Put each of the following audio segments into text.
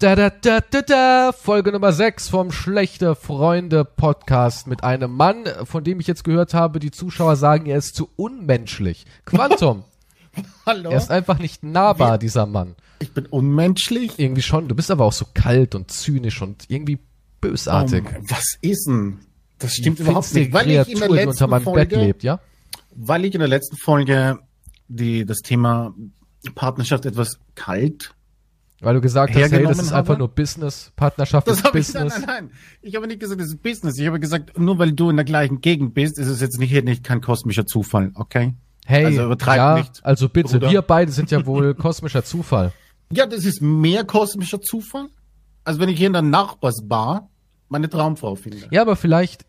Da, da, da, da, da, Folge Nummer 6 vom Schlechte Freunde Podcast mit einem Mann, von dem ich jetzt gehört habe, die Zuschauer sagen, er ist zu unmenschlich. Quantum. Hallo? Er ist einfach nicht nahbar, dieser Mann. Ich bin unmenschlich? Irgendwie schon. Du bist aber auch so kalt und zynisch und irgendwie bösartig. Oh, was ist denn? Das stimmt überhaupt nicht. Weil ich in der die unter letzten meinem Folge, Bett lebt, ja? weil ich in der letzten Folge die, das Thema Partnerschaft etwas kalt. Weil du gesagt hast, hey, das ist einfach habe? nur Business, Partnerschaft Das ist habe ich, nein, Business. nein, nein. Ich habe nicht gesagt, das ist Business. Ich habe gesagt, nur weil du in der gleichen Gegend bist, ist es jetzt nicht, hier nicht kein kosmischer Zufall, okay? Hey, Also übertreib ja, nicht, also bitte, Bruder. wir beide sind ja wohl kosmischer Zufall. Ja, das ist mehr kosmischer Zufall, als wenn ich hier in der Nachbarsbar meine Traumfrau finde. Ja, aber vielleicht,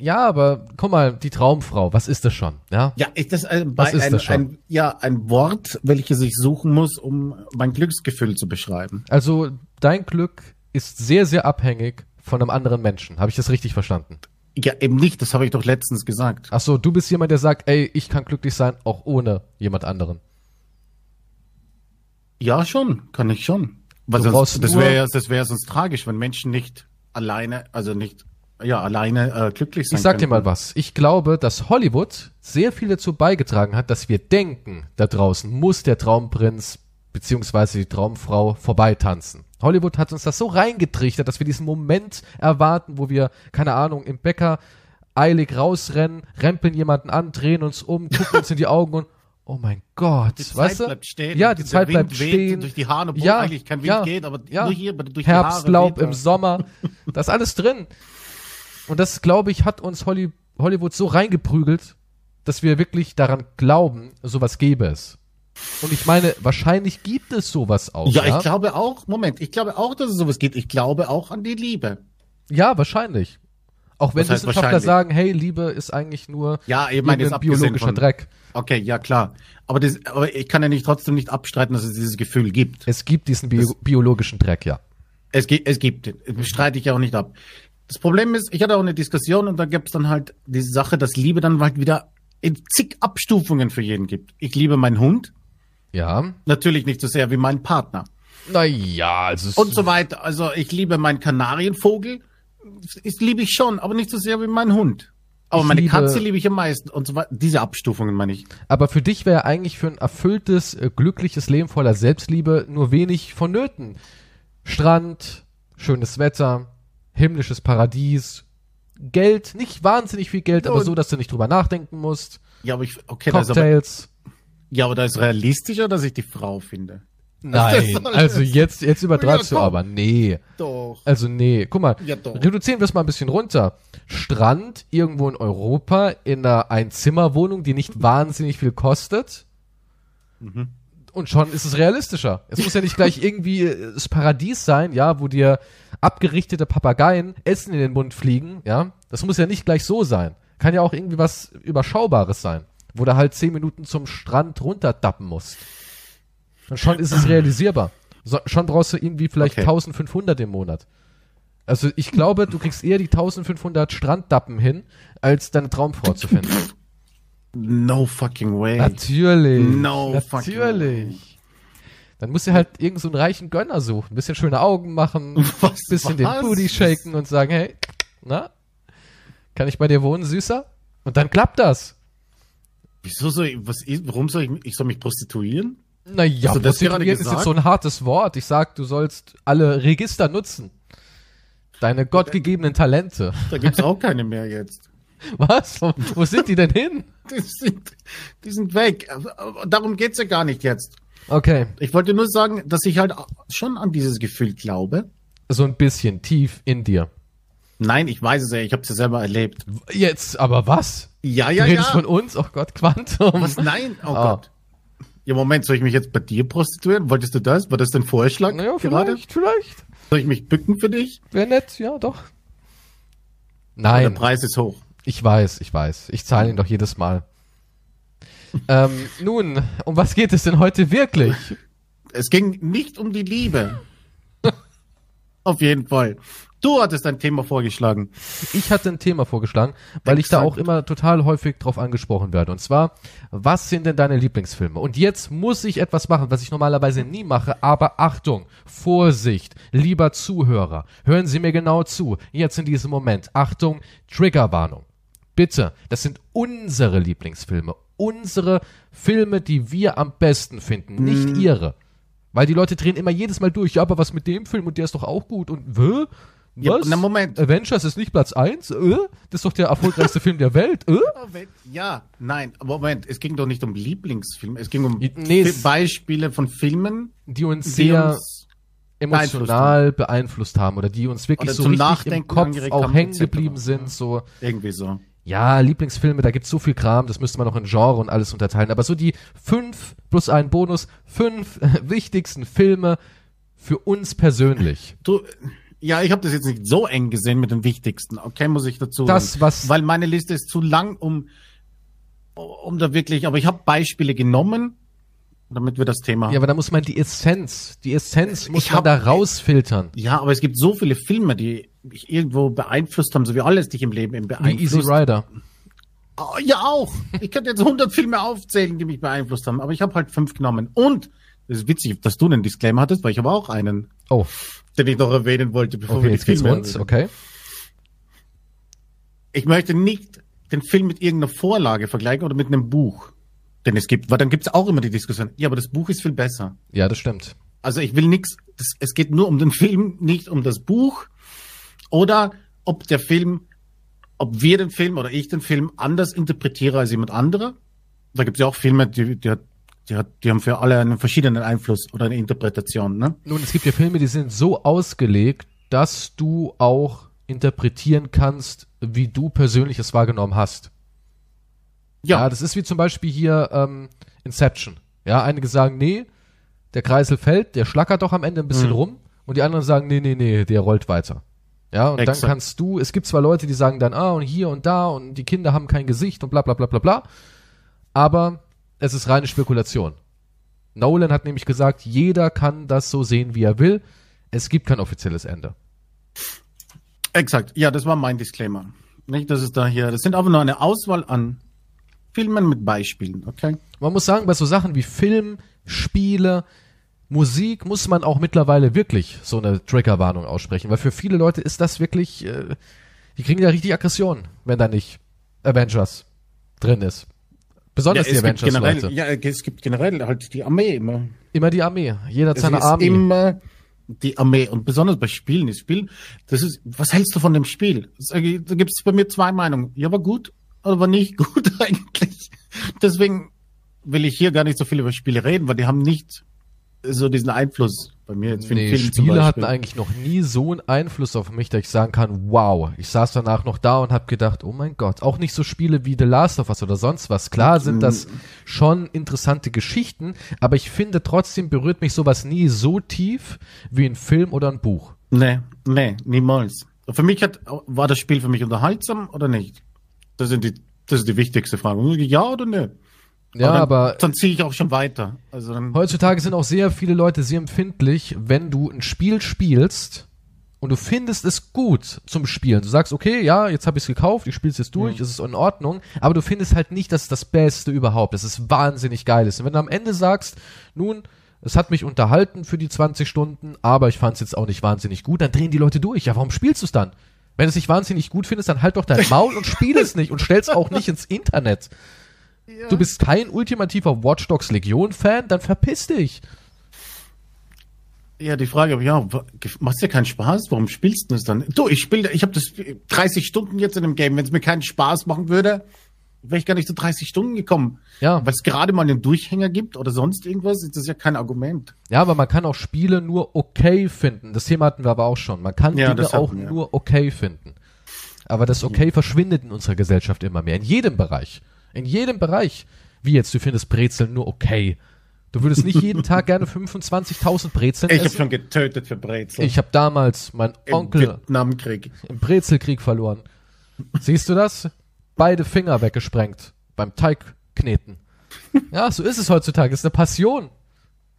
ja, aber guck mal, die Traumfrau, was ist das schon, ja? Ja, ist das ein, Was ist ein, das schon? ein, ja, ein Wort, welches ich suchen muss, um mein Glücksgefühl zu beschreiben? Also, dein Glück ist sehr, sehr abhängig von einem anderen Menschen. Habe ich das richtig verstanden? Ja, eben nicht, das habe ich doch letztens gesagt. Ach so, du bist jemand, der sagt, ey, ich kann glücklich sein, auch ohne jemand anderen. Ja, schon, kann ich schon. Weil Du sonst, das wäre ja, das wäre sonst tragisch, wenn Menschen nicht alleine, also nicht, ja, alleine äh, glücklich sein Ich sag dir könnten. mal was. Ich glaube, dass Hollywood sehr viel dazu beigetragen hat, dass wir denken, da draußen muss der Traumprinz beziehungsweise die Traumfrau vorbeitanzen. Hollywood hat uns das so reingetrichtert, dass wir diesen Moment erwarten, wo wir, keine Ahnung, im Bäcker eilig rausrennen, rempeln jemanden an, drehen uns um, gucken uns in die Augen und oh mein Gott, Die Zeit weißt du? bleibt stehen. Ja, die Zeit bleibt stehen. Durch die Haare, obwohl Ja, eigentlich kein Wind ja, geht, aber ja. nur hier durch die Herbstlaub Haare im er. Sommer. Das ist alles drin. Und das, glaube ich, hat uns Holly, Hollywood so reingeprügelt, dass wir wirklich daran glauben, sowas gäbe es. Und ich meine, wahrscheinlich gibt es sowas auch. Ja, Ja, ich glaube auch, Moment, ich glaube auch, dass es sowas gibt. Ich glaube auch an die Liebe. ja wahrscheinlich. Auch wenn Wissenschaftler sagen, hey, Liebe ist eigentlich nur Ja, ich meine, abgesehen biologischer von, Dreck. Okay, ja klar. Aber, das, aber ich kann ja nicht trotzdem nicht abstreiten, dass es dieses Gefühl gibt. Es gibt diesen Bio biologischen Dreck, ja. Es, gibt, es gibt den. Das bestreite ich ja auch nicht ab. Das Problem ist, ich hatte auch eine Diskussion und da gibt es dann halt die Sache, dass Liebe dann halt wieder in zig Abstufungen für jeden gibt. Ich liebe meinen Hund, Ja. natürlich nicht so sehr wie meinen Partner. Naja, also Und so weiter. Also ich liebe meinen Kanarienvogel, das liebe ich schon, aber nicht so sehr wie meinen Hund. Aber Ich meine liebe- Katze liebe ich am meisten und so weiter. Diese Abstufungen meine ich. Aber für dich wäre eigentlich für ein erfülltes, äh, glückliches Leben voller Selbstliebe nur wenig vonnöten. Strand, schönes Wetter, himmlisches Paradies, Geld, nicht wahnsinnig viel Geld, aber Und- so, dass du nicht drüber nachdenken musst. Ja, aber ich, okay, das ist aber, Cocktails. ja, aber da ist realistischer, dass ich die Frau finde. Nein, also jetzt, jetzt übertreibst Ja, du aber. Nee. Doch. Also nee, guck mal, Ja, reduzieren wir es mal ein bisschen runter. Strand irgendwo in Europa in einer Einzimmerwohnung, die nicht wahnsinnig viel kostet. Mhm. Und schon ist es realistischer. Es muss ja nicht gleich irgendwie äh, das Paradies sein, ja, wo dir abgerichtete Papageien Essen in den Mund fliegen, ja. Das muss ja nicht gleich so sein. Kann ja auch irgendwie was Überschaubares sein, wo du halt zehn Minuten zum Strand runterdappen musst. Und schon ist es realisierbar. So, schon brauchst du irgendwie vielleicht Okay. 1500 im Monat. Also ich glaube, du kriegst eher die 1500 Stranddappen hin, als deine Traumfrau zu finden. No fucking way. Natürlich. No fucking Natürlich. Dann musst du halt irgend so einen reichen Gönner suchen. Ein bisschen schöne Augen machen, ein Was? bisschen den Was? Booty shaken und sagen, hey, na, kann ich bei dir wohnen, Süßer? Und dann klappt das. Wieso soll ich, was warum soll ich, ich soll mich prostituieren? Naja, gerade prostituieren ist jetzt so ein hartes Wort. Ich sag, du sollst alle Register nutzen. Deine gottgegebenen Talente. Da gibt's auch keine mehr jetzt. Was? Wo, sind die denn hin? Die sind, die sind weg. Aber- aber Darum geht's ja gar nicht jetzt. Okay, Ich wollte nur sagen, dass ich halt schon an dieses Gefühl glaube. so ein bisschen tief in dir. Nein, ich weiß es ja, ich habe es ja selber erlebt. Jetzt, aber was? Ja, ja, du redest ja. von uns? Oh Gott, Quantum. Was? Nein, oh Ah. Gott. Ja, Moment, soll ich mich jetzt bei dir prostituieren? Wolltest du das? War das dein Vorschlag Naja, gerade? vielleicht, vielleicht. Soll ich mich bücken für dich? Wäre nett, ja, doch. Der Nein, Preis ist hoch. Ich weiß, ich weiß. Ich zahle ihn doch jedes Mal. ähm, nun, um was geht es denn heute wirklich? Es ging nicht um die Liebe. Auf jeden Fall. Du hattest ein Thema vorgeschlagen. Ich hatte ein Thema vorgeschlagen, weil ich da Exakt. auch immer total häufig drauf angesprochen werde. Und zwar, was sind denn deine Lieblingsfilme? Und jetzt muss ich etwas machen, was ich normalerweise nie mache, aber Achtung, Vorsicht, lieber Zuhörer, hören Sie mir genau zu, jetzt in diesem Moment. Achtung, Triggerwarnung. Bitte, das sind unsere Lieblingsfilme, unsere Filme, die wir am besten finden, nicht ihre. Weil die Leute drehen immer jedes Mal durch, ja, aber was mit dem Film und der ist doch auch gut und wä? Ja, Was? na, Moment. Avengers ist nicht Platz 1? Äh? Das ist doch der erfolgreichste Film der Welt. Äh? Ja, nein, Moment, es ging doch nicht um Lieblingsfilme, es ging um Nee, Beispiele von Filmen, Die uns die sehr uns emotional beeinflusst haben oder die uns wirklich Oder so richtig im Kopf auch haben, hängen geblieben sind. So, irgendwie so. Ja, Lieblingsfilme, da gibt's so viel Kram, das müsste man noch in Genre und alles unterteilen. Aber so die fünf plus ein Bonus, fünf wichtigsten Filme für uns persönlich. Du, ja, ich habe das jetzt nicht so eng gesehen mit den wichtigsten. Okay, muss ich dazu Das, sagen. was- weil meine Liste ist zu lang, um um da wirklich. Aber ich habe Beispiele genommen, damit wir das Thema. Ja, aber da muss man die Essenz, die Essenz muss Ich man hab- da rausfiltern. Ja, aber es gibt so viele Filme, die mich irgendwo beeinflusst haben, so wie alles dich im Leben eben Wie Easy beeinflusst. Rider. Oh, ja, auch. Ich könnte jetzt 100 Filme aufzählen, die mich beeinflusst haben, aber ich habe halt fünf genommen. Und das ist witzig, dass du einen Disclaimer hattest, weil ich habe auch einen, Oh, den ich noch erwähnen wollte, bevor okay, wir jetzt die Filme erwähnen. okay. Ich möchte nicht den Film mit irgendeiner Vorlage vergleichen oder mit einem Buch, den es gibt, weil dann gibt es auch immer die Diskussion. Ja, aber das Buch ist viel besser. Ja, das stimmt. Also ich will nichts, es geht nur um den Film, nicht um das Buch oder ob der Film, ob wir den Film oder ich den Film anders interpretiere als jemand anderer. Da gibt es ja auch Filme, die, die, hat- die, hat- die haben für alle einen verschiedenen Einfluss oder eine Interpretation. Ne? Nun, es gibt ja Filme, die sind so ausgelegt, dass du auch interpretieren kannst, wie du persönlich es wahrgenommen hast. Ja, Ja, das ist wie zum Beispiel hier ähm, Inception. Ja, einige sagen, nee, der Kreisel fällt, der schlackert doch am Ende ein bisschen Mhm. rum. Und die anderen sagen, nee, nee, nee, der rollt weiter. Ja, und Exakt. dann kannst du, es gibt zwar Leute, die sagen dann, ah, und hier und da und die Kinder haben kein Gesicht und bla bla bla bla bla. Aber es ist reine Spekulation. Nolan hat nämlich gesagt, jeder kann das so sehen, wie er will. Es gibt kein offizielles Ende. exakt. Ja, das war mein Disclaimer. Nicht, dass es da hier, das sind aber nur eine Auswahl an Filmen mit Beispielen, okay? Man muss sagen, bei so Sachen wie Film, Spiele, Musik muss man auch mittlerweile wirklich so eine Triggerwarnung aussprechen, weil für viele Leute ist das wirklich, äh, die kriegen ja richtig Aggression, wenn da nicht Avengers drin ist. Besonders die es gibt generell, Avengers-Leute. ja, es gibt generell halt die Armee immer. Immer die Armee. Jeder hat Es seine Armee. immer die Armee und besonders bei Spielen. Das Spiel, das ist, was hältst du von dem Spiel? Ich, Da gibt es bei mir zwei Meinungen. Ja, war gut, war nicht gut eigentlich. Deswegen will ich hier gar nicht so viel über Spiele reden, weil die haben nicht so diesen Einfluss bei mir jetzt für Nee, Film Spiele hatten eigentlich noch nie so einen Einfluss auf mich, dass ich sagen kann, wow. Ich saß danach noch da und habe gedacht, oh mein Gott. Auch nicht so Spiele wie The Last of Us oder sonst was. Klar sind das schon interessante Geschichten, aber ich finde trotzdem berührt mich sowas nie so tief wie ein Film oder ein Buch. Nee, nee, niemals. Für mich hat, war das Spiel für mich unterhaltsam oder nicht? Das sind die, das ist die wichtigste Frage. Ja oder nee? Ja, dann, aber dann ziehe ich auch schon weiter. Also dann, heutzutage sind auch sehr viele Leute sehr empfindlich, wenn du ein Spiel spielst und du findest es gut zum Spielen. Du sagst, okay, ja, jetzt habe ich es gekauft, ich spiele es jetzt durch, es ist in Ordnung, aber du findest halt nicht, dass es das Beste überhaupt, dass es wahnsinnig geil ist. Und wenn du am Ende sagst, nun, es hat mich unterhalten für die 20 Stunden, aber ich fand es jetzt auch nicht wahnsinnig gut, dann drehen die Leute durch. Ja, warum spielst du es dann? Wenn du es nicht wahnsinnig gut findest, dann halt doch dein Maul und spiel es nicht und stell's auch nicht ins Internet. Du bist kein ultimativer Watch Dogs Legion Fan, dann verpiss dich. Ja, die Frage, ja, macht's dir keinen Spaß? Warum spielst du das dann? Du, ich spiele, ich habe das 30 Stunden jetzt in dem Game. Wenn es mir keinen Spaß machen würde, wäre ich gar nicht zu 30 Stunden gekommen. Ja. Weil es gerade mal einen Durchhänger gibt oder sonst irgendwas, ist das ja kein Argument. Ja, aber man kann auch Spiele nur okay finden. Das Thema hatten wir aber auch schon. Man kann Ja, Dinge auch wir. nur okay finden. Aber das okay verschwindet in unserer Gesellschaft immer mehr. In jedem Bereich. In jedem Bereich. Wie jetzt, du findest Brezeln nur okay. Du würdest nicht jeden Tag gerne 25.000 Brezeln Ich habe essen. schon getötet für Brezel. Ich habe damals meinen Im Onkel Vietnamkrieg. im Brezelkrieg verloren. Siehst du das? Beide Finger weggesprengt beim Teigkneten. Ja, so ist es heutzutage. Das ist eine Passion.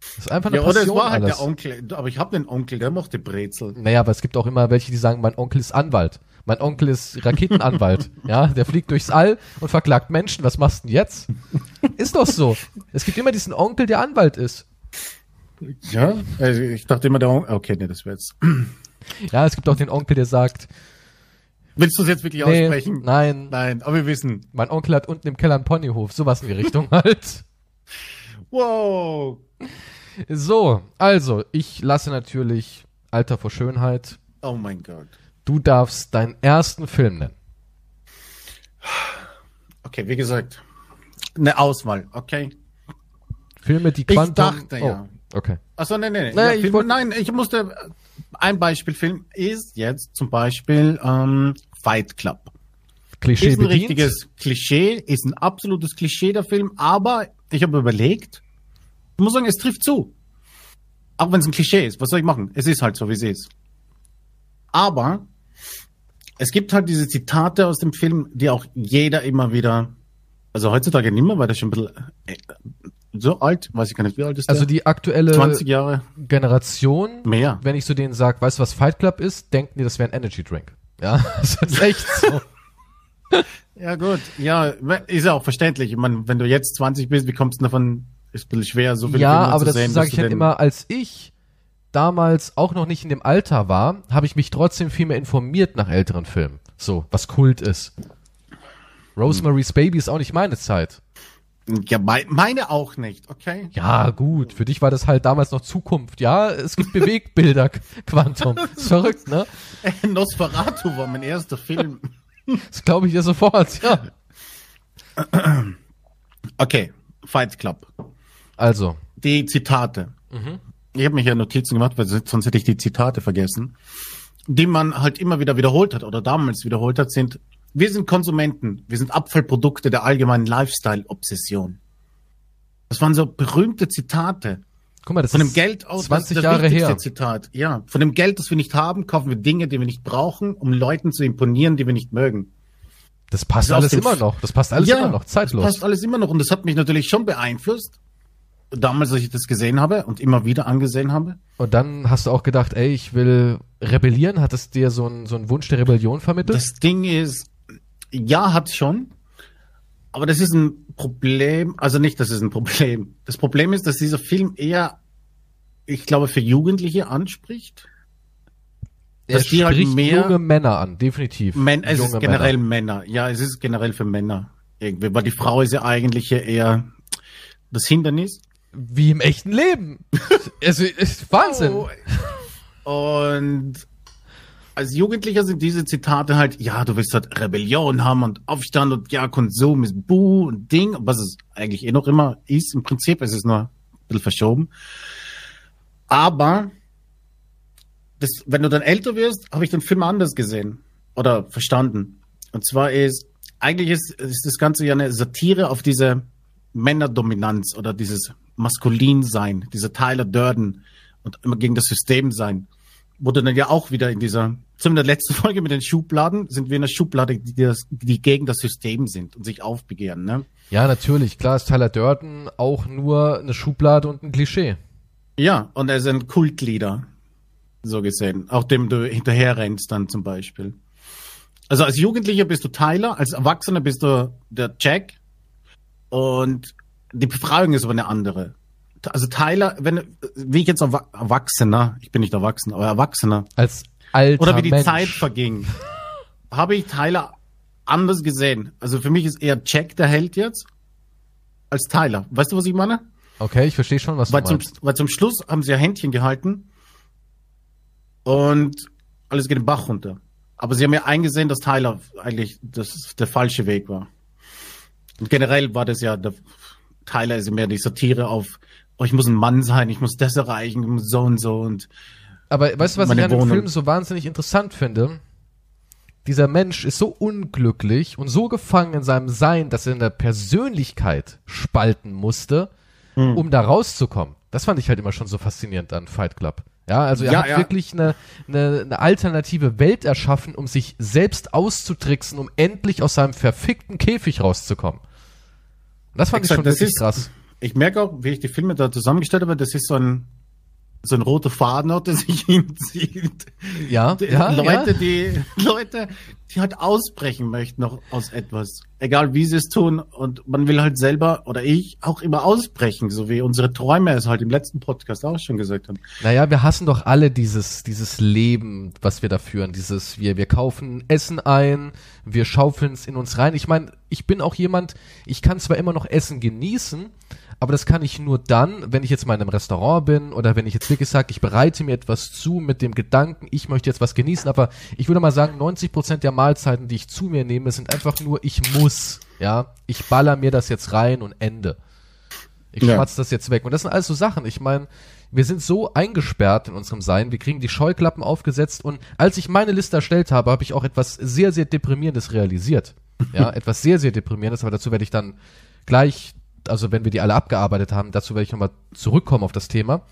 Das ist einfach eine Ja, oder es Passion war halt alles. der Onkel. Aber ich habe einen Onkel, der mochte Brezel. Naja, aber es gibt auch immer welche, die sagen, mein Onkel ist Anwalt. Mein Onkel ist Raketenanwalt. ja, der fliegt durchs All und verklagt Menschen. Was machst du denn jetzt? Ist doch so. Es gibt immer diesen Onkel, der Anwalt ist. Ja, also ich dachte immer der Onkel. Okay, nee, das wäre jetzt. Ja, es gibt auch den Onkel, der sagt, Willst du es jetzt wirklich nee, aussprechen? nein, Nein, aber wir wissen. mein Onkel hat unten im Keller einen Ponyhof. Sowas in die Richtung halt. Wow. So, also, ich lasse natürlich Alter vor Schönheit. Oh mein Gott. Du darfst deinen ersten Film nennen. Okay, wie gesagt, eine Auswahl, okay? Filme, die Ich Quantum... dachte, oh, ja. Okay. Achso, nein, nein, nein. Nee, ja, ich Film, wollt- nein, ich musste, ein Beispielfilm ist jetzt zum Beispiel ähm, Fight Club. Klischee Ist ein bedient. richtiges Klischee, ist ein absolutes Klischee der Film, aber ich habe überlegt, ich muss sagen, es trifft zu. Auch wenn es ein Klischee ist, was soll ich machen? Es ist halt so, wie es ist. Aber es gibt halt diese Zitate aus dem Film, die auch jeder immer wieder, also heutzutage nicht mehr, weil das schon ein bisschen äh, so alt, weiß ich gar nicht, wie alt ist der? Also die aktuelle 20 Jahre Generation, mehr. wenn ich so denen sag, weißt du, was Fight Club ist, denken die, das wäre ein Energy Drink. Ja, das ist echt so. Ja, gut. Ja, ist ja auch verständlich. Ich meine, wenn du jetzt 20 bist, wie kommst du davon? Ist ein bisschen schwer, so viele ja, Filme aber zu das sehen. sage dass ich du halt den- immer, als ich damals auch noch nicht in dem Alter war, habe ich mich trotzdem viel mehr informiert nach älteren Filmen. So, was Kult ist. Rosemary's Baby ist auch nicht meine Zeit. Ja, mei- meine auch nicht, okay? Ja, gut, für dich war das halt damals noch Zukunft. Ja, es gibt Bewegbilder, Quantum. Ist verrückt, ne? Nosferatu war mein erster Film. Das glaube ich dir sofort, ja. Okay, Fight Club. Also, Die Zitate. Ich habe mich ja Notizen gemacht, weil sonst hätte ich die Zitate vergessen. Die man halt immer wieder wiederholt hat oder damals wiederholt hat, sind, wir sind Konsumenten, wir sind Abfallprodukte der allgemeinen Lifestyle-Obsession. Das waren so berühmte Zitate. guck mal, das Von dem ist Geld aus, 20 das Jahre her. Zitat. Ja, von dem Geld, das wir nicht haben, kaufen wir Dinge, die wir nicht brauchen, um Leuten zu imponieren, die wir nicht mögen. Das passt Das aus alles immer noch. Das passt alles immer noch. Zeitlos. Das passt alles immer noch und das hat mich natürlich schon beeinflusst. Damals, als ich das gesehen habe und immer wieder angesehen habe. Und dann hast du auch gedacht, ey, ich will rebellieren. Hat es dir so ein, so Wunsch der Rebellion vermittelt? Das Ding ist, ja, hat schon. Aber das ist ein Problem, also nicht, das ist ein Problem. Das Problem ist, dass dieser Film eher, ich glaube, für Jugendliche anspricht. er dass die halt mehr- junge Männer an, definitiv. Men, es junge ist generell Männer. Ja, es ist generell für Männer. Irgendwie, weil die Frau ist ja eigentlich eher das Hindernis. Wie im echten Leben. also, ist Wahnsinn. Oh. Und als Jugendlicher sind diese Zitate halt, ja, du willst halt Rebellion haben und Aufstand und ja, Konsum ist Buh und Ding, was es eigentlich eh noch immer ist im Prinzip. Es ist nur ein bisschen verschoben. Aber das, wenn du dann älter wirst, habe ich den Film anders gesehen oder verstanden. Und zwar ist, eigentlich ist, ist das Ganze ja eine Satire auf diese Männerdominanz oder dieses Maskulinsein, dieser Tyler Durden und immer gegen das System sein. Wurde dann ja auch wieder in dieser, zum der letzten Folge mit den Schubladen, sind wir in der Schublade, die, das, die gegen das System sind und sich aufbegehren, ne? Ja, natürlich. Klar ist Tyler Durden auch nur eine Schublade und ein Klischee. Ja, und er ist ein Kultleader, so gesehen, auch dem du hinterher rennst dann zum Beispiel. Also als Jugendlicher bist du Tyler, als Erwachsener bist du der Jack und die Befreiung ist aber eine andere. Also Tyler, wenn, wie ich jetzt Erwa- Erwachsener, ich bin nicht erwachsen, aber Erwachsener, Als alter oder wie die Mensch. Zeit verging, habe ich Tyler anders gesehen. Also für mich ist eher Jack der Held jetzt als Tyler. Weißt du, was ich meine? Okay, ich verstehe schon, was Weil du zum, meinst. weil zum Schluss haben sie ja Händchen gehalten und alles geht den Bach runter. Aber sie haben ja eingesehen, dass Tyler eigentlich das der falsche Weg war. Und generell war das ja, der, Tyler ist mehr die Satire auf, oh, ich muss ein Mann sein, ich muss das erreichen, ich muss so und so und Aber weißt du, was ich an dem. Film so wahnsinnig interessant finde? Dieser Mensch ist so unglücklich und so gefangen in seinem Sein, dass er in der Persönlichkeit spalten musste, Hm. um da rauszukommen. Das fand ich halt immer schon so faszinierend an Fight Club. Ja, also er Ja, hat ja. wirklich eine, eine, eine alternative Welt erschaffen, um sich selbst auszutricksen, um endlich aus seinem verfickten Käfig rauszukommen. Und das fand ich Exakt, schon das wirklich ist- krass. Ich merke auch, wie ich die Filme da zusammengestellt habe, das ist so ein, so ein roter Faden, der sich hinzieht. Ja, Die ja, Leute, ja. die, Leute, die halt ausbrechen möchten noch aus etwas. Egal wie sie es tun. Und man will halt selber, oder ich, auch immer ausbrechen, so wie unsere Träume es halt im letzten Podcast auch schon gesagt haben. Naja, wir hassen doch alle dieses, dieses Leben, was wir da führen. Dieses, wir, wir kaufen Essen ein, wir schaufeln es in uns rein. Ich meine, ich bin auch jemand, ich kann zwar immer noch Essen genießen, aber das kann ich nur dann, wenn ich jetzt mal in einem Restaurant bin oder wenn ich jetzt wirklich sage, ich bereite mir etwas zu mit dem Gedanken, ich möchte jetzt was genießen, aber ich würde mal sagen, 90 Prozent der Mahlzeiten, die ich zu mir nehme, sind einfach nur, ich muss, ja, ich baller mir das jetzt rein und Ende. Ich Ja. schmatz das jetzt weg. Und das sind alles so Sachen. Ich meine, wir sind so eingesperrt in unserem Sein, wir kriegen die Scheuklappen aufgesetzt und als ich meine Liste erstellt habe, habe ich auch etwas sehr, sehr Deprimierendes realisiert. Ja, etwas sehr, sehr Deprimierendes, aber dazu werde ich dann gleich, also wenn wir die alle abgearbeitet haben, dazu werde ich nochmal zurückkommen auf das Thema.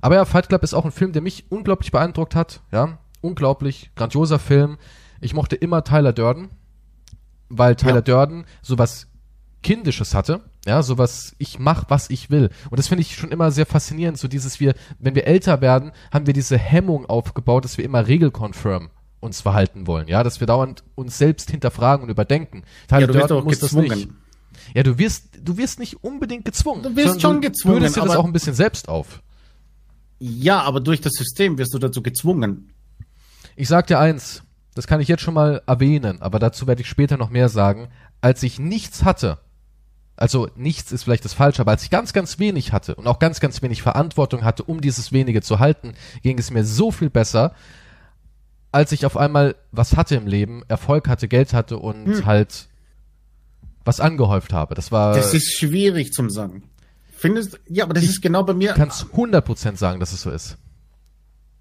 Aber ja, Fight Club ist auch ein Film, der mich unglaublich beeindruckt hat. Ja, unglaublich, grandioser Film. Ich mochte immer Tyler Durden, weil Tyler Ja. Durden sowas Kindisches hatte, ja, sowas, ich mach, was ich will. Und das finde ich schon immer sehr faszinierend, so dieses wir, wenn wir älter werden, haben wir diese Hemmung aufgebaut, dass wir immer regelkonfirm uns verhalten wollen, ja, dass wir dauernd uns selbst hinterfragen und überdenken. Tyler Ja, du Durden auch muss das nicht. Ja, du wirst, du wirst nicht unbedingt gezwungen. Du wirst schon gezwungen, Du dir das auch ein bisschen selbst auf. Ja, aber durch das System wirst du dazu gezwungen. Ich sag dir eins, das kann ich jetzt schon mal erwähnen, aber dazu werde ich später noch mehr sagen. Als ich nichts hatte, also nichts ist vielleicht das Falsche, aber als ich ganz, ganz wenig hatte und auch ganz, ganz wenig Verantwortung hatte, um dieses wenige zu halten, ging es mir so viel besser, als ich auf einmal was hatte im Leben, Erfolg hatte, Geld hatte und halt was angehäuft habe. Das war, Das ist schwierig zum sagen. Findest Ja, aber das ist genau bei mir kannst 100% sagen, dass es so ist.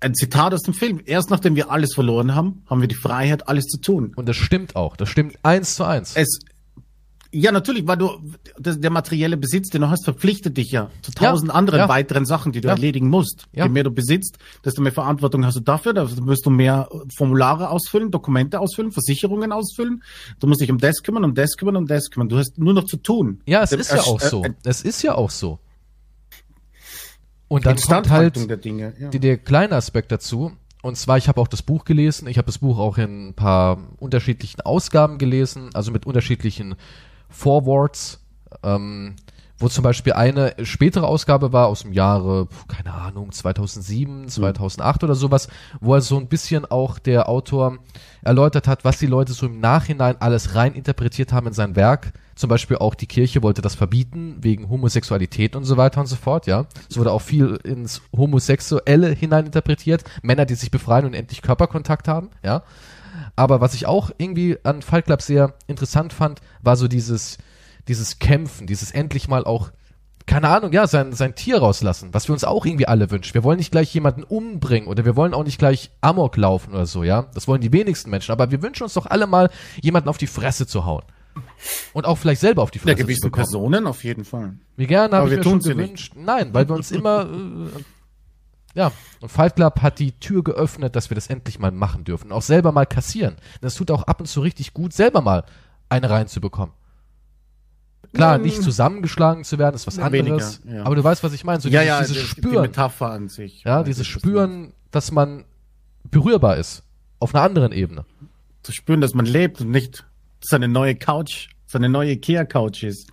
ein Zitat aus dem Film. Erst nachdem wir alles verloren haben, haben wir die Freiheit, alles zu tun. Und das stimmt auch. Das stimmt eins zu eins. Es, ja, natürlich, weil du, das, der materielle Besitz, den du hast, verpflichtet dich ja zu Ja, tausend anderen ja. weiteren Sachen, die du Ja. erledigen musst. Ja. Je mehr du besitzt, desto mehr Verantwortung hast du dafür. Da wirst du mehr Formulare ausfüllen, Dokumente ausfüllen, Versicherungen ausfüllen. Du musst dich um das kümmern, um das kümmern, um das kümmern. Du hast nur noch zu tun. Ja, es Dem ist ja auch so. äh, Es ist ja auch so. Und dann kommt halt der Dinge. Ja. die, der kleine Aspekt dazu. Und zwar, ich habe auch das Buch gelesen. Ich habe das Buch auch in ein paar unterschiedlichen Ausgaben gelesen, also mit unterschiedlichen Forwards, ähm, wo zum Beispiel eine spätere Ausgabe war aus dem Jahre, keine Ahnung, 2007, 2008 oder sowas, wo er so ein bisschen auch der Autor erläutert hat, was die Leute so im Nachhinein alles rein interpretiert haben in sein Werk. Zum Beispiel auch die Kirche wollte das verbieten, wegen Homosexualität und so weiter und so fort, ja. Es wurde auch viel ins Homosexuelle hineininterpretiert. Männer, die sich befreien und endlich Körperkontakt haben, ja. Aber was ich auch irgendwie an Fight Club sehr interessant fand, war so dieses, dieses Kämpfen, dieses endlich mal auch, keine Ahnung, ja, sein, sein Tier rauslassen, was wir uns auch irgendwie alle wünschen. Wir wollen nicht gleich jemanden umbringen oder wir wollen auch nicht gleich Amok laufen oder so, ja. Das wollen die wenigsten Menschen, aber wir wünschen uns doch alle mal, jemanden auf die Fresse zu hauen. Und auch vielleicht selber auf die Fresse zu gewissen bekommen. Personen auf jeden Fall. Wie gerne habe ich wir mir schon ja gewünscht. Nein, weil wir uns immer, äh, ja, und Fight Club hat die Tür geöffnet, dass wir das endlich mal machen dürfen. Auch selber mal kassieren. Das tut auch ab und zu richtig gut, selber mal eine reinzubekommen. Klar, Mm. nicht zusammengeschlagen zu werden, ist was anderes. weniger, ja. Aber du weißt, was ich meine. So ja, dieses, ja, dieses die Spüren. Metapher an sich. Ja, dieses. Spüren, dass man berührbar ist. Auf einer anderen Ebene. Zu spüren, dass man lebt und nicht seine neue Couch, seine neue Ikea-Couch ist.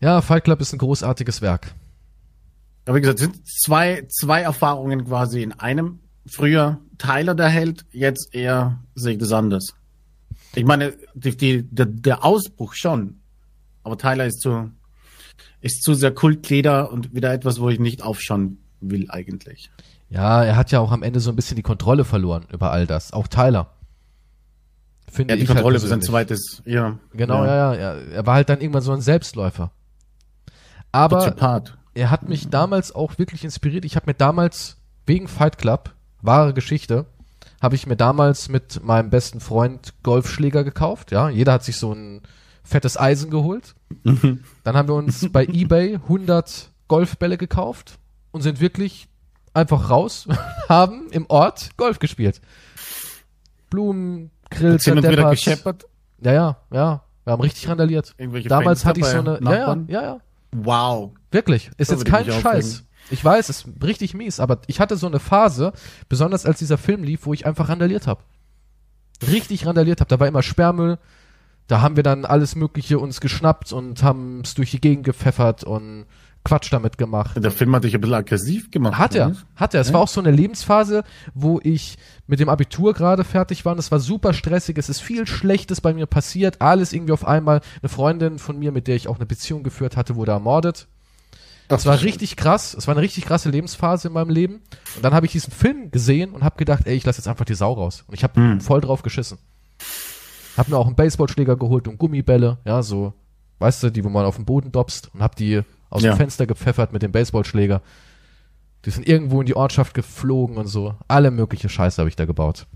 Ja, Fight Club ist ein großartiges Werk. Aber wie gesagt, es sind zwei, zwei Erfahrungen quasi in einem. Früher Tyler der Held, jetzt eher sehe ich das anders. Ich meine, die, die, der, der Ausbruch schon. Aber Tyler ist zu, ist zu sehr Kultglieder und wieder etwas, wo ich nicht aufschauen will eigentlich. Ja, er hat ja auch am Ende so ein bisschen die Kontrolle verloren über all das. Auch Tyler. Finde Er hat die ich halt Kontrolle für sein zweites, ja. Genau, ja. ja, ja. Er war halt dann irgendwann so ein Selbstläufer. Aber Soziopath. Er hat mich damals auch wirklich inspiriert. Ich habe mir damals wegen Fight Club, wahre Geschichte, habe ich mir damals mit meinem besten Freund Golfschläger gekauft. Ja, jeder hat sich so ein fettes Eisen geholt. Dann haben wir uns bei eBay 100 Golfbälle gekauft und sind wirklich einfach raus, haben im Ort Golf gespielt. Blumen, wir wieder gescheppert? Ja, ja, ja. Wir haben richtig randaliert. Irgendwelche Damals Fenster hatte ich so eine, ja, ja, Nachbarn? ja, ja. Wow. Wirklich. Ist Da jetzt kein Scheiß. aufregen. Ich weiß, ist richtig mies, aber ich hatte so eine Phase, besonders als dieser Film lief, wo ich einfach randaliert habe. Richtig randaliert habe. Da war immer Sperrmüll. Da haben wir dann alles Mögliche uns geschnappt und haben es durch die Gegend gepfeffert und Quatsch damit gemacht. Der Film hat dich ein bisschen aggressiv gemacht. Hat er, oder? hat er. Es Ja. war auch so eine Lebensphase, wo ich mit dem Abitur gerade fertig war und es war super stressig. Es ist viel Schlechtes bei mir passiert. Alles irgendwie auf einmal. Eine Freundin von mir, mit der ich auch eine Beziehung geführt hatte, wurde ermordet. Das war richtig krass. Es war eine richtig krasse Lebensphase in meinem Leben. Und dann habe ich diesen Film gesehen und habe gedacht, ey, ich lasse jetzt einfach die Sau raus. Und ich habe Hm. voll drauf geschissen. Hab mir auch einen Baseballschläger geholt und Gummibälle, ja, so, weißt du, die, wo man auf den Boden dopst und hab die aus Ja. dem Fenster gepfeffert mit dem Baseballschläger. Die sind irgendwo in die Ortschaft geflogen und so. Alle mögliche Scheiße habe ich da gebaut.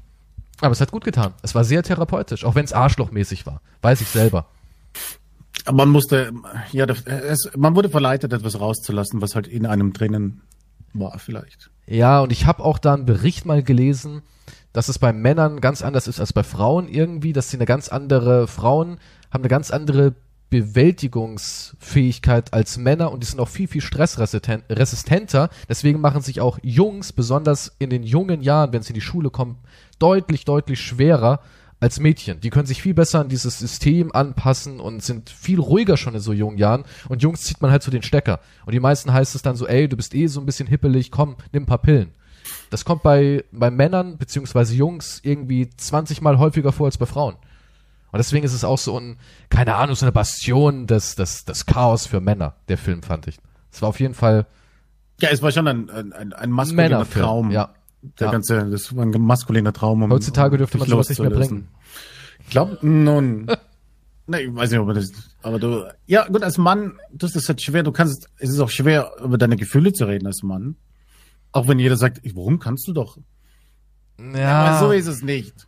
Aber es hat gut getan. Es war sehr therapeutisch, auch wenn es arschlochmäßig war. Weiß ich selber. Man musste, ja, es, man wurde verleitet, etwas rauszulassen, was halt in einem drinnen war, vielleicht. Ja, und ich habe auch da einen Bericht mal gelesen, dass es bei Männern ganz anders ist als bei Frauen irgendwie, dass sie eine ganz andere, Frauen haben eine ganz andere Bewältigungsfähigkeit als Männer und die sind auch viel, viel stressresistenter. Deswegen machen sich auch Jungs, besonders in den jungen Jahren, wenn sie in die Schule kommen, deutlich, deutlich schwerer als Mädchen. Die können sich viel besser an dieses System anpassen und sind viel ruhiger schon in so jungen Jahren. Und Jungs zieht man halt so den Stecker. Und die meisten heißt es dann so, ey, du bist eh so ein bisschen hippelig, komm, nimm ein paar Pillen. Das kommt bei, bei Männern beziehungsweise Jungs irgendwie 20 Mal häufiger vor als bei Frauen. Und deswegen ist es auch so ein, keine Ahnung, so eine Bastion des, des, des Chaos für Männer, der Film, fand ich. Es war auf jeden Fall Ja, es war schon ein, ein, ein, maskuliner. Traum. Ja. Der ja. ganze, das war ein maskuliner Traum. Um, Heutzutage dürfte um man sowas nicht mehr bringen. Ich glaube, nun. ne, ich weiß nicht, ob das, aber du, ja, gut, als Mann, das ist halt schwer. Du kannst, es ist auch schwer, über deine Gefühle zu reden als Mann. Auch wenn jeder sagt, warum kannst du doch? Ja, Aber so ist es nicht.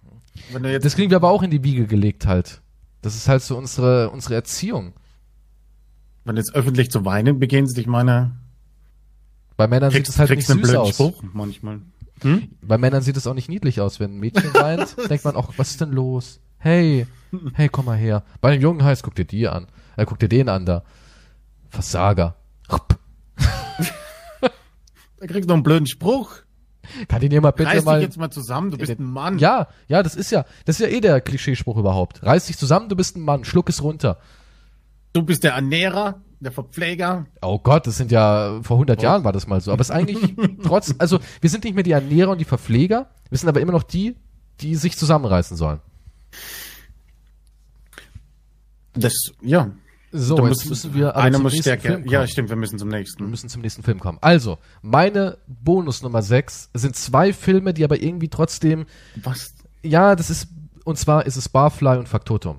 Wenn du jetzt, das kriegen wir aber auch in die Wiege gelegt halt. Das ist halt so unsere, unsere Erziehung. wenn du jetzt öffentlich zu weinen beginnst, ich meine, Bei Männern sieht kriegst, es halt nicht süß aus. Spruch manchmal. Hm? Bei Männern sieht es auch nicht niedlich aus. Wenn ein Mädchen weint, denkt man auch, was ist denn los? Hey, hey, komm mal her. Bei einem Jungen heißt, guck dir die an. Äh, guck dir den an da. Versager. Da kriegst du noch einen blöden Spruch. Kann den jemand bitte Reiß mal... dich jetzt mal zusammen, du bist ein Mann. Ja, ja, das ist ja, das ist ja eh der Klischeespruch überhaupt. Reiß dich zusammen, du bist ein Mann, schluck es runter. Du bist der Ernährer, der Verpfleger. Oh Gott, das sind ja, vor 100 Oh. Jahren war das mal so. Aber es ist eigentlich trotz, also wir sind nicht mehr die Ernährer und die Verpfleger, wir sind aber immer noch die, die sich zusammenreißen sollen. Das, ja. So, Da jetzt müssen wir aber einer muss stärker. Ja, stimmt, wir müssen zum Wir nächsten. müssen zum nächsten Film kommen. Also, meine Bonus Nummer 6 sind zwei Filme, die aber irgendwie trotzdem, Was? ja, das ist, und zwar ist es Barfly und Faktotum.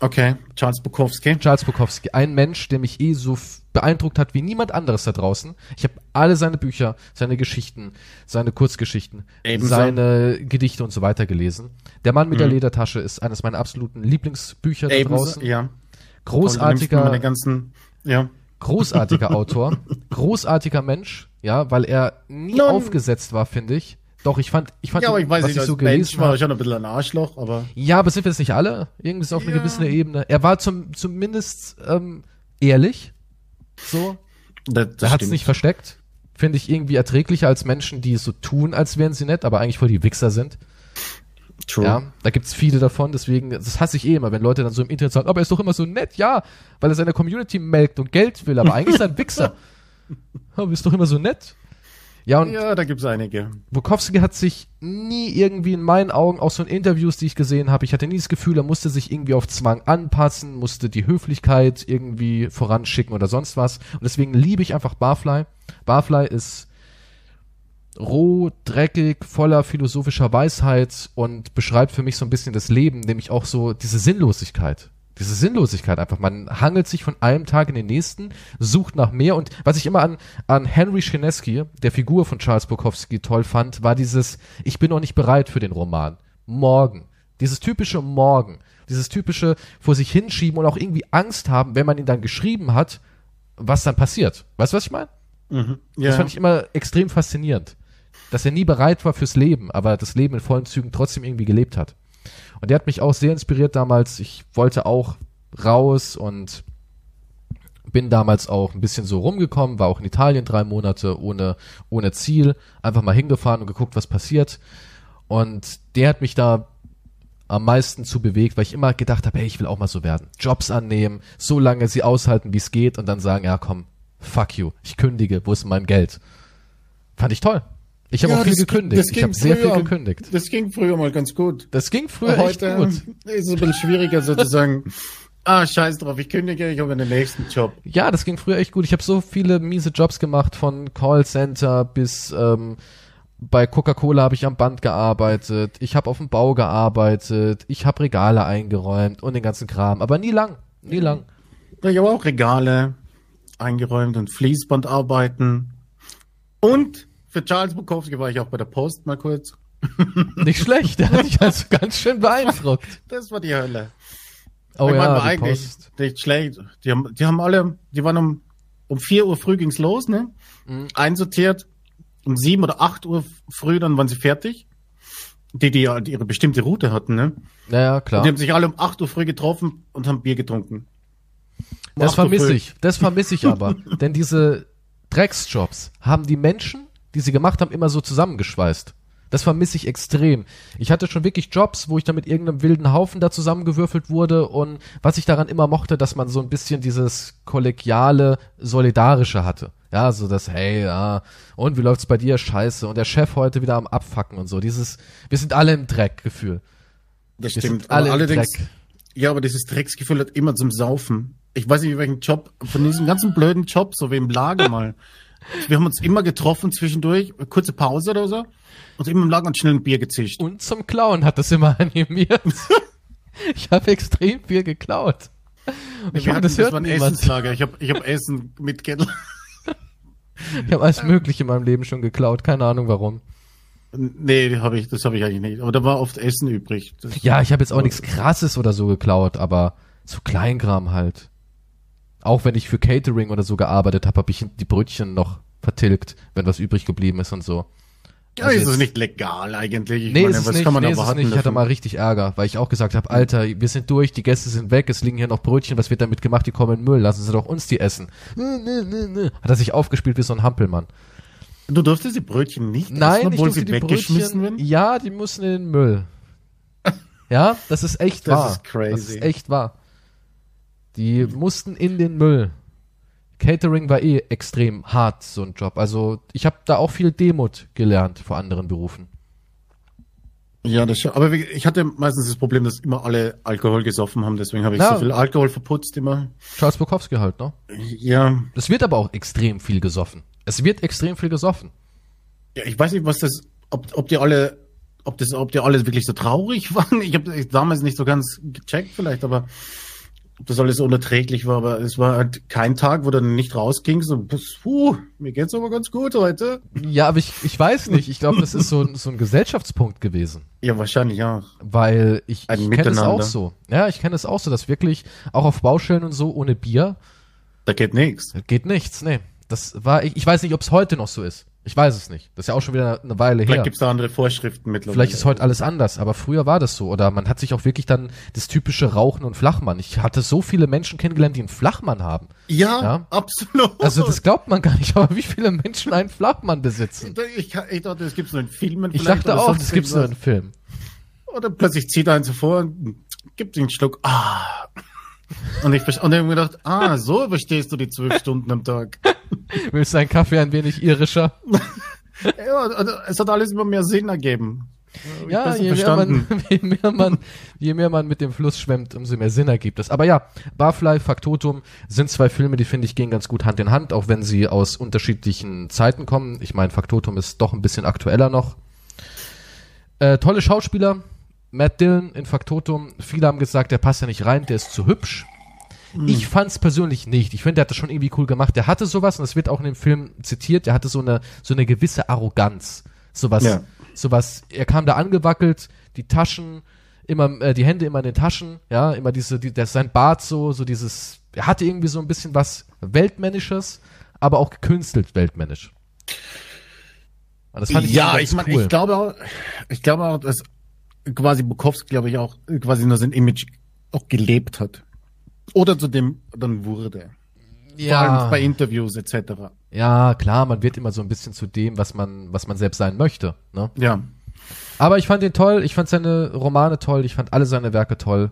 Okay, Charles Bukowski. Charles Bukowski, ein Mensch, der mich eh so beeindruckt hat wie niemand anderes da draußen. Ich habe alle seine Bücher, seine Geschichten, seine Kurzgeschichten, Ebenso. seine Gedichte und so weiter gelesen. Der Mann mit der Mhm. Ledertasche ist eines meiner absoluten Lieblingsbücher da Ebenso, draußen. ja. Großartiger, ganzen, ja. großartiger Autor, großartiger Mensch, ja, weil er nie Nun. aufgesetzt war, finde ich. Doch, ich fand, ich fand, Ja, aber ich weiß was nicht, ich so gelesen war er habe. schon ein bisschen ein Arschloch, aber Ja, aber sind wir das nicht alle? Irgendwie ist auf eine Ja. gewisse Ebene. Er war zum, zumindest ähm, ehrlich. So. das, Er das hat es nicht versteckt. Finde ich irgendwie erträglicher als Menschen, die es so tun, als wären sie nett, aber eigentlich voll die Wichser sind. True. Ja, da gibt's viele davon, deswegen, das hasse ich eh immer, wenn Leute dann so im Internet sagen, aber er ist doch immer so nett, ja, weil er seine Community melkt und Geld will, aber eigentlich ist er ein Wichser. Aber ist doch immer so nett. Ja, und Ja, da gibt's einige. Bukowski hat sich nie irgendwie in meinen Augen, auch so in Interviews, die ich gesehen habe, ich hatte nie das Gefühl, er musste sich irgendwie auf Zwang anpassen, musste die Höflichkeit irgendwie voranschicken oder sonst was. Und deswegen liebe ich einfach Barfly. Barfly ist roh, dreckig, voller philosophischer Weisheit und beschreibt für mich so ein bisschen das Leben, nämlich auch so diese Sinnlosigkeit. Diese Sinnlosigkeit einfach. Man hangelt sich von einem Tag in den nächsten, sucht nach mehr und was ich immer an, an Henry Chinesky, der Figur von Charles Bukowski, toll fand, war dieses, ich bin noch nicht bereit für den Roman. Morgen. Dieses typische Morgen. Dieses typische vor sich hinschieben und auch irgendwie Angst haben, wenn man ihn dann geschrieben hat, was dann passiert. Weißt du, was ich meine? Mhm. Das Ja. fand ich immer extrem faszinierend. Dass er nie bereit war fürs Leben, aber das Leben in vollen Zügen trotzdem irgendwie gelebt hat. Und der hat mich auch sehr inspiriert damals. Ich wollte auch raus und bin damals auch ein bisschen so rumgekommen, war auch in Italien drei Monate ohne, ohne Ziel, einfach mal hingefahren und geguckt, was passiert. Und der hat mich da am meisten zu bewegt, weil ich immer gedacht habe, hey, ich will auch mal so werden. Jobs annehmen, so lange sie aushalten, wie es geht und dann sagen, ja komm, fuck you, ich kündige, wo ist mein Geld? Fand ich toll. Ich habe Ja, auch viel gekündigt. Ich habe sehr viel gekündigt. Das ging früher mal ganz gut. Das ging früher Heute echt gut. ist es ein bisschen schwieriger sozusagen. Ah, scheiß drauf, ich kündige, ich habe den nächsten Job. Ja, das ging früher echt gut. Ich habe so viele miese Jobs gemacht, von Callcenter bis ähm, bei Coca-Cola habe ich am Band gearbeitet, ich habe auf dem Bau gearbeitet, ich habe Regale eingeräumt und den ganzen Kram, aber nie lang, nie lang. Ich habe auch Regale eingeräumt und Fließbandarbeiten. Und für Charles Bukowski war ich auch bei der Post mal kurz. Nicht schlecht, der hat dich also ganz schön beeindruckt. Das war die Hölle. Oh ich war ja, die eigentlich Post. nicht schlecht. Die haben, die haben alle, die waren um, um 4 Uhr früh ging's los, ne? Mhm. Einsortiert. Um 7 oder 8 Uhr früh, dann waren sie fertig. Die, die halt ihre bestimmte Route hatten, ne? Naja, Und klar. die haben sich alle um 8 Uhr früh getroffen und haben Bier getrunken. Um Das 8 Uhr vermisse ich, das vermisse ich aber. Denn diese Drecksjobs haben die Menschen, die sie gemacht haben, immer so zusammengeschweißt. Das vermisse ich extrem. Ich hatte schon wirklich Jobs, wo ich dann mit irgendeinem wilden Haufen da zusammengewürfelt wurde und was ich daran immer mochte, dass man so ein bisschen dieses kollegiale, solidarische hatte. Ja, so das, hey, ja, und wie läuft's bei dir? Scheiße. Und der Chef heute wieder am Abfacken und so. Dieses, wir sind alle im Dreck Gefühl. Das Wir stimmt. alle allerdings, Dreck. ja, aber dieses Drecksgefühl hat immer zum Saufen. Ich weiß nicht, welchen Job, von diesem ganzen blöden Job, so wie im Lager mal. Wir haben uns immer getroffen zwischendurch, kurze Pause oder so, und immer im Lager und schnell ein Bier gezischt. Und zum Klauen hat das immer animiert. ich habe extrem viel geklaut. Und ich hoffe, das das hört war ein niemand. Essenslager. Ich habe ich hab Essen mitgenommen. Ich habe alles Mögliche in meinem Leben schon geklaut, keine Ahnung warum. Nee, hab ich, das habe ich eigentlich nicht. Aber da war oft Essen übrig. Das, Ja, ich habe jetzt auch nichts Krasses oder so geklaut, aber so Kleinkram halt. Auch wenn ich für Catering oder so gearbeitet habe, habe ich die Brötchen noch vertilgt, wenn was übrig geblieben ist und so. ja, also ist es nicht legal eigentlich. Ich Nee, meine, ist was nicht, kann man nee, ist es erwarten nicht. Ich hatte mal richtig Ärger, weil ich auch gesagt habe, Alter, wir sind durch, die Gäste sind weg, es liegen hier noch Brötchen, was wird damit gemacht? Die kommen in den Müll, lassen sie doch uns die essen. Hat er sich aufgespielt wie so ein Hampelmann. Du durftest die Brötchen nicht Nein, essen, ich obwohl durfte sie die weggeschmissen Brötchen, werden? ja, die müssen in den Müll. Ja, das ist echt Das wahr. ist crazy. Das ist echt wahr. Die mussten in den Müll. Catering war eh extrem hart, so ein Job. Also ich habe da auch viel Demut gelernt vor anderen Berufen. Ja, das schon. Aber ich hatte meistens das Problem, dass immer alle Alkohol gesoffen haben, deswegen habe ich Ja. so viel Alkohol verputzt immer. Charles Bukowski halt, ne? Ja. Es wird aber auch extrem viel gesoffen. Es wird extrem viel gesoffen. ja ich weiß nicht, was das, ob, ob die alle, ob das, ob die alle wirklich so traurig waren. Ich habe damals nicht so ganz gecheckt vielleicht, aber ob das alles unerträglich war, aber es war halt kein Tag, wo du nicht rausging, so, puh, mir geht's aber ganz gut heute. Ja, aber ich, ich weiß nicht. Ich glaube, das ist so, ein- so ein Gesellschaftspunkt gewesen. Ja, wahrscheinlich auch. Weil ich, Ein ich kenne es auch so. Ja, ich kenne es auch so, dass wirklich auch auf Baustellen und so ohne Bier Da geht nichts. geht nichts. Nee, das war ich. Ich weiß nicht, ob es heute noch so ist. Ich weiß es nicht. Das ist ja auch schon wieder eine Weile Vielleicht her. gibt's da andere Vorschriften mittlerweile. Vielleicht ist heute alles anders, aber früher war das so. Oder man hat sich auch wirklich dann das typische Rauchen und Flachmann. Ich hatte so viele Menschen kennengelernt, die einen Flachmann haben. Ja, Ja. absolut. Also das glaubt man gar nicht, aber wie viele Menschen einen Flachmann besitzen. Ich, ich dachte, es gibt nur in Filmen. Ich dachte auch, das gibt's nur in. Filmen. Oder plötzlich zieht er einen so vor und gibt einen Schluck. Ah. Und ich, und ich habe mir gedacht, ah, so überstehst du die zwölf Stunden am Tag. Willst du einen Kaffee ein wenig irischer? Ja, also es hat alles immer mehr Sinn ergeben. Ich Ja, je mehr, man, je mehr man, je mehr man mit dem Fluss schwemmt, umso mehr Sinn ergibt es. Aber ja, Barfly, Faktotum sind zwei Filme, die finde ich gehen ganz gut Hand in Hand, auch wenn sie aus unterschiedlichen Zeiten kommen. Ich meine, Faktotum ist doch ein bisschen aktueller noch. Äh, tolle Schauspieler. Matt Dillon in Faktotum. Viele haben gesagt, der passt ja nicht rein, der ist zu hübsch. Ich fand's persönlich nicht. Ich finde, der hat das schon irgendwie cool gemacht. Der hatte sowas, und das wird auch in dem Film zitiert, der hatte so eine, so eine gewisse Arroganz. Sowas, Ja. sowas, er kam da angewackelt, die Taschen, immer, äh, die Hände immer in den Taschen, ja, immer diese, die, der, sein Bart so, so dieses, er hatte irgendwie so ein bisschen was Weltmännisches, aber auch gekünstelt weltmännisch. Das ich ja, ich meine, cool. ich glaube auch, ich glaube auch, dass quasi Bukowski, glaube ich, auch quasi nur sein Image auch gelebt hat. Oder zu dem dann wurde. Vor allem bei Interviews etc. Ja, klar, man wird immer so ein bisschen zu dem, was man, was man selbst sein möchte. Ne? Ja. Aber ich fand ihn toll, ich fand seine Romane toll, ich fand alle seine Werke toll.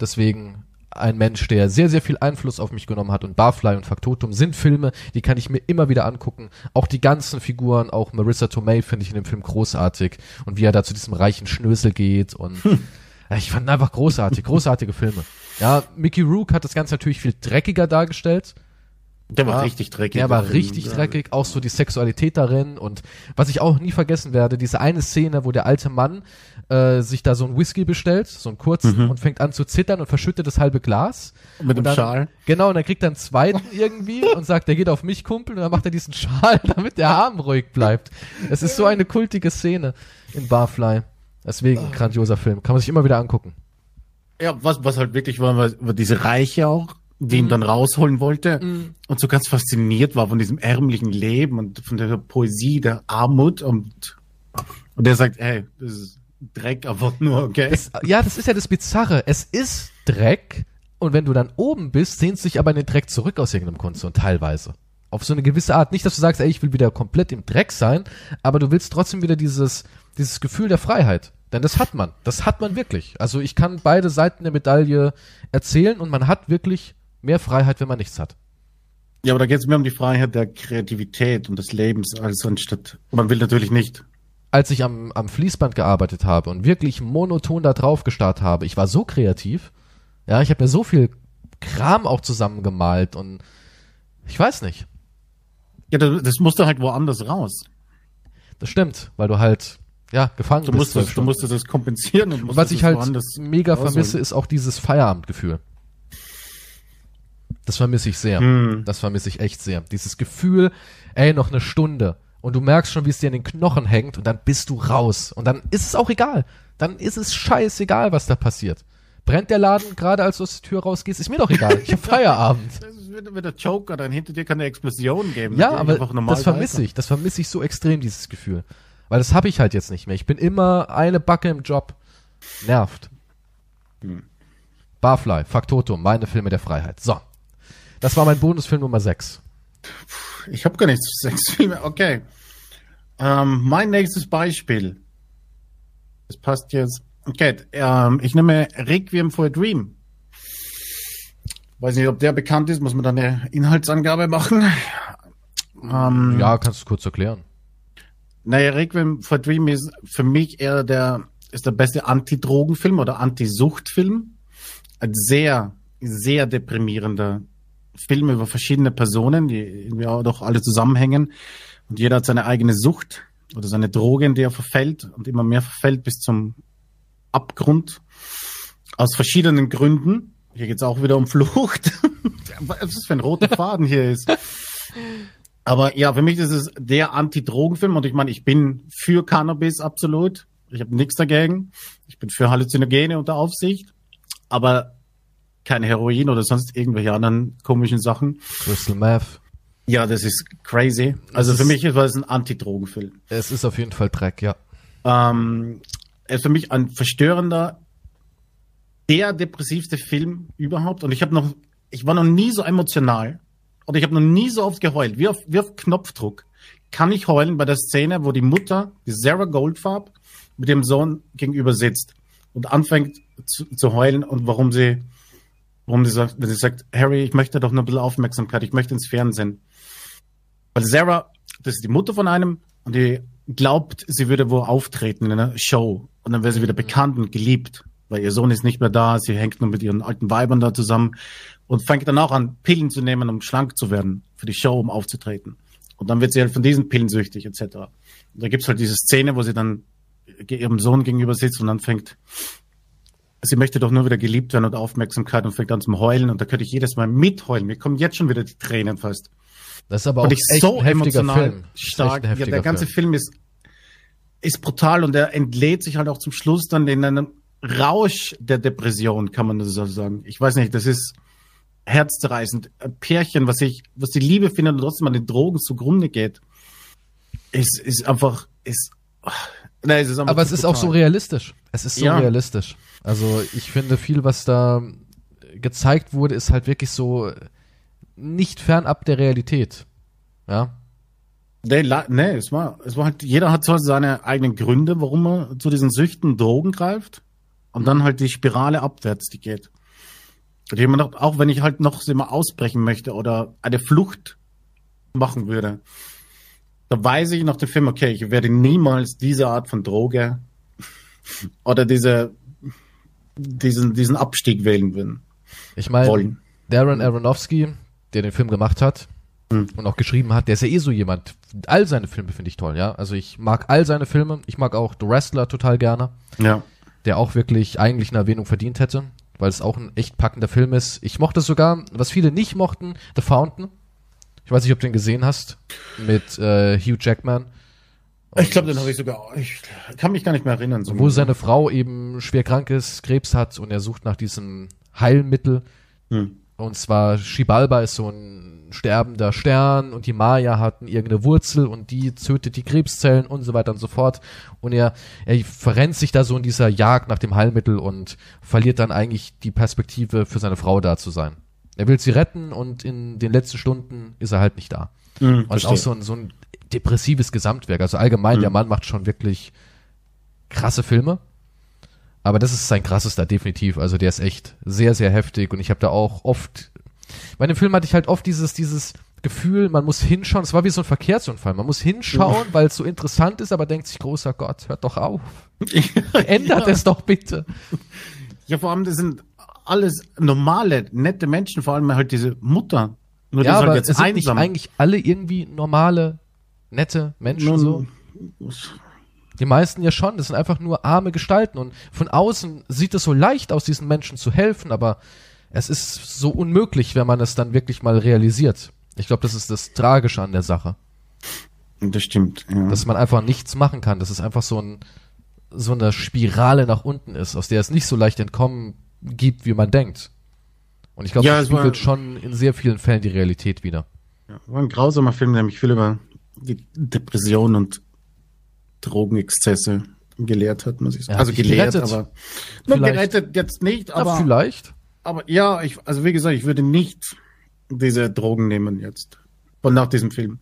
Deswegen ein Mensch, der sehr, sehr viel Einfluss auf mich genommen hat. Und Barfly und Faktotum sind Filme, die kann ich mir immer wieder angucken. Auch die ganzen Figuren, auch Marissa Tomei finde ich in dem Film großartig. Und wie er da zu diesem reichen Schnösel geht und hm. ich fand einfach großartig, großartige Filme. Ja, Mickey Rook hat das Ganze natürlich viel dreckiger dargestellt. Der war ja, richtig dreckig. Der war richtig ja. dreckig, auch so die Sexualität darin und was ich auch nie vergessen werde, diese eine Szene, wo der alte Mann äh, sich da so ein Whisky bestellt, so einen kurzen mhm. und fängt an zu zittern und verschüttet das halbe Glas. Mit dem Schal. Genau, und er kriegt dann einen zweiten irgendwie und sagt, der geht auf mich, Kumpel, und dann macht er diesen Schal, damit der Arm ruhig bleibt. Es ist so eine kultige Szene in Barfly. Deswegen grandioser Film, kann man sich immer wieder angucken. Ja, was, was halt wirklich war, war diese Reiche auch, die ihn mhm. dann rausholen wollte mhm. und so ganz fasziniert war von diesem ärmlichen Leben und von der Poesie, der Armut und, und der sagt, hey, das ist Dreck, aber nur, okay. Das, ja, das ist ja das Bizarre. Es ist Dreck und wenn du dann oben bist, sehnst du dich aber in den Dreck zurück aus irgendeinem Grund und teilweise. Auf so eine gewisse Art. Nicht, dass du sagst, ey, ich will wieder komplett im Dreck sein, aber du willst trotzdem wieder dieses, dieses Gefühl der Freiheit. Denn das hat man. Das hat man wirklich. Also ich kann beide Seiten der Medaille erzählen und man hat wirklich mehr Freiheit, wenn man nichts hat. Ja, aber da geht es mehr um die Freiheit der Kreativität und des Lebens als anstatt. Man will natürlich nicht. Als ich am, am Fließband gearbeitet habe und wirklich monoton da drauf gestarrt habe, ich war so kreativ. Ja, ich habe mir so viel Kram auch zusammengemalt und ich weiß nicht. Ja, das, das musste halt woanders raus. Das stimmt, weil du halt ja, gefangen du bist. Musstest, du musstest das kompensieren. Und, und was ich halt mega vermisse, ist auch dieses Feierabendgefühl. Das vermisse ich sehr. Hm. Das vermisse ich echt sehr. Dieses Gefühl, ey, noch eine Stunde. Und du merkst schon, wie es dir in den Knochen hängt und dann bist du raus. Und dann ist es auch egal. Dann ist es scheißegal, was da passiert. Brennt der Laden gerade, als du aus der Tür rausgehst, ist mir doch egal. Ich hab Feierabend. Das ist wieder der Joker, dann hinter dir kann eine Explosion geben. Ja, aber das vermisse ich. Das vermisse ich so extrem, dieses Gefühl. Weil das habe ich halt jetzt nicht mehr. Ich bin immer eine Backe im Job. Nervt. Hm. Barfly, Faktotum, meine Filme der Freiheit. So. Das war mein Bonusfilm Nummer 6. Ich habe gar nicht sechs Filme. Okay. Ähm, mein nächstes Beispiel. Das passt jetzt. Okay, ähm, ich nehme Requiem for a Dream. Weiß nicht, ob der bekannt ist. Muss man da eine Inhaltsangabe machen? Ähm, ja, kannst du kurz erklären. Naja, Requiem for a Dream ist für mich eher der, ist der beste Anti-Drogen-Film oder Anti-Sucht-Film. Ein sehr, sehr deprimierender Film über verschiedene Personen, die irgendwie auch doch alle zusammenhängen. Und jeder hat seine eigene Sucht oder seine Droge, in die er verfällt und immer mehr verfällt bis zum Abgrund. Aus verschiedenen Gründen. Hier geht's auch wieder um Flucht. Was ist für ein roter Faden hier ist. Aber ja, für mich ist es der Anti-Drogen-Film und ich meine, ich bin für Cannabis absolut. Ich habe nichts dagegen. Ich bin für Halluzinogene unter Aufsicht. Aber kein Heroin oder sonst irgendwelche anderen komischen Sachen. Crystal Meth. Ja, das ist crazy. Also für mich war es ein Anti-Drogenfilm. Es ist auf jeden Fall Dreck, ja. Ähm, er ist für mich ein verstörender, der depressivste Film überhaupt. Und ich habe noch, ich war noch nie so emotional oder ich habe noch nie so oft geheult, wie auf, wie auf Knopfdruck. Kann ich heulen bei der Szene, wo die Mutter, die Sarah Goldfarb, mit dem Sohn gegenüber sitzt und anfängt zu, zu heulen und warum sie Warum sie sagt, wenn sie sagt, Harry, ich möchte doch nur ein bisschen Aufmerksamkeit, ich möchte ins Fernsehen. Weil Sarah, das ist die Mutter von einem und die glaubt, sie würde wo auftreten in einer Show und dann wäre sie wieder bekannt und geliebt, weil ihr Sohn ist nicht mehr da, sie hängt nur mit ihren alten Weibern da zusammen und fängt dann auch an, Pillen zu nehmen, um schlank zu werden für die Show, um aufzutreten. Und dann wird sie halt von diesen Pillen süchtig, etc. Und da gibt's halt diese Szene, wo sie dann ihrem Sohn gegenüber sitzt und dann fängt sie möchte doch nur wieder geliebt werden und Aufmerksamkeit und fängt an zum Heulen und da könnte ich jedes Mal mitheulen. Mir kommen jetzt schon wieder die Tränen fast. Das ist aber und auch echt so ein emotional Film. stark. Ja, der ganze Film. Film ist ist brutal und er entlädt sich halt auch zum Schluss dann in einem Rausch der Depression, kann man das so sagen. Ich weiß nicht, das ist herzzerreißend. Ein Pärchen, was ich, was die Liebe findet und trotzdem an den Drogen zugrunde geht, ist, ist einfach, ist, nein, es ist Aber es ist auch so realistisch. Es ist so ja. realistisch. Also ich finde viel, was da gezeigt wurde, ist halt wirklich so nicht fernab der Realität. Ja. Nee, nee es war, es war halt, jeder hat so seine eigenen Gründe, warum er zu diesen Süchten Drogen greift. Und dann halt die Spirale abwärts, die geht. Und ich auch wenn ich halt noch immer ausbrechen möchte oder eine Flucht machen würde, da weiß ich nach dem Film, okay, ich werde niemals diese Art von Droge oder diese, diesen, diesen Abstieg wählen würden. Ich meine. Darren Aronofsky, der den Film gemacht hat Hm. und auch geschrieben hat, der ist ja eh so jemand. All seine Filme finde ich toll, ja. Also ich mag all seine Filme. Ich mag auch The Wrestler total gerne, Ja. der auch wirklich eigentlich eine Erwähnung verdient hätte, weil es auch ein echt packender Film ist. Ich mochte sogar, was viele nicht mochten, The Fountain. Ich weiß nicht, ob du den gesehen hast mit äh, Hugh Jackman. Ich glaube, den habe ich sogar, ich kann mich gar nicht mehr erinnern. So wo seine Frau eben schwer krank ist, Krebs hat und er sucht nach diesem Heilmittel. Hm. Und zwar Shibalba ist so ein sterbender Stern und die Maya hatten irgendeine Wurzel und die tötet die Krebszellen und so weiter und so fort. Und er, er verrennt sich da so in dieser Jagd nach dem Heilmittel und verliert dann eigentlich die Perspektive für seine Frau da zu sein. Er will sie retten und in den letzten Stunden ist er halt nicht da. Hm, Und auch so ein, so ein depressives Gesamtwerk. Also allgemein, der Mhm. Mann macht schon wirklich krasse Filme. Aber das ist sein krassester, definitiv. Also der ist echt sehr, sehr heftig. Und ich habe da auch oft, bei dem Film hatte ich halt oft dieses, dieses Gefühl, man muss hinschauen. Es war wie so ein Verkehrsunfall. Man muss hinschauen, weil es so interessant ist, aber denkt sich, großer Gott, hört doch auf. Ändert ja. es doch bitte. Ja, vor allem, das sind alles normale, nette Menschen, vor allem halt diese Mutter. Nur ja, ist aber jetzt es sind nicht eigentlich alle irgendwie normale, nette Menschen Nun, so. Die meisten ja schon. Das sind einfach nur arme Gestalten. Und von außen sieht es so leicht aus, diesen Menschen zu helfen, aber es ist so unmöglich, wenn man es dann wirklich mal realisiert. Ich glaube, das ist das Tragische an der Sache. Das stimmt. Ja. Dass man einfach nichts machen kann. Dass es einfach so ein, so eine Spirale nach unten ist, aus der es nicht so leicht entkommen gibt, wie man denkt. Und ich glaube, Ja, das spiegelt schon in sehr vielen Fällen die Realität wieder. ja, war ein grausamer Film, der mich viel über die Depression und Drogenexzesse gelehrt hat, muss ich sagen. Hat also gelehrt, gerettet. aber Vielleicht. gerettet jetzt nicht, Ja, aber, vielleicht. aber ja, ich, also wie gesagt, ich würde nicht diese Drogen nehmen jetzt. Von nach diesem Film.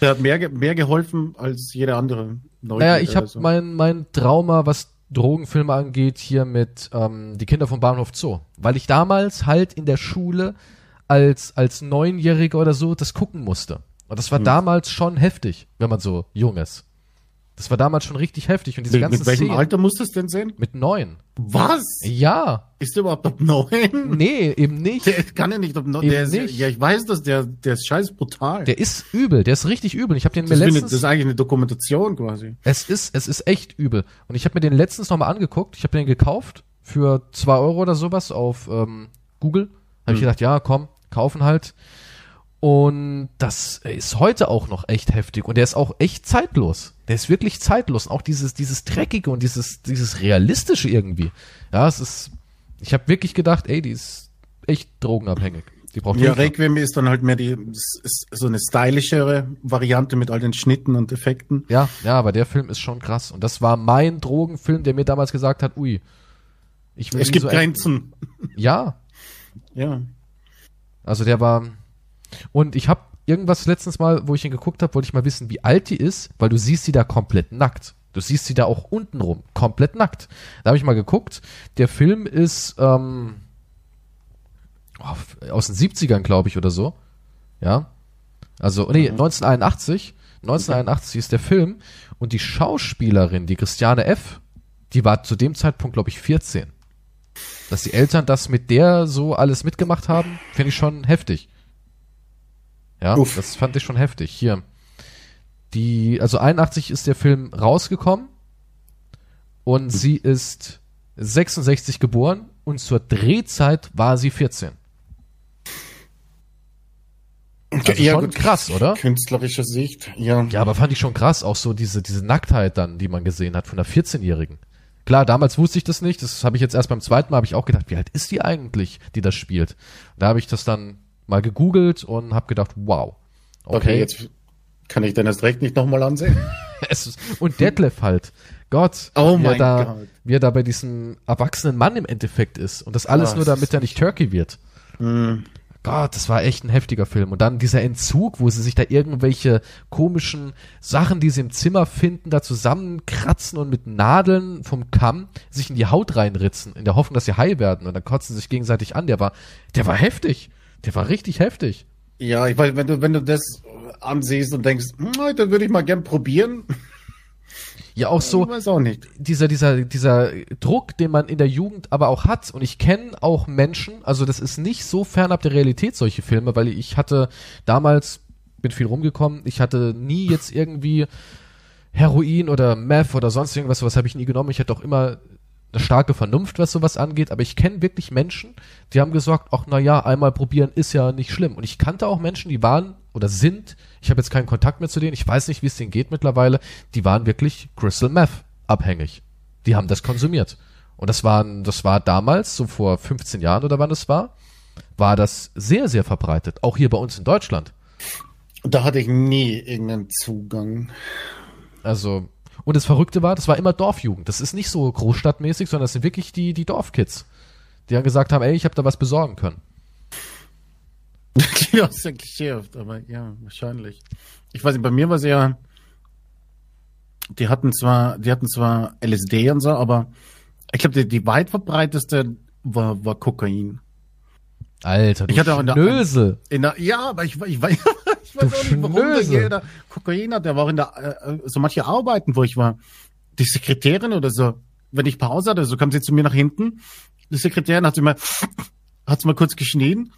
Der hat mehr, mehr geholfen als jeder andere. Neugier Naja, ich habe so. mein, mein Trauma, was Drogenfilme angeht, hier mit ähm, Die Kinder vom Bahnhof Zoo. Weil ich damals halt in der Schule als, als Neunjähriger oder so das gucken musste. Und das war Hm. damals schon heftig, wenn man so jung ist. Das war damals schon richtig heftig. Und diese Mit, ganzen mit welchem Szenen Alter musst du es denn sehen? mit neun. Was? Ja, Ist der überhaupt ab neun? nee, eben nicht. Der kann ja nicht ab neun. Eben Der ist, nicht. Ja, ich weiß das, der, der ist scheiß brutal. Der ist übel, der ist richtig übel. Ich habe den mir das, ist wie eine, letztens das ist eigentlich eine Dokumentation quasi. Es ist, es ist echt übel. Und ich habe mir den letztens nochmal angeguckt. Ich habe den gekauft für zwei Euro oder sowas auf ähm, Google. Habe ich Hm. gedacht, ja, komm, kaufen halt. Und das ist heute auch noch echt heftig. Und der ist auch echt zeitlos. Der ist wirklich zeitlos. Und auch dieses, dieses Dreckige und dieses, dieses Realistische irgendwie. Ja, es ist. Ich habe wirklich gedacht, ey, die ist echt drogenabhängig. Die braucht Ja. Requiem ist dann halt mehr die, so eine stylischere Variante mit all den Schnitten und Effekten. Ja, ja, aber der Film ist schon krass. Und das war mein Drogenfilm, der mir damals gesagt hat, ui, ich will Es gibt so. Grenzen. Ja, Ja. also der war. Und ich habe irgendwas letztens mal, wo ich ihn geguckt habe, wollte ich mal wissen, wie alt die ist, weil du siehst sie da komplett nackt. Du siehst sie da auch untenrum, komplett nackt. Da habe ich mal geguckt. Der Film ist ähm, oh, aus den 70ern, glaube ich, oder so. Ja. Also, nee, 1981. 1981 ist der Film. Und die Schauspielerin, die Christiane F., die war zu dem Zeitpunkt, glaube ich, 14. Dass die Eltern das mit der so alles mitgemacht haben, finde ich schon heftig. Ja, Uff. das fand ich schon heftig. Hier. Die, also 81 ist der Film rausgekommen und sie ist 66 geboren und zur Drehzeit war sie 14. Also ja, schon gut. krass, oder? Künstlerischer Sicht, ja. Ja, aber fand ich schon krass, auch so diese, diese Nacktheit dann, die man gesehen hat von einer 14-Jährigen. Klar, damals wusste ich das nicht, das habe ich jetzt erst beim zweiten Mal, habe ich auch gedacht, wie alt ist die eigentlich, die das spielt? Da habe ich das dann mal gegoogelt und habe gedacht, wow. Okay. Okay, jetzt kann ich den erst recht nicht nochmal ansehen. es ist, und Detlef halt. Gott, Oh wie, er da, Gott. wie er da bei diesem erwachsenen Mann im Endeffekt ist. Und das alles Ah, nur, das damit er nicht Turkey wird. Hm. Gott, das war echt ein heftiger Film. Und dann dieser Entzug, wo sie sich da irgendwelche komischen Sachen, die sie im Zimmer finden, da zusammenkratzen und mit Nadeln vom Kamm sich in die Haut reinritzen, in der Hoffnung, dass sie high werden. Und dann kotzen sie sich gegenseitig an. Der war, der war heftig. Der war richtig heftig. Ja, ich weiß, wenn du, wenn du das ansiehst und denkst, hm, das würde ich mal gern probieren. Ja, auch so. Ich weiß auch nicht. Dieser, dieser, dieser Druck, den man in der Jugend aber auch hat. Und ich kenne auch Menschen, also das ist nicht so fernab der Realität, solche Filme, weil ich hatte damals, bin viel rumgekommen, ich hatte nie jetzt irgendwie Heroin oder Meth oder sonst irgendwas, sowas habe ich nie genommen. Ich hatte auch immer eine starke Vernunft, was sowas angeht, aber ich kenne wirklich Menschen, die haben gesagt, ach na ja, einmal probieren ist ja nicht schlimm. Und ich kannte auch Menschen, die waren oder sind, ich habe jetzt keinen Kontakt mehr zu denen, ich weiß nicht, wie es denen geht mittlerweile, die waren wirklich Crystal Meth abhängig. Die haben das konsumiert. Und das waren, das war damals, so vor 15 Jahren oder wann es war, war das sehr, sehr verbreitet. Auch hier bei uns in Deutschland. Da hatte ich nie irgendeinen Zugang. Also, und das Verrückte war, das war immer Dorfjugend. Das ist nicht so großstadtmäßig, sondern das sind wirklich die, die Dorfkids, die dann gesagt haben, ey, ich habe da was besorgen können. ja, ist ja klischeehaft, aber ja, wahrscheinlich. Ich weiß nicht, bei mir war es ja, die hatten zwar, die hatten zwar LSD und so, aber ich glaube, die, die weit verbreiteste war, war Kokain. Alter, du Ich hatte auch in der- Schnösel. In der, ja, aber ich, ich, weiß- ich weiß auch nicht, warum Schnösel. jeder Kokain hat. Der war auch in der, äh, so manche Arbeiten, wo ich war. Die Sekretärin oder so, wenn ich Pause hatte, so kam sie zu mir nach hinten. Die Sekretärin hat sie mal, hat sie mal kurz geschnien,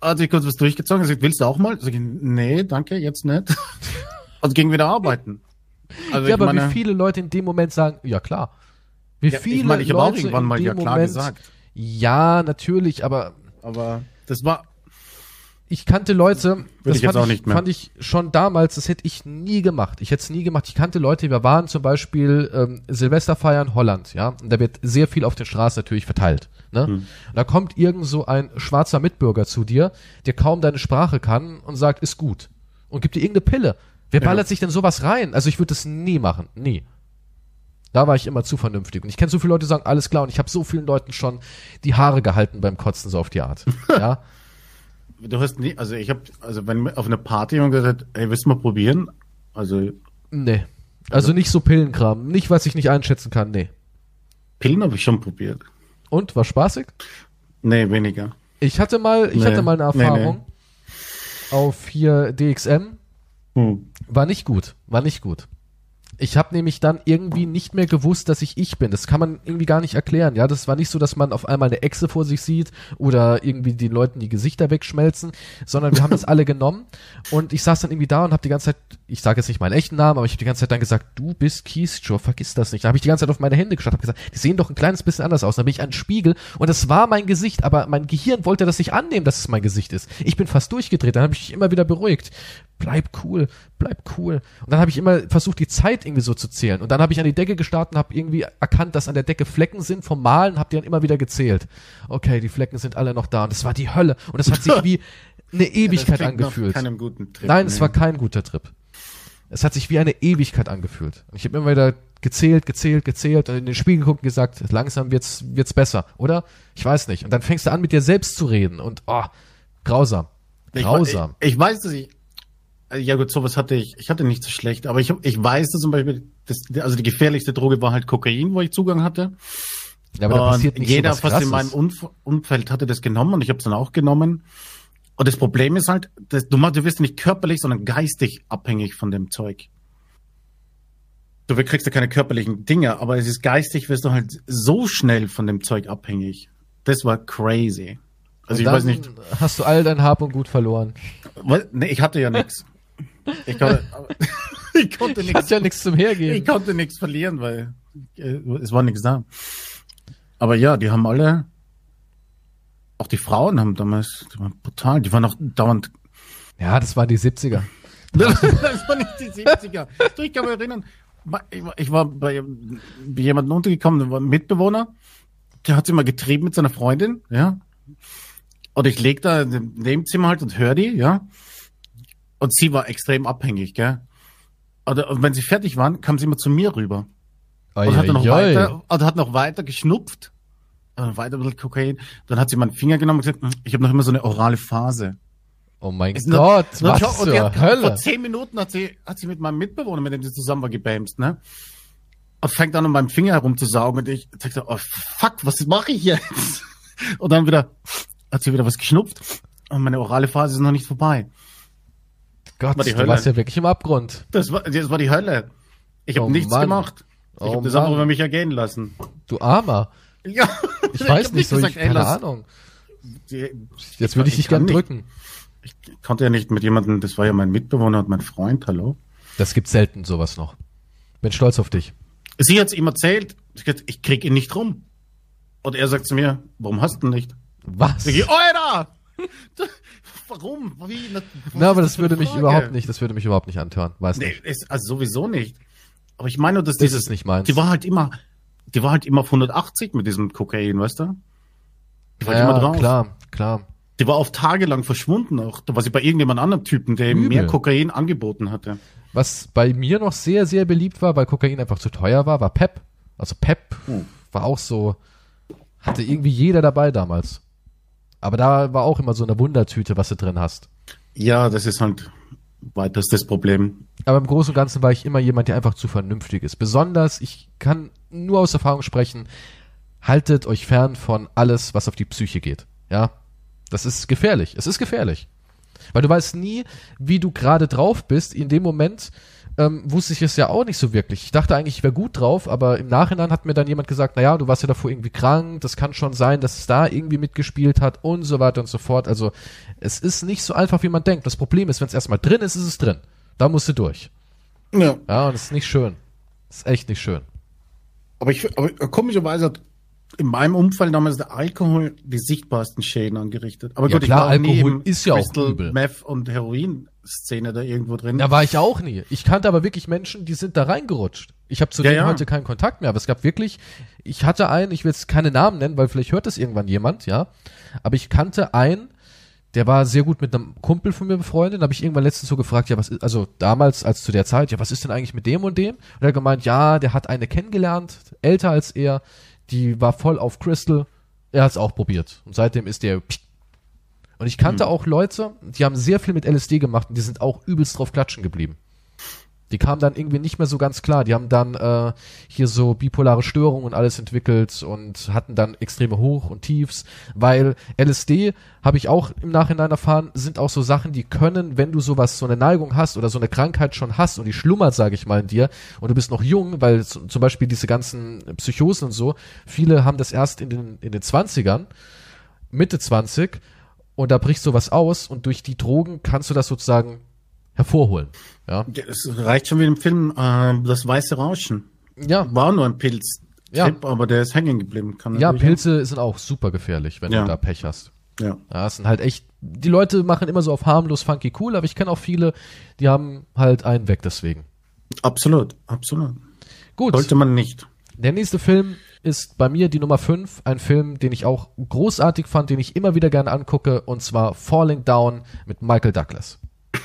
hat sich kurz was durchgezogen, gesagt, willst du auch mal? Sag ich, nee, danke, jetzt nicht. Und ging wieder arbeiten. Also ja, ich aber meine, wie viele Leute in dem Moment sagen, ja klar. Wie ja, viele ich meine, ich habe auch Leute irgendwann mal ja klar Moment, gesagt. Ja, natürlich, aber Aber das war, ich kannte Leute, das ich jetzt fand, auch ich, nicht mehr. fand ich schon damals, das hätte ich nie gemacht. Ich hätte es nie gemacht. Ich kannte Leute, wir waren zum Beispiel ähm, Silvesterfeiern Holland, ja, und da wird sehr viel auf den Straßen natürlich verteilt. Ne? Hm. Und da kommt irgend so ein schwarzer Mitbürger zu dir, der kaum deine Sprache kann und sagt, ist gut. Und gibt dir irgendeine Pille. Wer Ja. ballert sich denn sowas rein? Also ich würde das nie machen. Nie. Da war ich immer zu vernünftig. Und ich kenne so viele Leute, die sagen, alles klar, und ich habe so vielen Leuten schon die Haare gehalten beim Kotzen, so auf die Art. ja. du hast nie, also ich habe, also wenn auf einer Party jemand gesagt hat, ey, willst du mal probieren? Also Nee. Also nicht so Pillenkram. Nicht, was ich nicht einschätzen kann, nee. Pillen habe ich schon probiert. Und, war spaßig? Nee, weniger. Ich hatte mal, ich Nee. hatte mal eine Nee, Erfahrung auf hier DXM. Hm. War nicht gut. War nicht gut. Ich habe nämlich dann irgendwie nicht mehr gewusst, dass ich ich bin. Das kann man irgendwie gar nicht erklären. Ja, das war nicht so, dass man auf einmal eine Echse vor sich sieht oder irgendwie den Leuten die Gesichter wegschmelzen, sondern wir haben das alle genommen und ich saß dann irgendwie da und habe die ganze Zeit, ich sage jetzt nicht meinen echten Namen, aber ich habe die ganze Zeit dann gesagt, du bist Keystrow, vergiss das nicht. Da habe ich die ganze Zeit auf meine Hände geschaut, habe gesagt, die sehen doch ein kleines bisschen anders aus. Dann bin ich an den Spiegel und es war mein Gesicht, aber mein Gehirn wollte das nicht annehmen, dass es mein Gesicht ist. Ich bin fast durchgedreht, dann habe ich mich immer wieder beruhigt. Bleib cool, bleib cool. Und dann habe ich immer versucht, die Zeit irgendwie so zu zählen. Und dann habe ich an die Decke gestartet und habe irgendwie erkannt, dass an der Decke Flecken sind vom Malen, habe die dann immer wieder gezählt. Okay, die Flecken sind alle noch da und es war die Hölle. Und es hat sich wie eine Ewigkeit Das nach angefühlt. Keinem guten Trip, Nein, nee. es war kein guter Trip. Es hat sich wie eine Ewigkeit angefühlt. Und ich habe immer wieder gezählt, gezählt, gezählt und in den Spiegel geguckt und gesagt, langsam wird's, wird's besser, oder? Ich weiß nicht. Und dann fängst du an, mit dir selbst zu reden und, oh, grausam. Ich, Grausam. ich, ich weiß, dass ich, ja gut, sowas hatte ich, ich hatte nicht so schlecht, aber ich, ich weiß, dass zum Beispiel, das, also die gefährlichste Droge war halt Kokain, wo ich Zugang hatte. Ja, aber da passiert nicht jeder so was fast in meinem Umf Umfeld hatte das genommen und ich habe es dann auch genommen. Und das Problem ist halt, dass du, machst- du wirst nicht körperlich, sondern geistig abhängig von dem Zeug. Du kriegst ja keine körperlichen Dinge, aber es ist geistig, wirst du halt so schnell von dem Zeug abhängig. Das war crazy. Also Und ich weiß nicht, Hast du all dein Hab und Gut verloren. was, nee, ich hatte ja nichts. Ich konnte, ich konnte Ich nichts. ja nichts zum Hergeben. Ich konnte nichts verlieren, weil äh, es war nichts da. Aber ja, die haben alle, auch die Frauen haben damals, die waren brutal, die waren auch dauernd. Ja, das waren die 70er. das war nicht die 70er. Du, ich kann mich erinnern, ich war- war bei bei jemandem untergekommen, der war ein Mitbewohner, der hat sich mal getrieben mit seiner Freundin, ja. Und ich leg da in dem Nebenzimmer halt und hör die, ja. Und sie war extrem abhängig, gell. Oder und wenn sie fertig waren, kam sie immer zu mir rüber. Und hat noch weiter, und hat noch weiter geschnupft. äh, weiter ein bisschen Kokain. Dann hat sie meinen Finger genommen und gesagt, "Hm, ich habe noch immer so eine orale Phase. Oh mein Ist Gott, nur was und die zur hat, Vor Hölle. zehn Minuten hat sie, hat sie mit meinem Mitbewohner, mit dem sie zusammen war, gebämst, ne? Und fängt an, an meinem Finger herumzusaugen und ich dachte, oh fuck, was mache ich jetzt? Und dann wieder, hat sie wieder was geschnupft und meine orale Phase ist noch nicht vorbei. Gott, war die du Hölle. warst ja wirklich im Abgrund. Das war, das war die Hölle. Ich habe Oh nichts Mann. gemacht. Ich Oh habe das einfach über mich ergehen lassen. Du Armer. Ja. Ich weiß hab nicht, so, ich, gesagt, ey, keine lass- Ahnung. Die- Jetzt würde ich dich gern drücken. Ich konnte ja nicht mit jemandem, das war ja mein Mitbewohner und mein Freund, hallo. Das gibt selten sowas noch. Bin stolz auf dich. Sie hat's ihm erzählt, ich, ich krieg ihn nicht rum. Und er sagt zu mir, warum hast du ihn nicht? Was? Ich, Alter! Warum? Wie? Na, Na, aber ist das eine würde mich überhaupt nicht, das würde mich überhaupt nicht antören. Weiß Nee, nicht. es, also sowieso nicht. Aber ich meine dass Ist dieses, es nicht meins. die war halt immer, die war halt immer auf 180 mit diesem Kokain, weißt du? Die war halt immer Ja, drauf. klar, klar. Die war auf tagelang verschwunden auch. Da war sie bei irgendjemand anderem Typen, der ihm Übel. mehr Kokain angeboten hatte. Was bei mir noch sehr, sehr beliebt war, weil Kokain einfach zu teuer war, war Pep. Also Pep Hm. war auch so, hatte irgendwie jeder dabei damals. Aber da war auch immer so eine Wundertüte, was du drin hast. Ja, das ist halt weiters das Problem. Aber im Großen und Ganzen war ich immer jemand, der einfach zu vernünftig ist. Besonders, ich kann nur aus Erfahrung sprechen, haltet euch fern von alles, was auf die Psyche geht. Ja, das ist gefährlich. Es ist gefährlich. Weil du weißt nie, wie du gerade drauf bist. In dem Moment ähm, wusste ich es ja auch nicht so wirklich. Ich dachte eigentlich, ich wäre gut drauf, aber im Nachhinein hat mir dann jemand gesagt, naja, du warst ja davor irgendwie krank, das kann schon sein, dass es da irgendwie mitgespielt hat und so weiter und so fort. Also es ist nicht so einfach, wie man denkt. Das Problem ist, wenn es erstmal drin ist, ist es drin. Da musst du durch. Ja. Ja, und das ist nicht schön. Das ist echt nicht schön. Aber ich, aber komischerweise hat in meinem Umfeld damals der Alkohol die sichtbarsten Schäden angerichtet. Aber Ja, gut, klar, ich war auch Alkohol ist ja auch Crystal übel. Meth und Heroin-Szene da irgendwo drin. Da war ich auch nie. Ich kannte aber wirklich Menschen, die sind da reingerutscht. Ich habe zu Ja, denen ja. heute keinen Kontakt mehr, aber es gab wirklich, ich hatte einen, ich will jetzt keine Namen nennen, weil vielleicht hört das irgendwann jemand, ja. Aber ich kannte einen, der war sehr gut mit einem Kumpel von mir befreundet. Da habe ich irgendwann letztens so gefragt, ja, was ist, also damals, als zu der Zeit, ja, was ist denn eigentlich mit dem und dem? Und er hat gemeint, ja, der hat eine kennengelernt, älter als er, die war voll auf Crystal. Er hat es auch probiert. Und seitdem ist der und ich kannte auch Leute, die haben sehr viel mit LSD gemacht und die sind auch übelst drauf klatschen geblieben. Die kamen dann irgendwie nicht mehr so ganz klar. Die haben dann äh, hier so bipolare Störungen und alles entwickelt und hatten dann extreme Hoch- und Tiefs, weil LSD, habe ich auch im Nachhinein erfahren, sind auch so Sachen, die können, wenn du sowas, so eine Neigung hast oder so eine Krankheit schon hast und die schlummert, sage ich mal, in dir und du bist noch jung, weil zum Beispiel diese ganzen Psychosen und so, viele haben das erst in den, in den 20ern, Mitte 20 und da bricht sowas aus und durch die Drogen kannst du das sozusagen hervorholen. Ja, Es reicht schon wie im Film äh, Das Weiße Rauschen. ja, War nur ein Pilz. Ja. aber der ist hängen geblieben. Kann ja Pilze sind auch super gefährlich, wenn Ja. du da Pech hast. auch. Ja. Ja, es sind halt echt, die Leute machen immer so auf harmlos, funky, cool, aber ich kenne auch viele, die haben halt einen weg deswegen. Absolut, absolut. Gut, Sollte man nicht. der nächste Film ist bei mir die Nummer 5, ein Film, den ich auch großartig fand, den ich immer wieder gerne angucke, und zwar Falling Down mit Michael Douglas.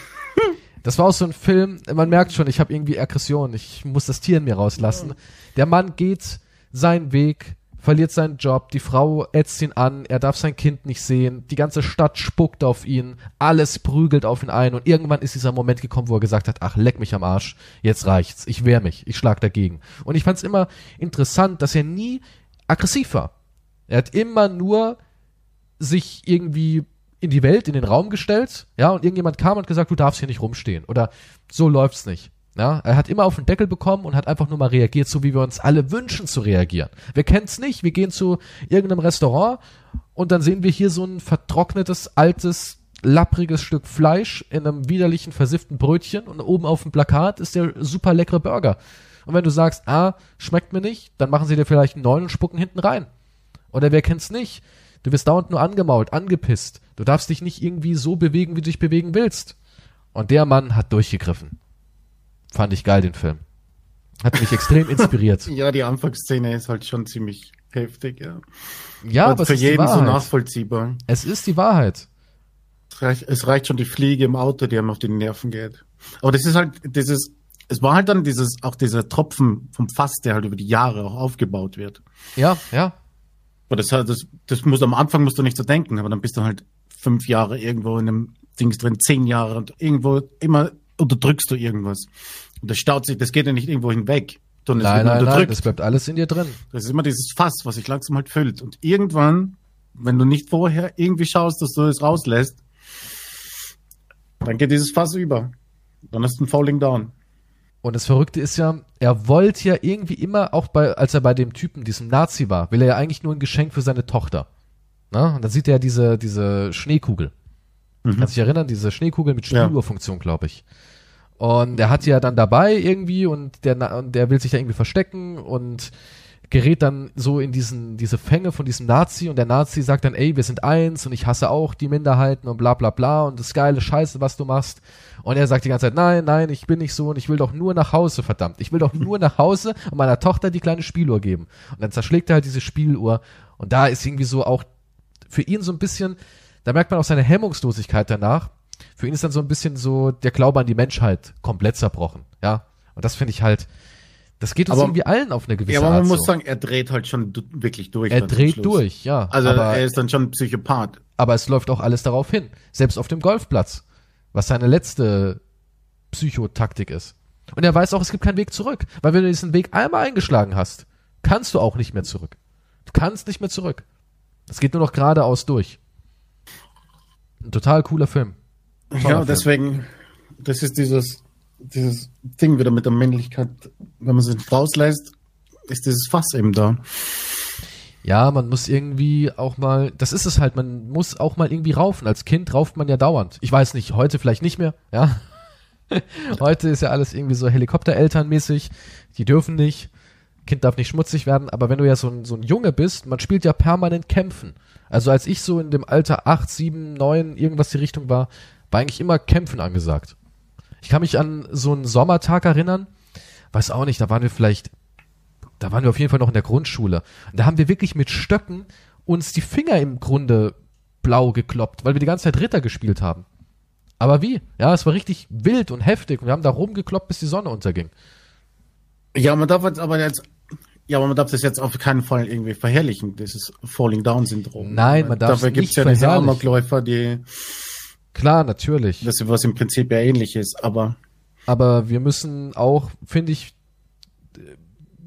Das war auch so ein Film, man merkt schon, ich habe irgendwie Aggression, ich muss das Tier in mir rauslassen. Der Mann geht seinen Weg, verliert seinen Job, die Frau ätzt ihn an, er darf sein Kind nicht sehen, die ganze Stadt spuckt auf ihn, alles prügelt auf ihn ein und irgendwann ist dieser Moment gekommen, wo er gesagt hat, ach, leck mich am Arsch, jetzt reicht's, ich wehr mich, ich schlag dagegen. Und ich fand's immer interessant, dass er nie aggressiv war. Er hat immer nur sich irgendwie in die Welt, in den Raum gestellt, ja, und irgendjemand kam und gesagt, du darfst hier nicht rumstehen oder so läuft's nicht. Ja, er hat immer auf den Deckel bekommen und hat einfach nur mal reagiert, so wie wir uns alle wünschen zu reagieren. Wir kennen's nicht, wir gehen zu irgendeinem Restaurant und dann sehen wir hier so ein vertrocknetes, altes, lappriges Stück Fleisch in einem widerlichen, versifften Brötchen und oben auf dem Plakat ist der super leckere Burger. Und wenn du sagst, ah, schmeckt mir nicht, dann machen sie dir vielleicht einen neuen und spucken hinten rein. Oder wer kennt's nicht? Du wirst dauernd nur angemault, angepisst. Du darfst dich nicht irgendwie so bewegen, wie du dich bewegen willst. Und der Mann hat durchgegriffen. Fand ich geil, den Film. Hat mich extrem inspiriert. Ja, die Anfangsszene ist halt schon ziemlich heftig, ja. Ja, Und aber für ist die jeden so Wahrheit. nachvollziehbar. Es ist die Wahrheit. Es reicht, es reicht schon die Fliege im Auto, die einem auf die Nerven geht. Aber das ist halt dieses, es war halt dann dieses, auch dieser Tropfen vom Fass, der halt über die Jahre auch aufgebaut wird. Ja, ja. Aber das, das, das muss am Anfang musst du nicht so denken, aber dann bist du halt fünf Jahre irgendwo in einem Dings drin, zehn Jahre und irgendwo immer unterdrückst du irgendwas. Und das staut sich, das geht ja nicht irgendwo hinweg. Sondern nein, nein, nein, das bleibt alles in dir drin. Das ist immer dieses Fass, was sich langsam halt füllt. Und irgendwann, wenn du nicht vorher irgendwie schaust, dass du es rauslässt, dann geht dieses Fass über. Dann ist ein Falling Down. Und das Verrückte ist ja, er wollte ja irgendwie immer, auch bei, als er bei dem Typen, diesem Nazi war, will er ja eigentlich nur ein Geschenk für seine Tochter. Na? Und dann sieht er diese, diese Schneekugel. Mhm. Kannst dich erinnern, diese Schneekugel mit Spieluhrfunktion, glaube ich. Und er hat ja dann dabei irgendwie und der, und der will sich da irgendwie verstecken und gerät dann so in diesen, diese Fänge von diesem Nazi und der Nazi sagt dann, ey, wir sind eins und ich hasse auch die Minderheiten und bla bla bla und das geile Scheiße, was du machst. Und er sagt die ganze Zeit, nein, nein, ich bin nicht so und ich will doch nur nach Hause, verdammt. Ich will doch nur nach Hause und meiner Tochter die kleine Spieluhr geben. Und dann zerschlägt er halt diese Spieluhr und da ist irgendwie so auch für ihn so ein bisschen, da merkt man auch seine Hemmungslosigkeit danach. Für ihn ist dann so ein bisschen so der Glaube an die Menschheit komplett zerbrochen, ja. Und das finde ich halt, das geht uns aber, irgendwie allen auf eine gewisse Art. Ja, aber man Art muss so. sagen, er dreht halt schon wirklich durch. Er dreht durch, ja. Also er ist dann schon ein Psychopath. Aber es läuft auch alles darauf hin. Selbst auf dem Golfplatz. Was seine letzte Psychotaktik ist. Und er weiß auch, es gibt keinen Weg zurück. Weil wenn du diesen Weg einmal eingeschlagen hast, kannst du auch nicht mehr zurück. Du kannst nicht mehr zurück. Es geht nur noch geradeaus durch. Ein total cooler Film. Ja, deswegen, das ist dieses, dieses Ding wieder mit der Männlichkeit, wenn man sich rauslässt, ist dieses Fass eben da. Ja, man muss irgendwie auch mal, das ist es halt, man muss auch mal irgendwie raufen. Als Kind rauft man ja dauernd. Ich weiß nicht, heute vielleicht nicht mehr, ja. heute ist ja alles irgendwie so Helikopterelternmäßig. Die dürfen nicht. Kind darf nicht schmutzig werden, aber wenn du ja so ein, so ein Junge bist, man spielt ja permanent Kämpfen. Also als ich so in dem Alter 8, 7, 9, irgendwas die Richtung war, war eigentlich immer Kämpfen angesagt. Ich kann mich an so einen Sommertag erinnern, weiß auch nicht, da waren wir vielleicht, da waren wir auf jeden Fall noch in der Grundschule. Und da haben wir wirklich mit Stöcken uns die Finger im Grunde blau gekloppt, weil wir die ganze Zeit Ritter gespielt haben. Aber wie? Ja, es war richtig wild und heftig und wir haben da rumgekloppt, bis die Sonne unterging. Ja, man darf jetzt aber jetzt, ja, aber man darf das jetzt auf keinen Fall irgendwie verherrlichen, dieses Falling Down Syndrom. Nein, man darf Dafür gibt's ja diese Amokläufer, die Klar, natürlich. Das ist was im Prinzip ja ähnlich ist, aber. Aber wir müssen auch, finde ich,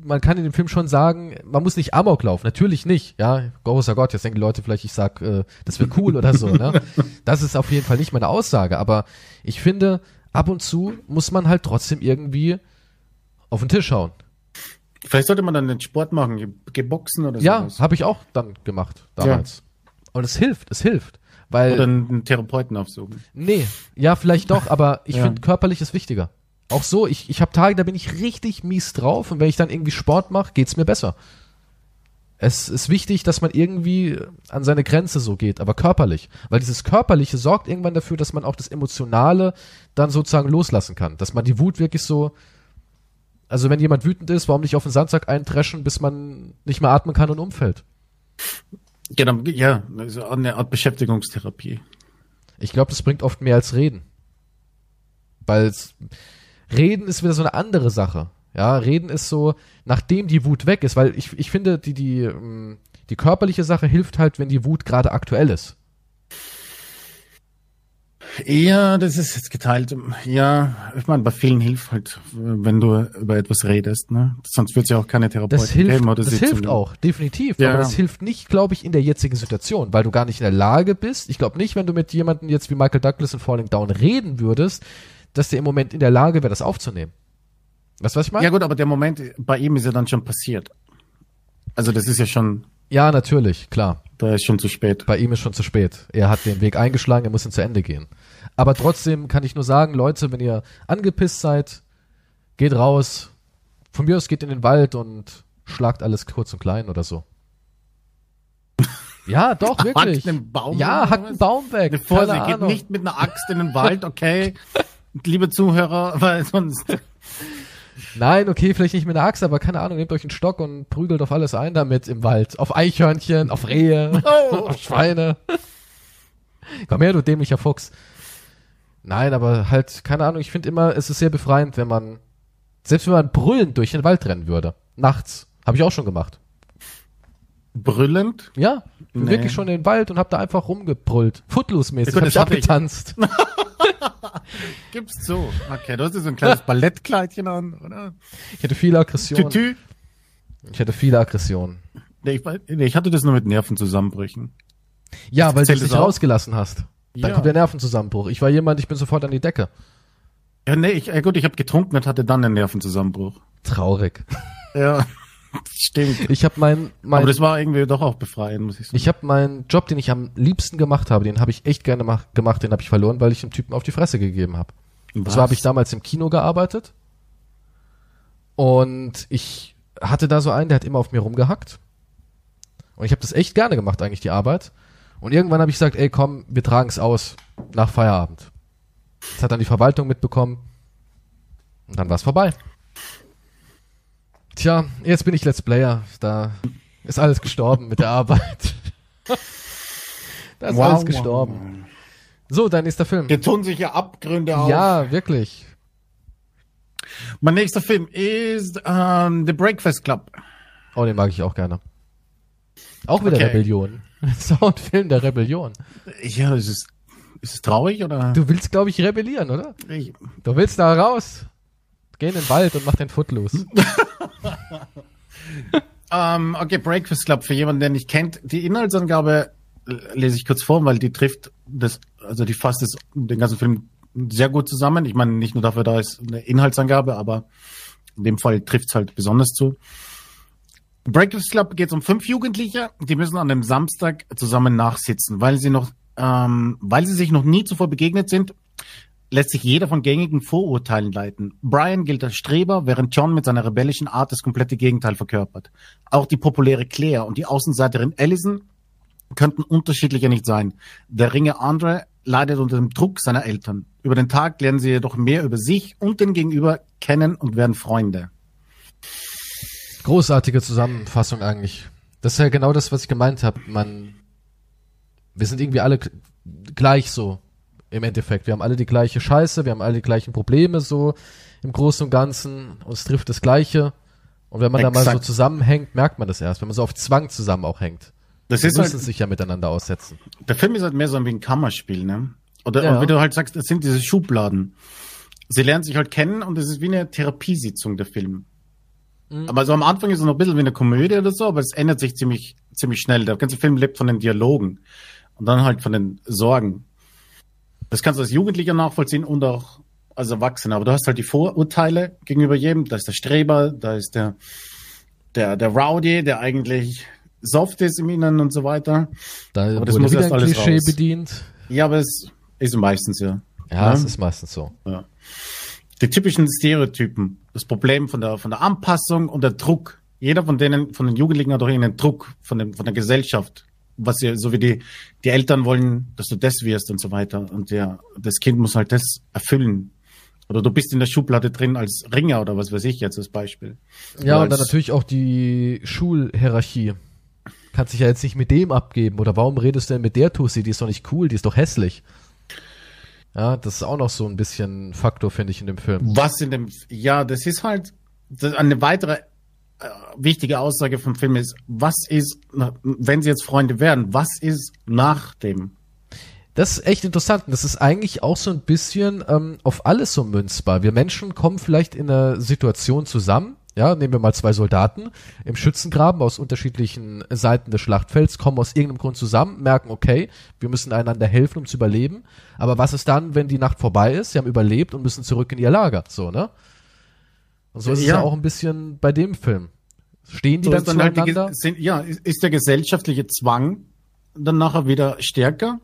man kann in dem Film schon sagen, man muss nicht Amok laufen, natürlich nicht, ja, großer Gott, jetzt denken Leute vielleicht, ich sag, äh, das wäre cool oder so, ne? Das ist auf jeden Fall nicht meine Aussage, aber ich finde, ab und zu muss man halt trotzdem irgendwie auf den Tisch schauen. Vielleicht sollte man dann den Sport machen, geboxen oder so. Ja, habe ich auch dann gemacht damals. Ja. Und es hilft, es hilft. Weil, Oder einen Therapeuten aufsuchen. Nee, ja, vielleicht doch, aber ich ja. finde, körperlich ist wichtiger. Auch so, ich, ich habe Tage, da bin ich richtig mies drauf und wenn ich dann irgendwie Sport mache, geht's mir besser. Es ist wichtig, dass man irgendwie an seine Grenze so geht, aber körperlich. Weil dieses Körperliche sorgt irgendwann dafür, dass man auch das Emotionale dann sozusagen loslassen kann. Dass man die Wut wirklich so. Also wenn jemand wütend ist, warum nicht auf den Sandsack eintreschen, bis man nicht mehr atmen kann und umfällt? Genau, ja, also eine Art Beschäftigungstherapie. Ich glaube, das bringt oft mehr als Reden. Weil Reden ist wieder so eine andere Sache. Ja, Reden ist so, nachdem die Wut weg ist, weil ich, ich finde, die, die, ähm, die körperliche Sache hilft halt, wenn die Wut gerade aktuell ist. Ja, das ist jetzt geteilt. Ja, ich meine, bei vielen hilft halt, wenn du über etwas redest, ne? Sonst wird es ja auch keine Therapie das hilft, geben. Oder das hilft auch, definitiv. Ja. Aber das hilft nicht, glaube ich, in der jetzigen Situation, weil du gar nicht in der Lage bist. Ich glaube nicht, wenn du mit jemandem jetzt wie Michael Douglas in Falling Down reden würdest, dass der im Moment in der Lage wäre, das aufzunehmen. Weißt du, was ich meine? Ja gut, aber der Moment bei ihm ist ja dann schon passiert. Also das ist ja schon. Ja, natürlich, klar. Da ist schon zu spät. Bei ihm ist schon zu spät. Er hat den Weg eingeschlagen, er muss ihn zu Ende gehen. Aber trotzdem kann ich nur sagen, Leute, wenn ihr angepisst seid, geht raus. Von mir aus geht in den Wald und schlagt alles kurz und klein oder so. Ja, doch, wirklich. Hackt einen Baum ja, hackt einen Baum weg. Bevor sie geht nicht mit einer Axt in den Wald, okay? Liebe Zuhörer, weil sonst. Nein, okay, vielleicht nicht mit einer Axt, aber keine Ahnung, nehmt euch einen Stock und prügelt auf alles ein damit im Wald. Auf Eichhörnchen, auf Rehe, oh. auf Schweine. Komm her, du dämlicher Fuchs. Nein, aber halt, keine Ahnung, ich finde immer, es ist sehr befreiend, wenn man, selbst wenn man brüllend durch den Wald rennen würde. Nachts. Habe ich auch schon gemacht. Brüllend? Ja, Nee. wirklich schon in den Wald und hab da einfach rumgebrüllt. Footloose-mäßig, Ja, hab ich abgetanzt. Gibt's so. Okay, du hast dir so ein kleines Ballettkleidchen an, oder? Ich hatte viele Aggressionen. Tütü. Ich hatte viele Aggressionen. Nee, ich, nee, ich hatte das nur mit Nervenzusammenbrüchen. Ja, weil du auch? rausgelassen hast. Dann Ja. kommt der Nervenzusammenbruch. Ich war jemand, ich bin sofort an die Decke. Ja, nee, ich, äh, gut, ich habe getrunken und hatte dann einen Nervenzusammenbruch. Traurig. Ja, stimmt. Ich habe mein, mein Aber das war irgendwie doch auch befreiend, muss ich sagen. Ich habe meinen Job, den ich am liebsten gemacht habe, den habe ich echt gerne mach, gemacht, den habe ich verloren, weil ich dem Typen auf die Fresse gegeben habe. Und Was? zwar habe ich damals im Kino gearbeitet und ich hatte da so einen, der hat immer auf mir rumgehackt. Und ich habe das echt gerne gemacht, eigentlich die Arbeit. Und irgendwann habe ich gesagt, ey komm, wir tragen es aus nach Feierabend. Das hat dann die Verwaltung mitbekommen. Und dann war es vorbei. Tja, jetzt bin ich Let's Player. Da ist alles gestorben mit der Arbeit. da ist alles gestorben. So, dein nächster Film. Hier tun sich ja Abgründe auf. Ja, wirklich. Mein nächster Film ist ähm, The Breakfast Club. Oh, den mag ich auch gerne. Auch wieder Okay. Rebellion. Das ist auch ein Film der Rebellion. Ja, ist es, ist es traurig oder? Du willst, glaube ich, rebellieren, oder? Ich, Du willst da raus. Geh in den Wald und mach den Footloose. ähm, okay, Breakfast Club, für jemanden, der nicht kennt. Die Inhaltsangabe lese ich kurz vor, weil die trifft das, also die fasst das, den ganzen Film sehr gut zusammen. Ich meine, nicht nur dafür da ist eine Inhaltsangabe, aber in dem Fall trifft es halt besonders zu. Breakfast Club geht um fünf Jugendliche, die müssen an einem Samstag zusammen nachsitzen, weil sie noch, ähm, weil sie sich noch nie zuvor begegnet sind, lässt sich jeder von gängigen Vorurteilen leiten. Brian gilt als Streber, während John mit seiner rebellischen Art das komplette Gegenteil verkörpert. Auch die populäre Claire und die Außenseiterin Allison könnten unterschiedlicher nicht sein. Der Ringe Andre leidet unter dem Druck seiner Eltern. Über den Tag lernen sie jedoch mehr über sich und den Gegenüber kennen und werden Freunde. Großartige Zusammenfassung eigentlich. Das ist ja genau das, was ich gemeint habe. Man, wir sind irgendwie alle gleich so im Endeffekt. Wir haben alle die gleiche Scheiße, wir haben alle die gleichen Probleme so im Großen und Ganzen. Uns trifft das Gleiche. Und wenn man da mal so Exakt. zusammenhängt, merkt man das erst. Wenn man so auf Zwang zusammen auch hängt. Das Die ist müssen halt, sich ja miteinander aussetzen. der Film ist halt mehr so wie ein Kammerspiel, ne? Oder Ja. wie du halt sagst, das sind diese Schubladen. Sie lernen sich halt kennen und es ist wie eine Therapiesitzung, der Film. Mhm. Aber so am Anfang ist es noch ein bisschen wie eine Komödie oder so, aber es ändert sich ziemlich, ziemlich schnell. Der ganze Film lebt von den Dialogen und dann halt von den Sorgen. Das kannst du als Jugendlicher nachvollziehen und auch als Erwachsener. Aber du hast halt die Vorurteile gegenüber jedem. Da ist der Streber, da ist der, der, der Rowdy, der eigentlich soft ist im Inneren und so weiter. Da Aber das muss erst alles Klischee raus. bedient. Ja, aber es ist meistens ja. Ja, Ja. es ist meistens so. Ja. Die typischen Stereotypen. Das Problem von der, von der Anpassung und der Druck. Jeder von denen, von den Jugendlichen hat doch einen Druck von, dem, von der Gesellschaft. Was sie, so wie die, die Eltern wollen, dass du das wirst und so weiter. Und der, das Kind muss halt das erfüllen. Oder du bist in der Schublade drin als Ringer oder was weiß ich jetzt als Beispiel. Ja, Oder und dann als- natürlich auch die Schulhierarchie. Kannst dich ja jetzt nicht mit dem abgeben. Oder warum redest du denn mit der Tussi? Die ist doch nicht cool, die ist doch hässlich. Ja, das ist auch noch so ein bisschen Faktor, finde ich, in dem Film. Was in dem, ja, das ist halt, das, eine weitere wichtige Aussage vom Film ist, was ist, wenn sie jetzt Freunde werden, was ist nach dem? Das ist echt interessant. Das ist eigentlich auch so ein bisschen ähm, auf alles so münzbar. Wir Menschen kommen vielleicht in einer Situation zusammen. Ja, nehmen wir mal zwei Soldaten im Schützengraben aus unterschiedlichen Seiten des Schlachtfelds, kommen aus irgendeinem Grund zusammen, merken, okay, wir müssen einander helfen, um zu überleben. Aber was ist dann, wenn die Nacht vorbei ist? Sie haben überlebt und müssen zurück in ihr Lager. So, ne? Und so ist es Ja. ja auch ein bisschen bei dem Film. Stehen die So dann dann halt die, zueinander? Sind, ja, ist der gesellschaftliche Zwang dann nachher wieder stärker?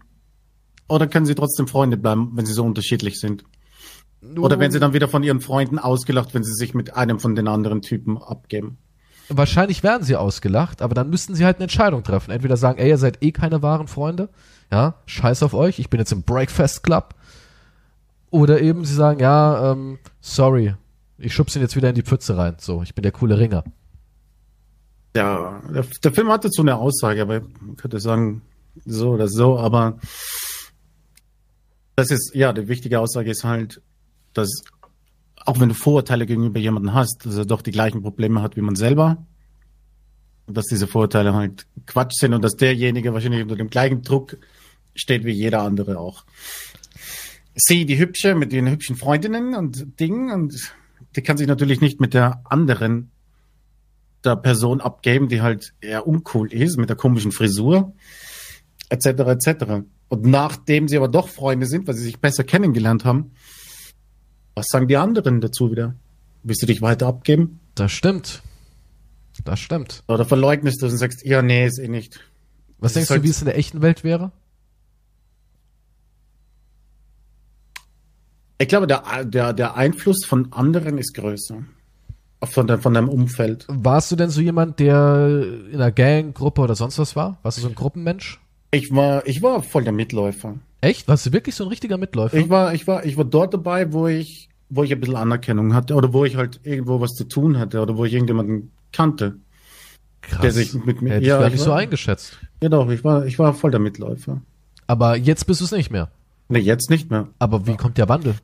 Oder können sie trotzdem Freunde bleiben, wenn sie so unterschiedlich sind? Oder werden sie dann wieder von ihren Freunden ausgelacht, wenn sie sich mit einem von den anderen Typen abgeben? Wahrscheinlich werden sie ausgelacht, aber dann müssten sie halt eine Entscheidung treffen. Entweder sagen, ey, ihr seid eh keine wahren Freunde, ja, scheiß auf euch, ich bin jetzt im Breakfast Club. Oder eben sie sagen, ja, ähm, sorry, ich schub's ihn jetzt wieder in die Pfütze rein. So, ich bin der coole Ringer. Ja, der, der Film hatte so eine Aussage, aber man könnte sagen, so oder so, aber das ist, ja, die wichtige Aussage ist halt, dass auch wenn du Vorurteile gegenüber jemandem hast, dass er doch die gleichen Probleme hat wie man selber. dass diese Vorurteile halt Quatsch sind und dass derjenige wahrscheinlich unter dem gleichen Druck steht wie jeder andere auch. Sie, die Hübsche mit ihren hübschen Freundinnen und Dingen und die kann sich natürlich nicht mit der anderen der Person abgeben, die halt eher uncool ist, mit der komischen Frisur, etc. etc. Und nachdem sie aber doch Freunde sind, weil sie sich besser kennengelernt haben, was sagen die anderen dazu wieder? Willst du dich weiter abgeben? Das stimmt. Das stimmt. Oder verleugnest du es und sagst, ja, nee, ist eh nicht. Was Das denkst ist halt- du, wie es in der echten Welt wäre? Ich glaube, der, der, der Einfluss von anderen ist größer. Von, der, von deinem Umfeld. Warst du denn so jemand, der in einer Gang, Gruppe oder sonst was war? Warst du so ein Gruppenmensch? Ich war, ich war voll der Mitläufer. Echt? Warst du wirklich so ein richtiger Mitläufer? Ich war, ich war, ich war dort dabei, wo ich, wo ich ein bisschen Anerkennung hatte oder wo ich halt irgendwo was zu tun hatte oder wo ich irgendjemanden kannte. Krass. der sich mit mir- Hätte ja, ich gar ich nicht so eingeschätzt. Ja doch, ich war, ich war voll der Mitläufer. Aber jetzt bist du es nicht mehr. Ne, jetzt nicht mehr. Aber wie kommt der Wandel?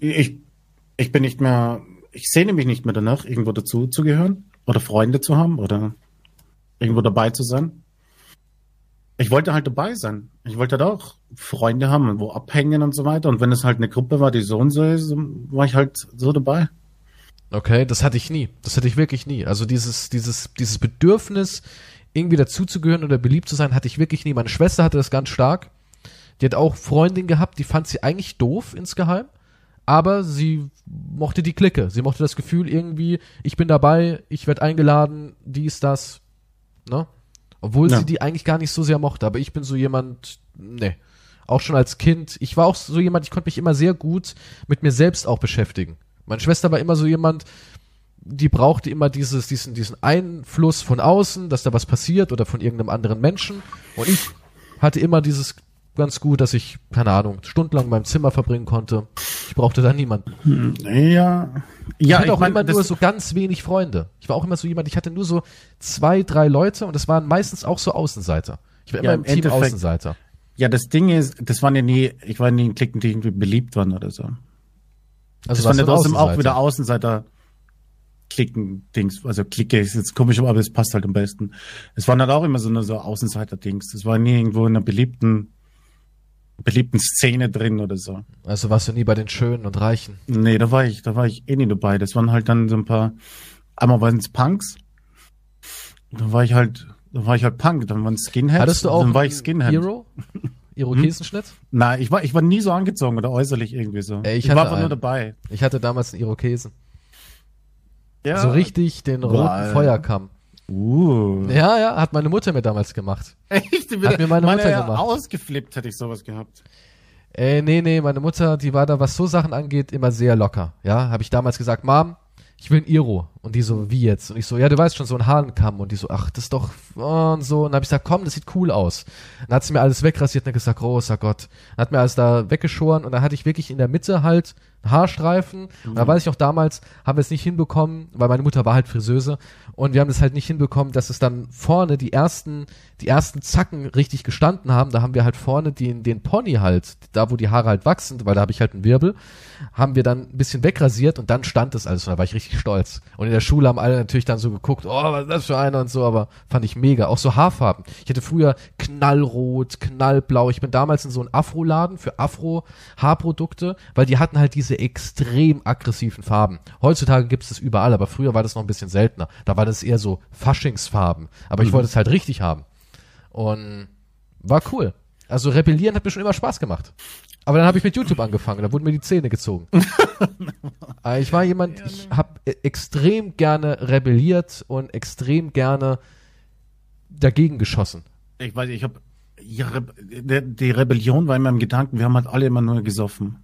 Ich, ich bin nicht mehr, ich sehne mich nicht mehr danach, irgendwo dazu zu gehören oder Freunde zu haben oder irgendwo dabei zu sein. Ich wollte halt dabei sein. Ich wollte halt auch Freunde haben und wo abhängen und so weiter. Und wenn es halt eine Gruppe war, die so und so ist, war ich halt so dabei. Okay, das hatte ich nie. Das hatte ich wirklich nie. Also dieses, dieses, dieses Bedürfnis, irgendwie dazuzugehören oder beliebt zu sein, hatte ich wirklich nie. Meine Schwester hatte das ganz stark. Die hat auch Freundin gehabt, die fand sie eigentlich doof insgeheim. Aber sie mochte die Clique. Sie mochte das Gefühl irgendwie, ich bin dabei, ich werde eingeladen, dies, das. Ne? Obwohl Ja. sie die eigentlich gar nicht so sehr mochte. Aber ich bin so jemand, ne. Auch schon als Kind. Ich war auch so jemand, ich konnte mich immer sehr gut mit mir selbst auch beschäftigen. Meine Schwester war immer so jemand, die brauchte immer dieses, diesen, diesen Einfluss von außen, dass da was passiert oder von irgendeinem anderen Menschen. Und ich hatte immer dieses ganz gut, dass ich, keine Ahnung, stundenlang in meinem Zimmer verbringen konnte. Ich brauchte da niemanden. Ja. Ich Ja, hatte auch mein, immer nur so ganz wenig Freunde. Ich war auch immer so jemand, ich hatte nur so zwei, drei Leute und das waren meistens auch so Außenseiter. Ich war immer Ja, im, im Team Endeffekt- Außenseiter. Ja, das Ding ist, das waren ja nie, ich war nie in Klicken, die irgendwie beliebt waren oder so. Also das waren ja trotzdem auch wieder Außenseiter Klicken-Dings. Also Clique ist jetzt komisch, aber es passt halt am besten. Es waren halt auch immer so eine so Außenseiter-Dings. Es war nie irgendwo in einer beliebten, beliebten Szene drin oder so. Also warst du nie bei den Schönen und Reichen. Nee, da war ich, da war ich eh nie dabei. Das waren halt dann so ein paar, einmal waren es Punks. Da war ich halt, da war ich halt Punk, dann waren Skinheads. Hattest du auch dann war ich Skinhead. Hero? Irokesenschnitt? Nein, ich war, ich war nie so angezogen oder äußerlich irgendwie so. Ey, ich ich war einfach nur dabei. Ich hatte damals einen Irokesen. Ja. So richtig den roten Boah. Feuerkamm. Uh. Ja, ja, hat meine Mutter mir damals gemacht. Echt? Hat mir meine Mutter ja gemacht. Ausgeflippt hätte ich sowas gehabt. Äh, nee, nee, meine Mutter, die war da, was so Sachen angeht, immer sehr locker. Ja, habe ich damals gesagt, Mom, ich will ein Iro. Und die so, wie jetzt? Und ich so, ja, du weißt schon, so ein Hahnkamm. Und die so, ach, das ist doch, oh, und so. Und dann habe ich gesagt, komm, das sieht cool aus. Dann hat sie mir alles wegrasiert und hat gesagt, großer Gott. Dann hat mir alles da weggeschoren und dann hatte ich wirklich in der Mitte halt Haarstreifen. Und da weiß ich auch damals, haben wir es nicht hinbekommen, weil meine Mutter war halt Friseuse. Und wir haben es halt nicht hinbekommen, dass es dann vorne die ersten, die ersten Zacken richtig gestanden haben. Da haben wir halt vorne den, den Pony halt, da wo die Haare halt wachsen, weil da habe ich halt einen Wirbel, haben wir dann ein bisschen wegrasiert und dann stand es alles und da war ich richtig stolz. Und in der Schule haben alle natürlich dann so geguckt, oh, was ist das für einer und so, aber fand ich mega. Auch so Haarfarben. Ich hatte früher knallrot, knallblau. Ich bin damals in so einen Afro-Laden für Afro-Haarprodukte, weil die hatten halt diese extrem aggressiven Farben. Heutzutage gibt es das überall, aber früher war das noch ein bisschen seltener. Da war das eher so Faschingsfarben. Aber ich wollte es halt richtig haben. Und war cool. Also rebellieren hat mir schon immer Spaß gemacht. Aber dann habe ich mit YouTube angefangen, da wurden mir die Zähne gezogen. Aber ich war jemand, ich habe extrem gerne rebelliert und extrem gerne dagegen geschossen. Ich weiß, ich habe die Rebellion war immer im Gedanken. Wir haben halt alle immer nur gesoffen.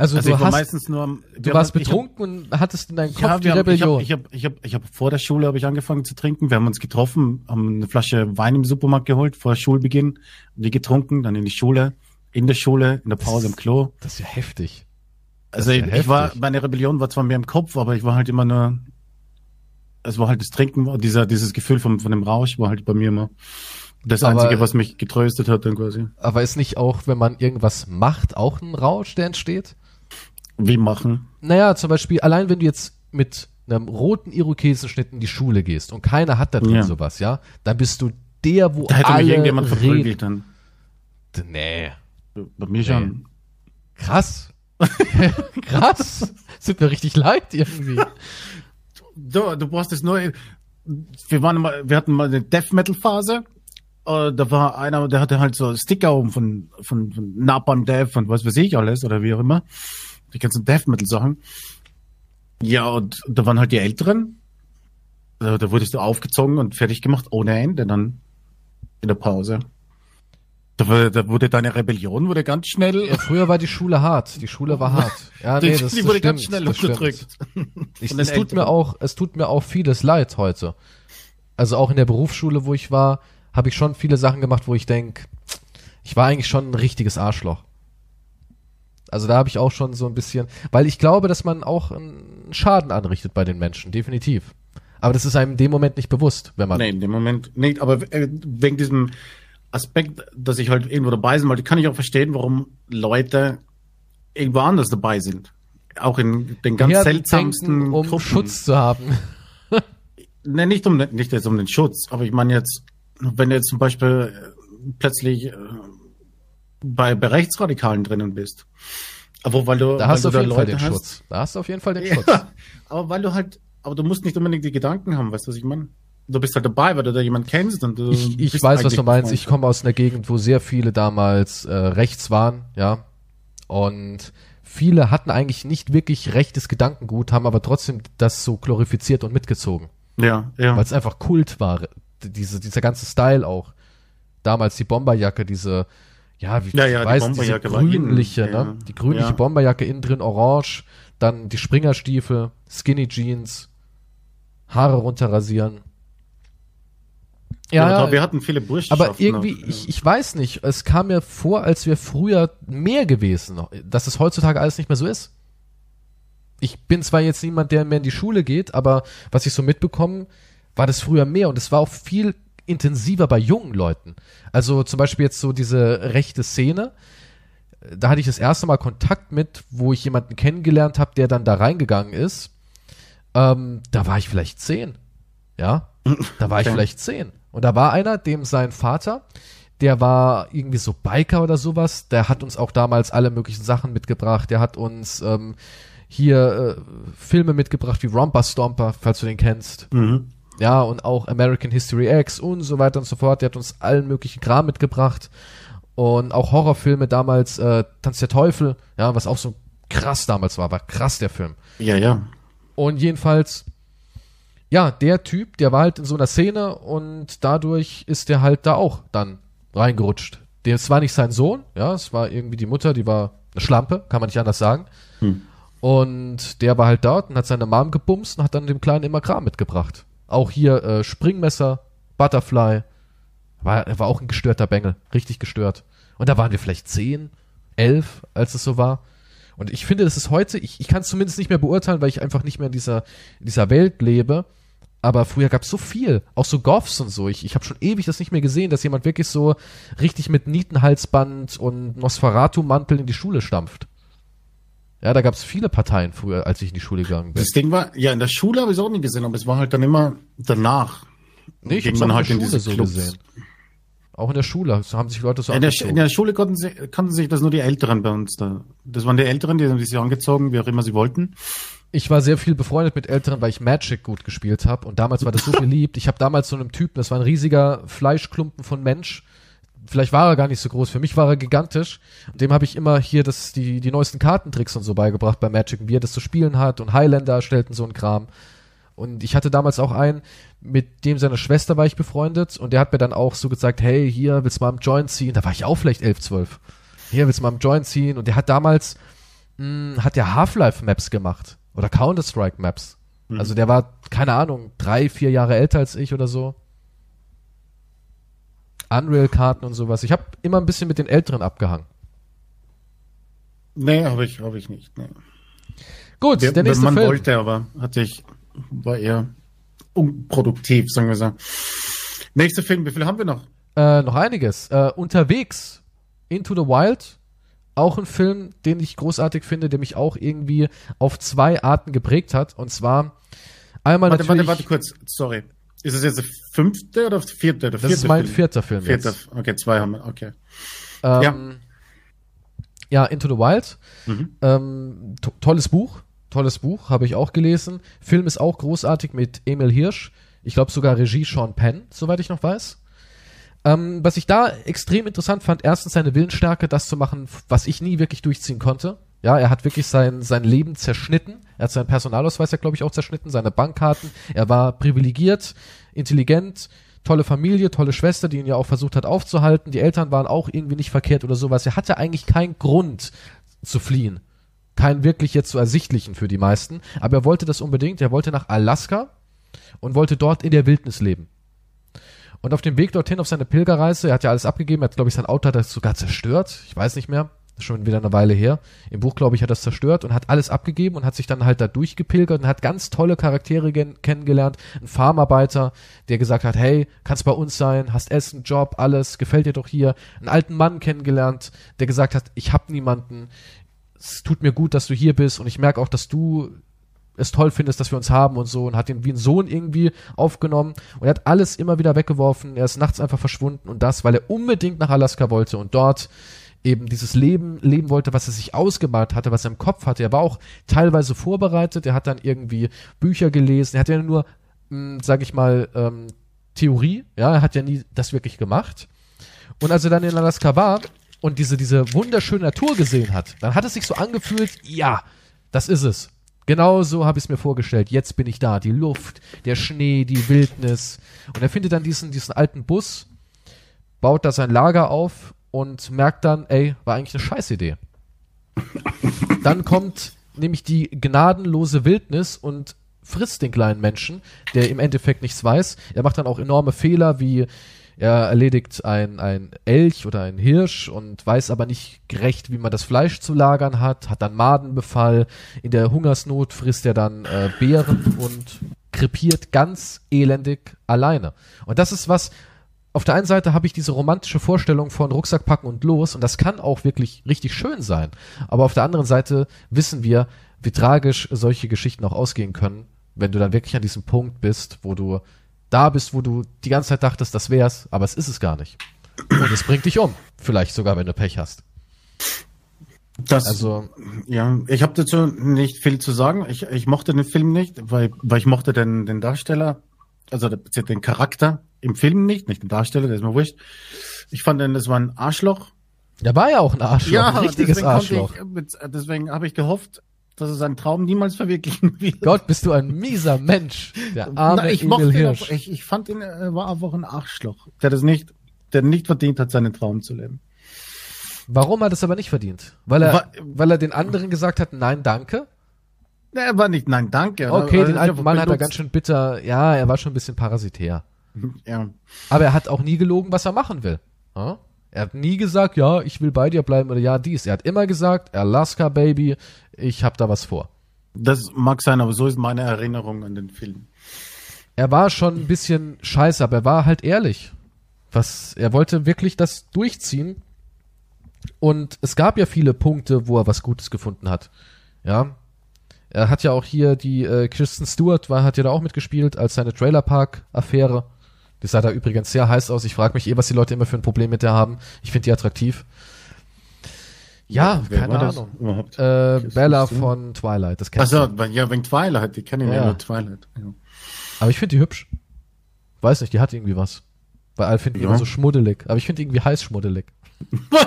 Also, Also du, ich war hast, meistens nur. am- du warst haben- ich hab- betrunken und hattest in deinem Kopf Ja, die haben, Rebellion. ich habe ich hab, ich hab, ich hab vor der Schule habe ich angefangen zu trinken. Wir haben uns getroffen, haben eine Flasche Wein im Supermarkt geholt vor Schulbeginn, die getrunken, dann in die Schule, in der Schule, in der Pause im Klo. das ist ja heftig. Also ist ich, ja ich war, heftig. meine Rebellion war zwar mehr im Kopf, aber ich war halt immer nur, es war halt das Trinken, dieser, dieses Gefühl von, von dem Rausch war halt bei mir immer das Aber- Einzige, was mich getröstet hat dann quasi. Aber ist nicht auch, wenn man irgendwas macht, auch ein Rausch, der entsteht? Wie machen? Naja, zum Beispiel, allein wenn du jetzt mit einem roten Irokesenschnitt in die Schule gehst und keiner hat da drin Ja. sowas, ja, dann bist du der, wo Da hätte mich alle irgendjemand reden. verprügelt dann. Nee, Bei mir schon. krass. krass. Tut mir richtig leid irgendwie. Du, du brauchst es nur. Wir waren mal, wir hatten mal eine Death Metal Phase. Äh, da war einer, der hatte halt so Sticker oben von, von, von Napalm Death und was weiß ich alles oder wie auch immer. Die ganzen Death Metal Sachen. Ja, und da waren halt die Älteren. Da, da wurdest du aufgezogen und fertig gemacht ohne Ende dann in der Pause. Da, war- da wurde deine Rebellion wurde ganz schnell. Ja, früher war die Schule hart. Die Schule war hart. Ja, nee, die, das, die das wurde stimmt, ganz schnell unterdrückt. Ich, es tut mir auch, es tut mir auch vieles leid heute. Also auch in der Berufsschule, wo ich war, habe ich schon viele Sachen gemacht, wo ich denk, ich war eigentlich schon ein richtiges Arschloch. Also da habe ich auch schon so ein bisschen, weil ich glaube, dass man auch einen Schaden anrichtet bei den Menschen, definitiv. Aber das ist einem in dem Moment nicht bewusst, wenn man. Nee, in dem Moment nicht. Aber äh, wegen diesem Aspekt, dass ich halt irgendwo dabei sein wollte, kann ich auch verstehen, warum Leute irgendwo anders dabei sind. Auch in den ganz Herden seltsamsten denken, um Gruppen. Schutz zu haben. Nee, nicht um nicht jetzt um den Schutz, aber ich meine jetzt, wenn jetzt zum Beispiel äh, plötzlich äh, bei, bei Rechtsradikalen drinnen bist. Aber weil du, Da hast du auf jeden Fall den hast, Schutz. Da hast du auf jeden Fall den Schutz. Ja, aber weil du halt, aber du musst nicht unbedingt die Gedanken haben, weißt du, was ich meine? Du bist halt dabei, weil du da jemanden kennst und du Ich, ich weiß, was du meinst. Ich komme aus einer Gegend, wo sehr viele damals äh, rechts waren, ja. Und viele hatten eigentlich nicht wirklich rechtes Gedankengut, haben aber trotzdem das so glorifiziert und mitgezogen. Ja, ja. Weil es einfach Kult war. Diese, dieser ganze Style auch. Damals die Bomberjacke, diese, ja, wie Ja, ja, ich die weiß, diese war innen, grünliche, ja. ne? Die grünliche Ja. Bomberjacke innen drin orange, dann die Springerstiefel, Skinny Jeans, Haare runterrasieren. Ja, Ja, aber wir hatten viele Burschenschaften. aber irgendwie, auch, ich, ich weiß nicht, es kam mir vor, als wir früher mehr gewesen, dass es heutzutage alles nicht mehr so ist. Ich bin zwar jetzt niemand, der mehr in die Schule geht, aber was ich so mitbekomme, war das früher mehr und es war auch viel intensiver bei jungen Leuten. Also zum Beispiel jetzt so diese rechte Szene, da hatte ich das erste Mal Kontakt mit, wo ich jemanden kennengelernt habe, der dann da reingegangen ist. Ähm, da war ich vielleicht zehn. Ja, da war ich Okay. vielleicht zehn. Und da war einer, dem sein Vater, der war irgendwie so Biker oder sowas, der hat uns auch damals alle möglichen Sachen mitgebracht. Der hat uns ähm, hier äh, Filme mitgebracht wie Romper Stomper, falls du den kennst. Mhm. Ja, und auch American History X und so weiter und so fort. Der hat uns allen möglichen Kram mitgebracht. Und auch Horrorfilme damals, äh, Tanz der Teufel, ja, was auch so krass damals war, war krass der Film. Ja, ja. Und jedenfalls, ja, der Typ, der war halt in so einer Szene und dadurch ist der halt da auch dann reingerutscht. Der, es war nicht sein Sohn, ja, es war irgendwie die Mutter, die war eine Schlampe, kann man nicht anders sagen. Hm. Und der war halt dort und hat seine Mom gebumst und hat dann dem Kleinen immer Kram mitgebracht. Auch hier äh, Springmesser, Butterfly. War, war auch ein gestörter Bengel, richtig gestört. Und da waren wir vielleicht zehn, elf, als es so war. Und ich finde, das ist heute, ich, ich kann es zumindest nicht mehr beurteilen, weil ich einfach nicht mehr in dieser, in dieser Welt lebe. Aber früher gab es so viel, auch so Goffs und so. Ich, ich habe schon ewig das nicht mehr gesehen, dass jemand wirklich so richtig mit Nietenhalsband und Nosferatu-Mantel in die Schule stampft. Ja, da gab es viele Parteien früher, als ich in die Schule gegangen bin. Das Ding war, ja, in der Schule habe ich es auch nie gesehen, aber es war halt dann immer danach. Nee, ich man auch halt in der Schule so Clubs. gesehen. Auch in der Schule haben sich Leute so In der, angezogen. in der Schule konnten, sie, konnten sich das nur die Älteren bei uns da. Das waren die Älteren, die haben sich angezogen, wie auch immer sie wollten. ich war sehr viel befreundet mit Älteren, weil ich Magic gut gespielt habe und damals war das so beliebt. Ich habe damals so einem Typen, das war ein riesiger Fleischklumpen von Mensch. Vielleicht war er gar nicht so groß, für mich war er gigantisch. Und dem habe ich immer hier das, die, die neuesten Kartentricks und so beigebracht bei Magic, wie er das zu spielen hat und Highlander erstellten so ein Kram. Und ich hatte damals auch einen, mit dem seine Schwester war ich befreundet und der hat mir dann auch so gesagt, hey, hier, willst du mal am Joint ziehen? Da war ich auch vielleicht 11, 12. Hier, willst du mal am Joint ziehen? Und der hat damals, mh, hat der Half-Life-Maps gemacht. Oder Counter-Strike-Maps. Also der war, keine Ahnung, drei, vier Jahre älter als ich oder so. Unreal-Karten und sowas. Ich habe immer ein bisschen mit den Älteren abgehangen. Nee, habe ich, habe ich nicht. Nee. Gut, Der, der nächste man Film. wollte, aber hatte ich, war eher unproduktiv, sagen wir so. Nächster Film, wie viel haben wir noch? Äh, noch einiges. Äh, unterwegs. Into the Wild auch ein Film, den ich großartig finde, der mich auch irgendwie auf zwei Arten geprägt hat. Und zwar einmal Warte, natürlich. warte, warte kurz, sorry. Ist es jetzt der fünfte oder der vierte? Oder das vierte ist mein Film? vierter Film Vierter, jetzt. okay, zwei haben wir, okay. Ähm, Ja. ja. Into the Wild. Mhm. Ähm, to tolles Buch. Tolles Buch, habe ich auch gelesen. Film ist auch großartig mit Emil Hirsch. Ich glaube sogar Regie Sean Penn, soweit ich noch weiß. Ähm, was ich da extrem interessant fand, erstens seine Willensstärke, das zu machen, was ich nie wirklich durchziehen konnte. Ja, er hat wirklich sein, sein Leben zerschnitten. Er hat seinen Personalausweis ja, glaube ich, auch zerschnitten, seine Bankkarten. Er war privilegiert, intelligent, tolle Familie, tolle Schwester, die ihn ja auch versucht hat aufzuhalten. Die Eltern waren auch irgendwie nicht verkehrt oder sowas. Er hatte eigentlich keinen Grund zu fliehen. Keinen wirklich jetzt so ersichtlichen für die meisten. Aber er wollte das unbedingt. Er wollte nach Alaska und wollte dort in der Wildnis leben. Und auf dem Weg dorthin, auf seine Pilgerreise, er hat ja alles abgegeben, er hat, glaube ich, sein Auto hat er sogar zerstört. Ich weiß nicht mehr. Das schon wieder eine Weile her. Im Buch, glaube ich, hat es zerstört und hat alles abgegeben und hat sich dann halt da durchgepilgert und hat ganz tolle Charaktere kennengelernt. Ein Farmarbeiter, der gesagt hat, hey, kannst bei uns sein, hast Essen, Job, alles, gefällt dir doch hier. Einen alten Mann kennengelernt, der gesagt hat, ich hab niemanden, es tut mir gut, dass du hier bist und ich merke auch, dass du es toll findest, dass wir uns haben und so und hat ihn wie ein Sohn irgendwie aufgenommen und er hat alles immer wieder weggeworfen. Er ist nachts einfach verschwunden und das, weil er unbedingt nach Alaska wollte und dort eben dieses Leben leben wollte, was er sich ausgemalt hatte, was er im Kopf hatte. Er war auch teilweise vorbereitet. Er hat dann irgendwie Bücher gelesen. Er hat ja nur, mh, sag ich mal, ähm, Theorie. Ja, er hat ja nie das wirklich gemacht. Und als er dann in Alaska war und diese, diese wunderschöne Natur gesehen hat, dann hat es sich so angefühlt, ja, das ist es. Genau so habe ich es mir vorgestellt. Jetzt bin ich da. Die Luft, der Schnee, die Wildnis. Und er findet dann diesen, diesen alten Bus, baut da sein Lager auf und merkt dann, ey, war eigentlich eine Scheißidee. Dann kommt nämlich die gnadenlose Wildnis und frisst den kleinen Menschen, der im Endeffekt nichts weiß. Er macht dann auch enorme Fehler, wie er erledigt ein, ein Elch oder ein Hirsch und weiß aber nicht gerecht, wie man das Fleisch zu lagern hat, hat dann Madenbefall. In der Hungersnot frisst er dann äh, Beeren und krepiert ganz elendig alleine. Und das ist was, auf der einen Seite habe ich diese romantische Vorstellung von Rucksack packen und los und das kann auch wirklich richtig schön sein. Aber auf der anderen Seite wissen wir, wie tragisch solche Geschichten auch ausgehen können, wenn du dann wirklich an diesem Punkt bist, wo du da bist, wo du die ganze Zeit dachtest, das wär's, aber es ist es gar nicht. Und es bringt dich um. Vielleicht sogar, wenn du Pech hast. Das, Also, ja, ich habe dazu nicht viel zu sagen. Ich, ich mochte den Film nicht, weil, weil ich mochte den, den Darsteller, also den den Charakter im Film nicht, nicht den Darsteller, der ist mir wurscht. Ich fand den, das war ein Arschloch. der war ja auch ein Arschloch, ein richtiges Arschloch. Ich, mit, deswegen habe ich gehofft, dass er seinen Traum niemals verwirklichen wird. Gott, bist du ein mieser Mensch. Der arme Na, ich mochte ihn Hirsch. auch, ich, ich fand ihn, er war einfach ein Arschloch, der das nicht, der nicht verdient hat, seinen Traum zu leben. Warum hat er es aber nicht verdient? Weil er, Wa- weil er den anderen gesagt hat, nein, danke? Na, Er war nicht, nein, danke. Okay, den alten Mann hat er benutzt. ganz schön bitter, ja, er war schon ein bisschen parasitär. Ja. Aber er hat auch nie gelogen, was er machen will. Ja? Er hat nie gesagt, ja, ich will bei dir bleiben oder ja, dies. Er hat immer gesagt, Alaska, Baby, ich hab da was vor. Das mag sein, aber so ist meine Erinnerung an den Film. Er war schon ein bisschen scheiße, aber er war halt ehrlich. Was, er wollte wirklich das durchziehen. Und es gab ja viele Punkte, wo er was Gutes gefunden hat. Ja. Er hat ja auch hier die äh, Kristen Stewart war, hat ja da auch mitgespielt als seine Trailerpark-Affäre. Die sah da übrigens sehr heiß aus. Ich frage mich eh, was die Leute immer für ein Problem mit der haben. Ich finde die attraktiv. Ja, Wer keine Ahnung. Überhaupt? Äh, Bella von Twilight, das kennst du. Achso, ja, wegen Twilight, die kennen ja, Ja. nur Twilight. Ja. Aber ich finde die hübsch. Weiß nicht, die hat irgendwie was. Weil alle finden die Ja. immer so schmuddelig. Aber ich finde die irgendwie heiß schmuddelig.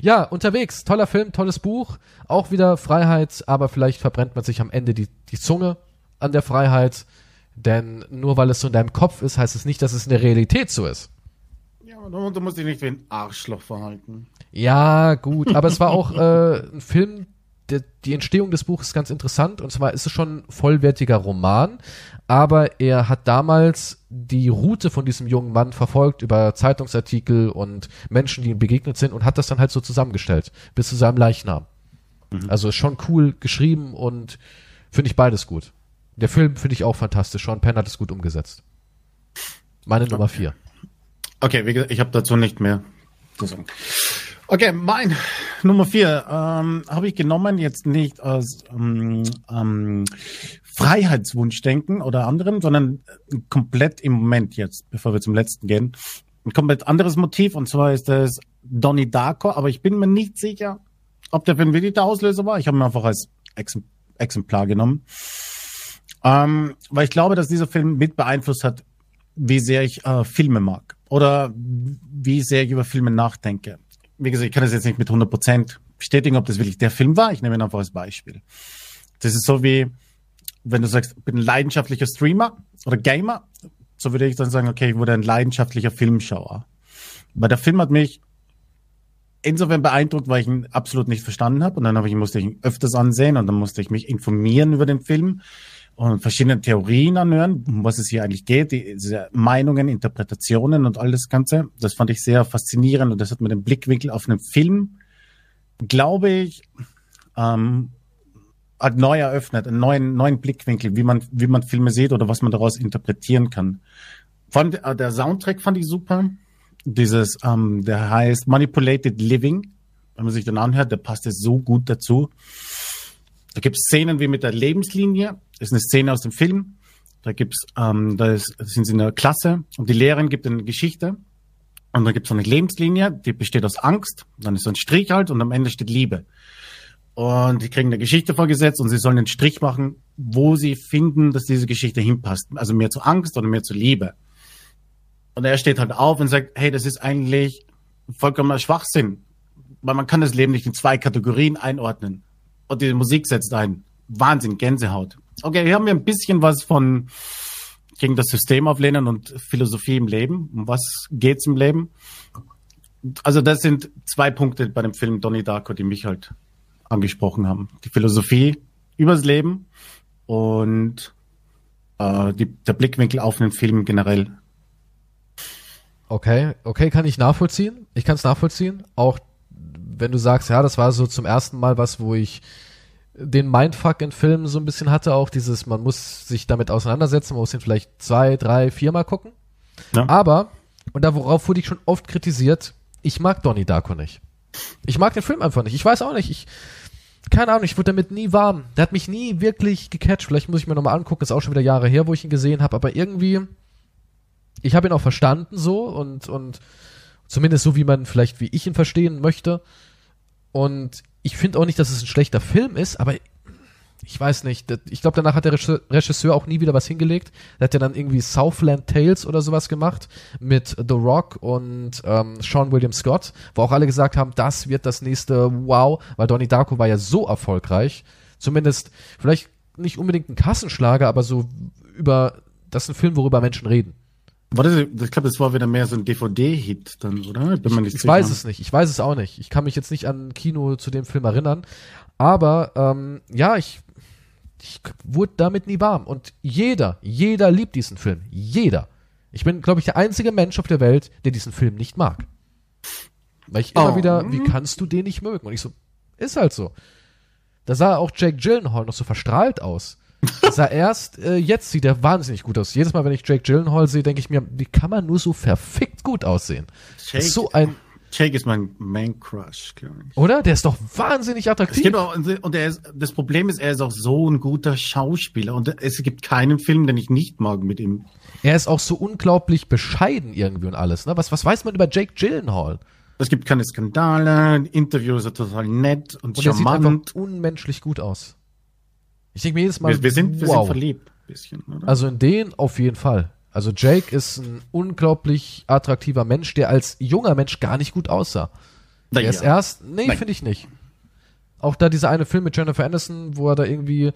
Ja, unterwegs. Toller Film, tolles Buch. Auch wieder Freiheit, aber vielleicht verbrennt man sich am Ende die, die Zunge an der Freiheit. Denn nur weil es so in deinem Kopf ist, heißt es nicht, dass es in der Realität so ist. ja, aber du musst dich nicht wie ein Arschloch verhalten. Ja, gut, aber es war auch äh, ein Film, der, die Entstehung des Buches ist ganz interessant. Und zwar ist es schon ein vollwertiger Roman, aber er hat damals die Route von diesem jungen Mann verfolgt über Zeitungsartikel und Menschen, die ihm begegnet sind und hat das dann halt so zusammengestellt, bis zu seinem Leichnam. Also ist schon cool geschrieben und finde ich beides gut. Der Film finde ich auch fantastisch. Sean Penn hat es gut umgesetzt. Meine Nummer vier. Okay, wie gesagt, ich habe dazu nicht mehr zu sagen. Okay, mein Nummer vier ähm, habe ich genommen, jetzt nicht aus ähm, ähm, Freiheitswunschdenken oder anderem, sondern komplett im Moment jetzt, bevor wir zum letzten gehen. Ein komplett anderes Motiv und zwar ist es Donnie Darko, aber ich bin mir nicht sicher, ob der Film wirklich der Auslöser war. Ich habe ihn einfach als Exemplar genommen. Ähm, weil ich glaube, dass dieser Film mit beeinflusst hat, wie sehr ich äh, Filme mag oder wie sehr ich über Filme nachdenke. Wie gesagt, ich kann das jetzt nicht mit 100% bestätigen, ob das wirklich der Film war. Ich nehme ihn einfach als Beispiel. Das ist so wie, wenn du sagst, ich bin ein leidenschaftlicher Streamer oder Gamer, so würde ich dann sagen, okay, ich wurde ein leidenschaftlicher Filmschauer. Weil der Film hat mich insofern beeindruckt, weil ich ihn absolut nicht verstanden habe. Und dann habe ich, musste ich ihn öfters ansehen und dann musste ich mich informieren über den Film und verschiedene Theorien anhören, um was es hier eigentlich geht, diese Meinungen, Interpretationen und all das Ganze. Das fand ich sehr faszinierend und das hat mir den Blickwinkel auf einen Film, glaube ich, ähm, hat neu eröffnet, einen neuen, neuen Blickwinkel, wie man, wie man Filme sieht oder was man daraus interpretieren kann. Vor allem der, der Soundtrack fand ich super. Dieses, ähm, der heißt Manipulated Living. Wenn man sich den anhört, der passt jetzt so gut dazu. Da gibt es Szenen wie mit der Lebenslinie. Das ist eine Szene aus dem Film. Da gibt's, ähm, da, ist, sind sie in der Klasse und die Lehrerin gibt eine Geschichte. Und dann gibt es eine Lebenslinie, die besteht aus Angst. Dann ist so ein Strich halt und am Ende steht Liebe. Und die kriegen eine Geschichte vorgesetzt und sie sollen einen Strich machen, wo sie finden, dass diese Geschichte hinpasst. Also mehr zu Angst oder mehr zu Liebe. Und er steht halt auf und sagt, hey, das ist eigentlich vollkommener Schwachsinn. Weil man kann das Leben nicht in zwei Kategorien einordnen und die Musik setzt ein. Wahnsinn, Gänsehaut. Okay, hier haben wir ein bisschen was von gegen das System auflehnen und Philosophie im Leben. Um was geht's im Leben? Also das sind zwei Punkte bei dem Film Donnie Darko, die mich halt angesprochen haben. Die Philosophie übers Leben und äh, die, der Blickwinkel auf den Film generell. Okay, okay, kann ich nachvollziehen. Ich kann es nachvollziehen. Auch wenn du sagst, ja, das war so zum ersten Mal was, wo ich den Mindfuck in Filmen so ein bisschen hatte, auch dieses, man muss sich damit auseinandersetzen, man muss ihn vielleicht zwei, drei, viermal gucken. Ja. Aber, und da worauf wurde ich schon oft kritisiert, ich mag Donnie Darko nicht. Ich mag den Film einfach nicht. Ich weiß auch nicht, ich, keine Ahnung, ich wurde damit nie warm. Der hat mich nie wirklich gecatcht. Vielleicht muss ich mir nochmal angucken, ist auch schon wieder Jahre her, wo ich ihn gesehen habe, aber irgendwie, ich habe ihn auch verstanden so und, und zumindest so, wie man vielleicht, wie ich ihn verstehen möchte. Und ich finde auch nicht, dass es ein schlechter Film ist, aber ich weiß nicht. Ich glaube, danach hat der Regisseur auch nie wieder was hingelegt. Der hat ja dann irgendwie Southland Tales oder sowas gemacht mit The Rock und ähm, Sean William Scott, wo auch alle gesagt haben, das wird das nächste Wow, weil Donnie Darko war ja so erfolgreich. Zumindest vielleicht nicht unbedingt ein Kassenschlager, aber so über das ist ein Film, worüber Menschen reden. War das, ich glaube, das war wieder mehr so ein DVD-Hit dann, oder? Bin man nicht ich, ich weiß es nicht. Ich weiß es auch nicht. Ich kann mich jetzt nicht an Kino zu dem Film erinnern. Aber ähm, ja, ich, ich wurde damit nie warm. Und jeder, jeder liebt diesen Film. Jeder. Ich bin, glaube ich, der einzige Mensch auf der Welt, der diesen Film nicht mag. Weil ich immer oh. wieder, wie kannst du den nicht mögen? Und ich so, ist halt so. Da sah auch Jake Gyllenhaal noch so verstrahlt aus sah erst, äh, jetzt sieht er wahnsinnig gut aus. Jedes Mal, wenn ich Jake Gyllenhaal sehe, denke ich mir, wie kann man nur so verfickt gut aussehen? Jake, so ein Jake ist mein Main Crush, glaube ich. Oder? Der ist doch wahnsinnig attraktiv. Auch, und er ist, das Problem ist, er ist auch so ein guter Schauspieler und es gibt keinen Film, den ich nicht mag mit ihm. Er ist auch so unglaublich bescheiden irgendwie und alles. Ne? Was, was weiß man über Jake Gyllenhaal? Es gibt keine Skandale, Interviews sind total nett und, und charmant. Er sieht einfach unmenschlich gut aus. Ich denke mir jedes Mal, wir, wir sind, wir wow. sind verliebt. Bisschen, oder? Also in den auf jeden Fall. Also Jake ist ein unglaublich attraktiver Mensch, der als junger Mensch gar nicht gut aussah. Na, der ja. ist erst, nee, finde ich nicht. Auch da dieser eine Film mit Jennifer Aniston, wo er da irgendwie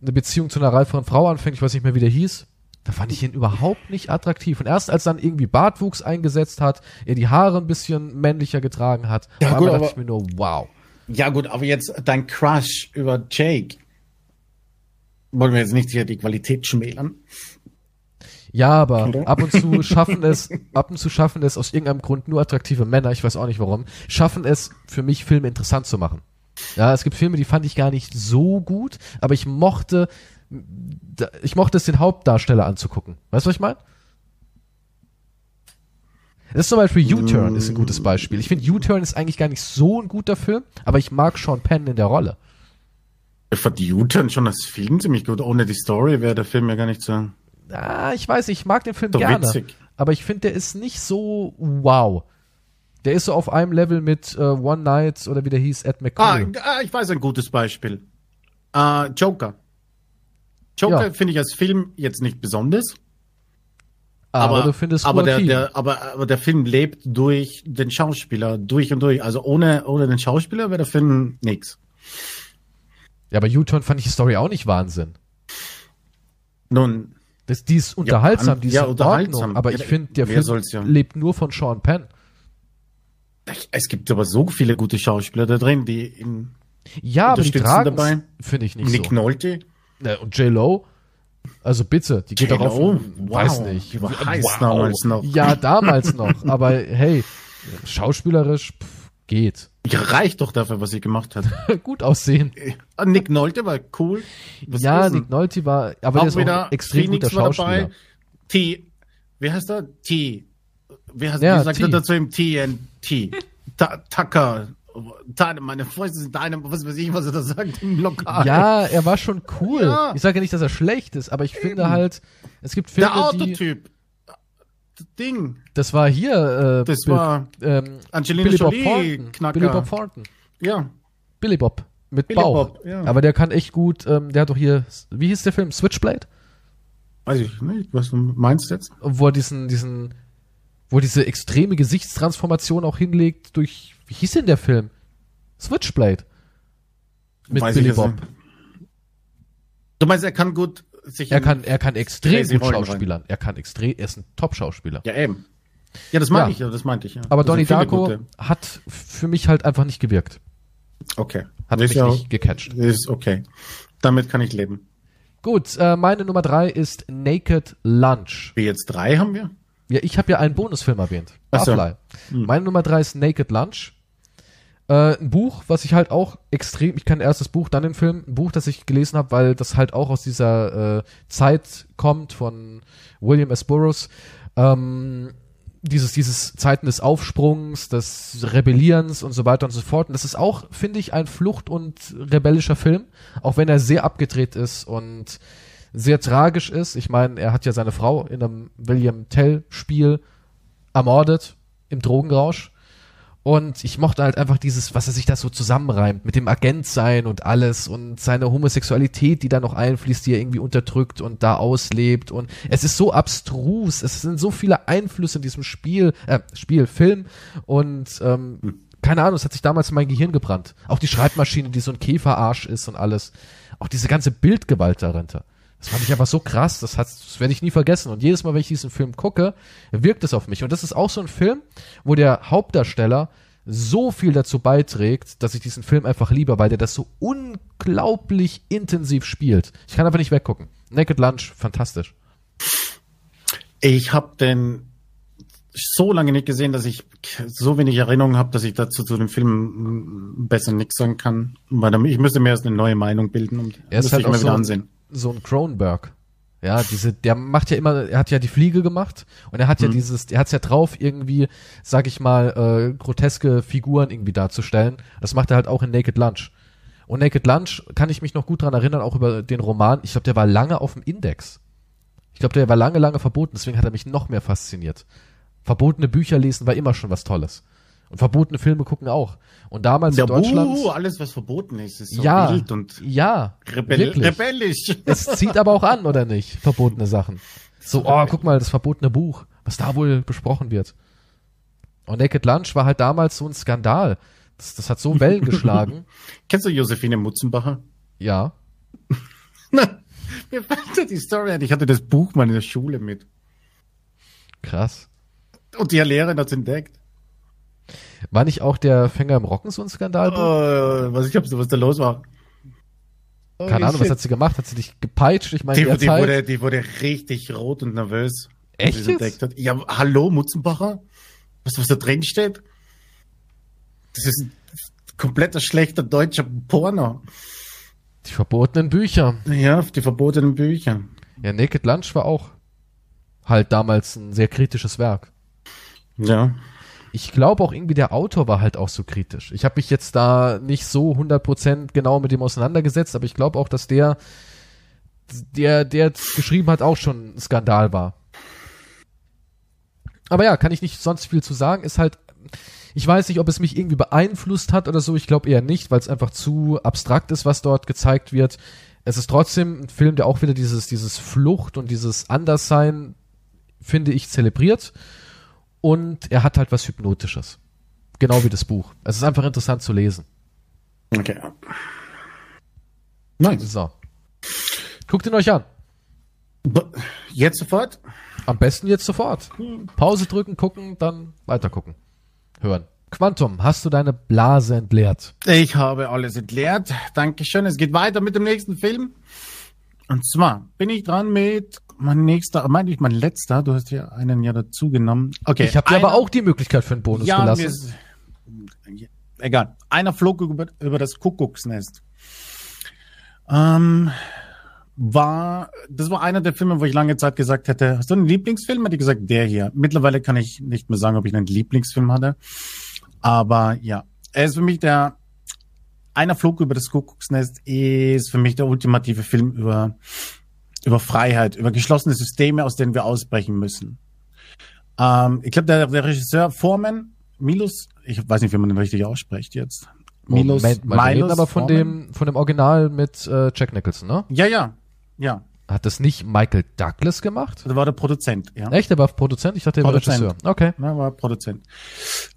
eine Beziehung zu einer reiferen Frau anfängt, ich weiß nicht mehr, wie der hieß. Da fand ich ihn überhaupt nicht attraktiv. Und erst als dann irgendwie Bartwuchs eingesetzt hat, er die Haare ein bisschen männlicher getragen hat, ja, gut, dachte ich mir nur, wow. Ja gut, aber jetzt dein Crush über Jake wollen wir jetzt nicht hier die Qualität schmälern. Ja, aber Oder? ab und zu schaffen es, ab und zu schaffen es aus irgendeinem Grund nur attraktive Männer, ich weiß auch nicht warum, schaffen es für mich Filme interessant zu machen. Ja, es gibt Filme, die fand ich gar nicht so gut, aber ich mochte, ich mochte es den Hauptdarsteller anzugucken. Weißt du, was ich meine? Das ist zum Beispiel U-Turn ist ein gutes Beispiel. Ich finde U-Turn ist eigentlich gar nicht so ein guter Film, aber ich mag Sean Penn in der Rolle. Ich fand die U-Turn schon als Film ziemlich gut. Ohne die Story wäre der Film ja gar nicht so. Ah, ich weiß, ich mag den Film So gerne, witzig. aber ich finde, der ist nicht so wow. Der ist so auf einem Level mit äh, One Night oder wie der hieß, Ed Ah, McCool. ah, ich weiß ein gutes Beispiel. Äh, Joker. Joker Ja. finde ich als Film jetzt nicht besonders. aber, du findest aber der, der, aber, aber der Film lebt durch den Schauspieler, durch und durch. Also ohne, ohne den Schauspieler wäre der Film nix. Ja, aber U-Turn fand ich die Story auch nicht Wahnsinn. Nun, Das, die ist unterhaltsam, die ist ja, in unterhaltsam. Ordnung, aber Ja, ich finde, der Film ja? lebt nur von Sean Penn. es gibt aber so viele gute Schauspieler da drin, die in Ja, aber die Unterstützen tragen dabei. finde ich nicht Nick so. Nolte. Äh, Und J-Lo, also bitte, die geht doch auf, J.Lo? weiß Wow, nicht. die war heiß damals noch. Ja, damals noch, aber hey, schauspielerisch pff, geht. Reicht doch dafür, was sie gemacht hat. Gut aussehen. Ah, Nick Nolte war cool. Was ja, ist? Nick Nolte war, aber der auch ist auch wieder ein extrem Phoenix guter war Schauspieler. dabei. T. Wie heißt er? T. Wie, heißt, Ja, sagt T. er dazu im TNT? Ta Tucker. Deine, meine Fäuste sind deine, was weiß ich, was er da sagt im Lokal. Ja, er war schon cool. Ja. Ich sage ja nicht, dass er schlecht ist, aber ich finde halt, es gibt Filme, Der die, Autotyp. Ding. das war hier, äh, Das Bill- war ähm, Angelina Billy Bob Jolie, Thornton. Knacker. Billy Bob Thornton. Ja. Billy Bob. Mit Billy Bauch. Bob, ja. Aber der kann echt gut, ähm, der hat doch hier, wie hieß der Film? Switchblade? Weiß ich nicht, was du meinst jetzt? Wo er diesen, diesen, wo diese extreme Gesichtstransformation auch hinlegt durch, wie hieß denn der Film? Switchblade. Mit Weiß Billy Bob. nicht. Du meinst, er kann gut sich. Er kann, er kann extrem gut Rollen rein. schauspielern. Er kann extrem, er ist ein Top-Schauspieler. Ja, eben. Ja, das meinte Ja. ich, ja, das meinte ich, ja. Aber Das Donnie Darko gute. hat für mich halt einfach nicht gewirkt. Okay. Hat ist mich ja, nicht gecatcht. Ist okay. Damit kann ich leben. Gut, äh, meine Nummer drei ist Naked Lunch. Wie jetzt drei haben wir? Ja, ich habe ja einen Bonusfilm erwähnt. Ach so. Barfly. Meine Nummer drei ist Naked Lunch. Äh, ein Buch, was ich halt auch extrem, ich kann erst das Buch, dann den Film, ein Buch, das ich gelesen habe, weil das halt auch aus dieser äh, Zeit kommt von William S. Burroughs. Ähm, dieses, dieses Zeiten des Aufsprungs, des Rebellierens und so weiter und so fort. Und das ist auch, finde ich, ein Flucht- und rebellischer Film, auch wenn er sehr abgedreht ist und sehr tragisch ist. Ich meine, er hat ja seine Frau in einem William Tell-Spiel ermordet im Drogenrausch. Und ich mochte halt einfach dieses, was er sich da so zusammenreimt, mit dem Agent sein und alles und seine Homosexualität, die da noch einfließt, die er irgendwie unterdrückt und da auslebt. Und es ist so abstrus, es sind so viele Einflüsse in diesem Spiel, äh, Spiel, Film und ähm, keine Ahnung, es hat sich damals in mein Gehirn gebrannt. Auch die Schreibmaschine, die so ein Käferarsch ist und alles. Auch diese ganze Bildgewalt darunter. Das fand ich einfach so krass, das, hat, das werde ich nie vergessen. Und jedes Mal, wenn ich diesen Film gucke, wirkt es auf mich. Und das ist auch so ein Film, wo der Hauptdarsteller so viel dazu beiträgt, dass ich diesen Film einfach liebe, weil der das so unglaublich intensiv spielt. Ich kann einfach nicht weggucken. Naked Lunch, fantastisch. Ich habe den so lange nicht gesehen, dass ich so wenig Erinnerungen habe, dass ich dazu zu dem Film besser nichts sagen kann. Weil ich müsste mir erst eine neue Meinung bilden und ist müsste halt ich auch so wieder ein, ansehen. So ein Cronenberg. Ja, diese, der macht ja immer, er hat ja die Fliege gemacht und er hat ja dieses, er hat's ja drauf, irgendwie, sag ich mal, äh, groteske Figuren irgendwie darzustellen. Das macht er halt auch in Naked Lunch. Und Naked Lunch kann ich mich noch gut dran erinnern, auch über den Roman. Ich glaube, der war lange auf dem Index. Ich glaube, der war lange, lange verboten, deswegen hat er mich noch mehr fasziniert. Verbotene Bücher lesen war immer schon was Tolles. Und verbotene Filme gucken auch. Und damals Ja, in Deutschland. buh, alles was verboten ist, ist so ja, wild und ja, rebell wirklich. rebellisch. Es zieht aber auch an, oder nicht? Verbotene Sachen. So, oh, guck mal, das verbotene Buch, was da wohl besprochen wird. Und Naked Lunch war halt damals so ein Skandal. Das, das hat so Wellen geschlagen. Kennst du Josephine Mutzenbacher? Ja. Mir fällt die Story ein. Ich hatte das Buch mal in der Schule mit. Krass. Und die Lehrerin hat's entdeckt. War nicht auch der Fänger im Rocken so ein Skandal? Äh, was ich hab so, was da los war. Keine Ahnung, was hat sie gemacht? Hat sie dich gepeitscht? Ich meine, Die, die, wurde, die wurde richtig rot und nervös. als Echt sie es jetzt? entdeckt hat. Ja, hallo, Mutzenbacher? Weißt du, was da drin steht? Das ist ein kompletter schlechter deutscher Porno. Die verbotenen Bücher. Ja, die verbotenen Bücher. Ja, Naked Lunch war auch halt damals ein sehr kritisches Werk. Ja. Ich glaube auch irgendwie der Autor war halt auch so kritisch. Ich habe mich jetzt da nicht so 100% genau mit dem auseinandergesetzt, aber ich glaube auch, dass der, der, der geschrieben hat, auch schon ein Skandal war. Aber ja, kann ich nicht sonst viel zu sagen. Ist halt, ich weiß nicht, ob es mich irgendwie beeinflusst hat oder so. Ich glaube eher nicht, weil es einfach zu abstrakt ist, was dort gezeigt wird. Es ist trotzdem ein Film, der auch wieder dieses, dieses Flucht und dieses Anderssein, finde ich, zelebriert. Und er hat halt was Hypnotisches. Genau wie das Buch. Es ist einfach interessant zu lesen. Okay. Nice. So. Guckt ihn euch an. Jetzt sofort? Am besten jetzt sofort. Pause drücken, gucken, dann weiter gucken. Hören. Quantum, hast du deine Blase entleert? Ich habe alles entleert. Dankeschön. Es geht weiter mit dem nächsten Film. Und zwar bin ich dran mit mein nächster, meine ich mein letzter. Du hast ja einen ja dazu genommen. Okay. Ich habe dir aber auch die Möglichkeit für einen Bonus ja, mir gelassen. ist, egal. Einer flog über, über das Kuckucksnest. Ähm, war, das war einer der Filme, wo ich lange Zeit gesagt hätte, hast du einen Lieblingsfilm? Hätte ich gesagt, der hier. Mittlerweile kann ich nicht mehr sagen, ob ich einen Lieblingsfilm hatte. Aber ja, er ist für mich der, einer flog über das Kuckucksnest ist für mich der ultimative Film über, über Freiheit, über geschlossene Systeme, aus denen wir ausbrechen müssen. Ähm, ich glaube, der, der Regisseur Foreman, Milos, ich weiß nicht, wie man den richtig ausspricht jetzt. Milos, Moment mal, wir reden Milos aber von dem, von dem Original mit äh, Jack Nicholson, ne? Ja, ja, ja. Hat das nicht Michael Douglas gemacht? Das war der Produzent, ja. Echt? Der war Produzent? Ich dachte, der war Produzent. Regisseur. Okay. Ja, war Produzent.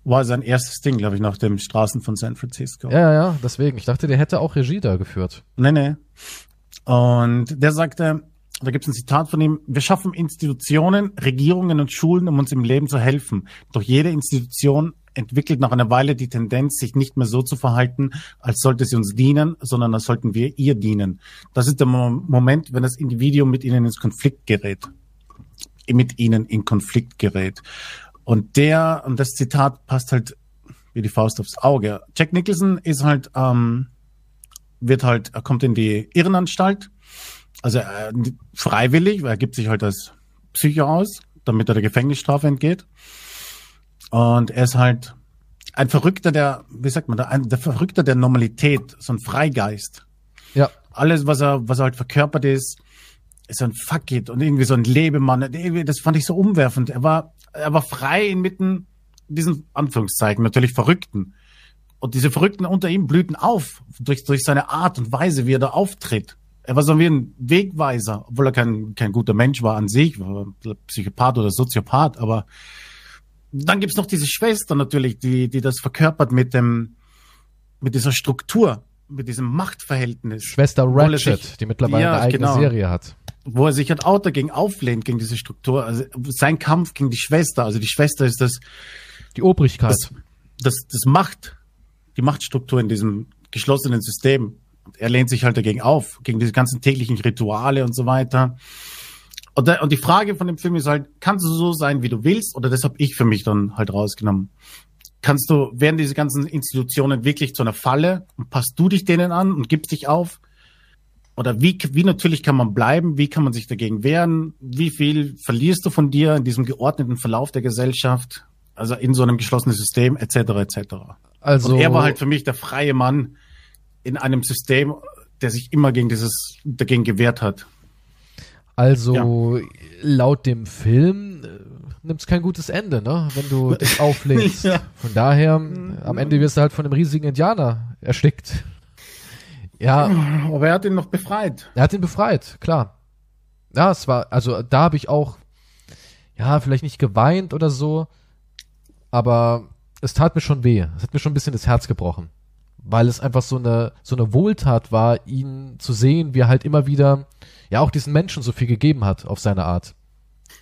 War sein erstes Ding, glaube ich, nach dem Straßen von San Francisco. Ja, ja, ja, deswegen. Ich dachte, der hätte auch Regie da geführt. Nee, nee. Und der sagte, da gibt es ein Zitat von ihm, wir schaffen Institutionen, Regierungen und Schulen, um uns im Leben zu helfen. Doch jede Institution entwickelt nach einer Weile die Tendenz, sich nicht mehr so zu verhalten, als sollte sie uns dienen, sondern als sollten wir ihr dienen. Das ist der Mo Moment, wenn das Individuum mit ihnen ins Konflikt gerät. Mit ihnen in Konflikt gerät. Und der, und das Zitat passt halt wie die Faust aufs Auge. Jack Nicholson ist halt, ähm, wird halt, er kommt in die Irrenanstalt, also äh, freiwillig, weil er gibt sich halt als Psycho aus, damit er der Gefängnisstrafe entgeht. Und er ist halt ein Verrückter der, wie sagt man da, ein, der Verrückter der Normalität, so ein Freigeist. Ja. Alles, was er, was er halt verkörpert ist, ist ein Fuck it und irgendwie so ein Lebemann. Das fand ich so umwerfend. Er war, er war frei inmitten diesen Anführungszeichen, natürlich Verrückten. Und diese Verrückten unter ihm blühten auf durch, durch seine Art und Weise, wie er da auftritt. Er war so wie ein Wegweiser, obwohl er kein, kein guter Mensch war an sich, war Psychopath oder Soziopath, aber dann gibt's noch diese Schwester natürlich, die, die das verkörpert mit dem, mit dieser Struktur, mit diesem Machtverhältnis, Schwester er Ratchet, sich- die mittlerweile Ja, eine eigene genau. Serie hat. wo er sich halt auch dagegen auflehnt, gegen diese Struktur. Also sein Kampf gegen die Schwester, also die Schwester ist das, Die Obrigkeit. das, das, das Macht, die Machtstruktur in diesem geschlossenen System. Und er lehnt sich halt dagegen auf, gegen diese ganzen täglichen Rituale und so weiter. Und, der, und die Frage von dem Film ist halt, kannst du so sein, wie du willst? Oder das habe ich für mich dann halt rausgenommen. Kannst du, werden diese ganzen Institutionen wirklich zu einer Falle und passt du dich denen an und gibst dich auf? Oder wie, wie natürlich kann man bleiben? Wie kann man sich dagegen wehren? Wie viel verlierst du von dir in diesem geordneten Verlauf der Gesellschaft? Also in so einem geschlossenen System, etc., etc. Also, Und er war halt für mich der freie Mann in einem System, der sich immer gegen dieses, dagegen gewehrt hat. also laut dem Film äh, nimmt's kein gutes Ende, ne? Wenn du dich auflegst. Ja. Von daher, äh, am Ende wirst du halt von einem riesigen Indianer erstickt. Ja, Aber er hat ihn noch befreit. er hat ihn befreit, klar. Ja, es war, also da habe ich auch, ja, vielleicht nicht geweint oder so, aber es tat mir schon weh. Es hat mir schon ein bisschen das Herz gebrochen. Weil es einfach so eine, so eine Wohltat war, ihn zu sehen, wie er halt immer wieder, ja, auch diesen Menschen so viel gegeben hat auf seine Art.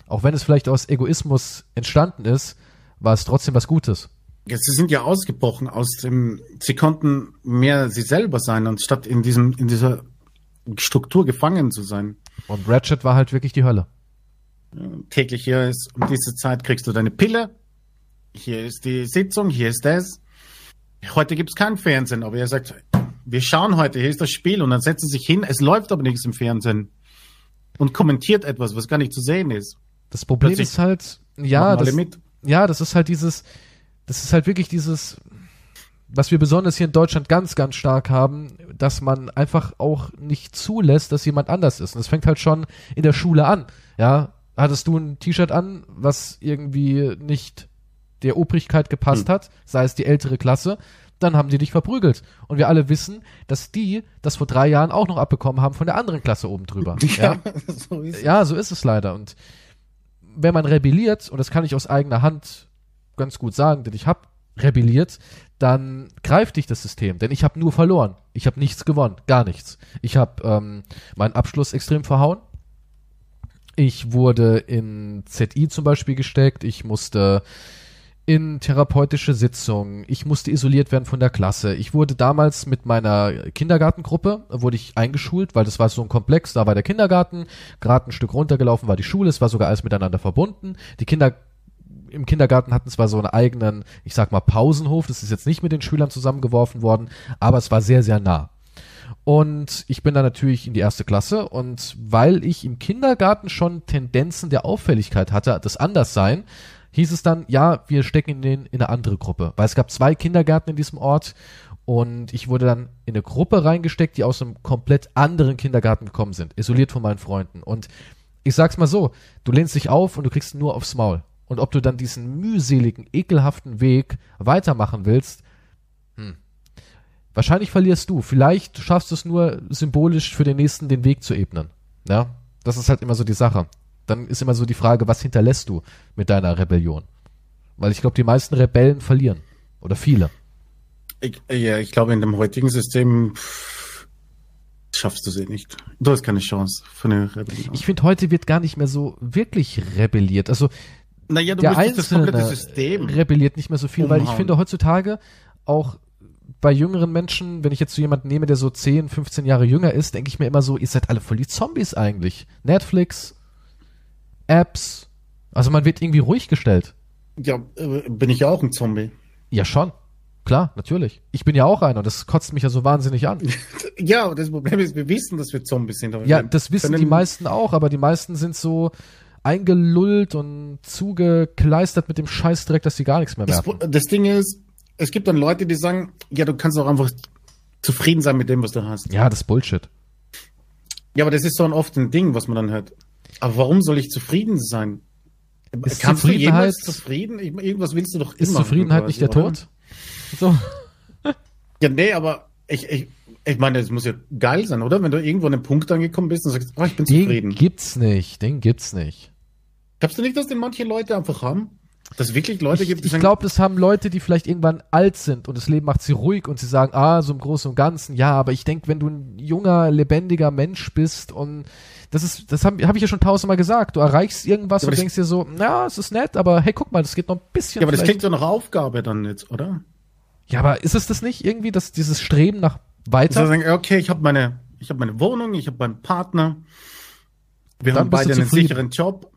Auch wenn es vielleicht aus Egoismus entstanden ist, war es trotzdem was Gutes. Ja, sie sind ja ausgebrochen aus dem, sie konnten mehr sie selber sein, anstatt in diesem, in dieser Struktur gefangen zu sein. Und Ratchet war halt wirklich die Hölle. Täglich hier ist, um diese Zeit kriegst du deine Pille, hier ist die Sitzung, hier ist das. Heute gibt's kein Fernsehen, aber er sagt, wir schauen heute, hier ist das Spiel und dann setzen sie sich hin, es läuft aber nichts im Fernsehen und kommentiert etwas, was gar nicht zu sehen ist. Das Problem Plötzlich ist halt, ja, das, ja, das ist halt dieses, das ist halt wirklich dieses, was wir besonders hier in Deutschland ganz, ganz stark haben, dass man einfach auch nicht zulässt, dass jemand anders ist. Und das fängt halt schon in der Schule an. Ja, hattest du ein T-Shirt an, was irgendwie nicht der Obrigkeit gepasst Hm. hat, sei es die ältere Klasse, dann haben die dich verprügelt. Und wir alle wissen, dass die das vor drei Jahren auch noch abbekommen haben von der anderen Klasse oben drüber. ja. so ist es. Ja, so ist es leider. Und wenn man rebelliert, und das kann ich aus eigener Hand ganz gut sagen, denn ich habe rebelliert, dann greift dich das System. Denn ich habe nur verloren. Ich habe nichts gewonnen, gar nichts. Ich habe ähm, meinen Abschluss extrem verhauen. Ich wurde in ZI zum Beispiel gesteckt. Ich musste in therapeutische Sitzungen. Ich musste isoliert werden von der Klasse. Ich wurde damals mit meiner Kindergartengruppe, wurde ich eingeschult, weil das war so ein Komplex, da war der Kindergarten, gerade ein Stück runtergelaufen war die Schule, es war sogar alles miteinander verbunden. Die Kinder im Kindergarten hatten zwar so einen eigenen, ich sag mal, Pausenhof, das ist jetzt nicht mit den Schülern zusammengeworfen worden, aber es war sehr, sehr nah. Und ich bin dann natürlich in die erste Klasse und weil ich im Kindergarten schon Tendenzen der Auffälligkeit hatte, das Anderssein, hieß es dann, ja, wir stecken den in eine andere Gruppe. Weil es gab zwei Kindergärten in diesem Ort und ich wurde dann in eine Gruppe reingesteckt, die aus einem komplett anderen Kindergarten gekommen sind, isoliert von meinen Freunden. Und ich sag's mal so, du lehnst dich auf und du kriegst nur aufs Maul. Und ob du dann diesen mühseligen, ekelhaften Weg weitermachen willst, hm. Wahrscheinlich verlierst du. Vielleicht schaffst du es nur symbolisch für den nächsten den Weg zu ebnen. Ja, das ist halt immer so die Sache. Dann ist immer so die Frage, was hinterlässt du mit deiner Rebellion? Weil ich glaube, die meisten Rebellen verlieren. Oder viele. Ich, ja, ich glaube, in dem heutigen System pff, schaffst du sie nicht. Du hast keine Chance für eine Rebellion. Ich finde, heute wird gar nicht mehr so wirklich rebelliert. Also naja, du der das Einzelne komplette System. rebelliert nicht mehr so viel, weil ich umhauen. finde heutzutage auch bei jüngeren Menschen, wenn ich jetzt so jemanden nehme, der so 10, 15 Jahre jünger ist, denke ich mir immer so, ihr seid alle voll die Zombies eigentlich. Netflix, Apps, also man wird irgendwie ruhig gestellt. Ja, äh, bin ich ja auch ein Zombie. Ja, schon. Klar, natürlich. Ich bin ja auch einer und das kotzt mich ja so wahnsinnig an. Ja, das Problem ist, wir wissen, dass wir Zombies sind. Ja, das wissen die meisten auch, aber die meisten sind so eingelullt und zugekleistert mit dem Scheißdreck, dass sie gar nichts mehr Das, merken. das Ding ist, es gibt dann Leute, die sagen, ja, du kannst auch einfach zufrieden sein mit dem, was du hast. Ja, das ist Bullshit. Ja, aber das ist so ein oft ein Ding, was man dann hört. Aber warum soll ich zufrieden sein? Ist Kannst Zufriedenheit- zufrieden? Ich, irgendwas willst du doch Ist immer. Zufriedenheit nicht der oder? Tod? So. Ja, nee, aber ich, ich, ich meine, es muss ja geil sein, oder? Wenn du irgendwo an einem Punkt angekommen bist und sagst, oh, ich bin Den zufrieden. gibt's nicht, den gibt's nicht. Glaubst du nicht, dass den manche Leute einfach haben? Dass es wirklich Leute Ich, gibt, die ich glaube, das haben Leute, die vielleicht irgendwann alt sind und das Leben macht sie ruhig und sie sagen, ah, so im Großen und Ganzen, ja, aber ich denke, wenn du ein junger, lebendiger Mensch bist und das ist, das habe hab ich ja schon tausendmal gesagt, du erreichst irgendwas Ja, und denkst dir so, na, es ist nett, aber hey, guck mal, das geht noch ein bisschen. ja, aber das klingt so nach Aufgabe dann jetzt, oder? ja, aber ist es das nicht irgendwie, dass dieses Streben nach weiter? sie sagen, okay, ich habe meine, ich habe meine Wohnung, ich habe meinen Partner, wir Dann haben beide einen sicheren Job.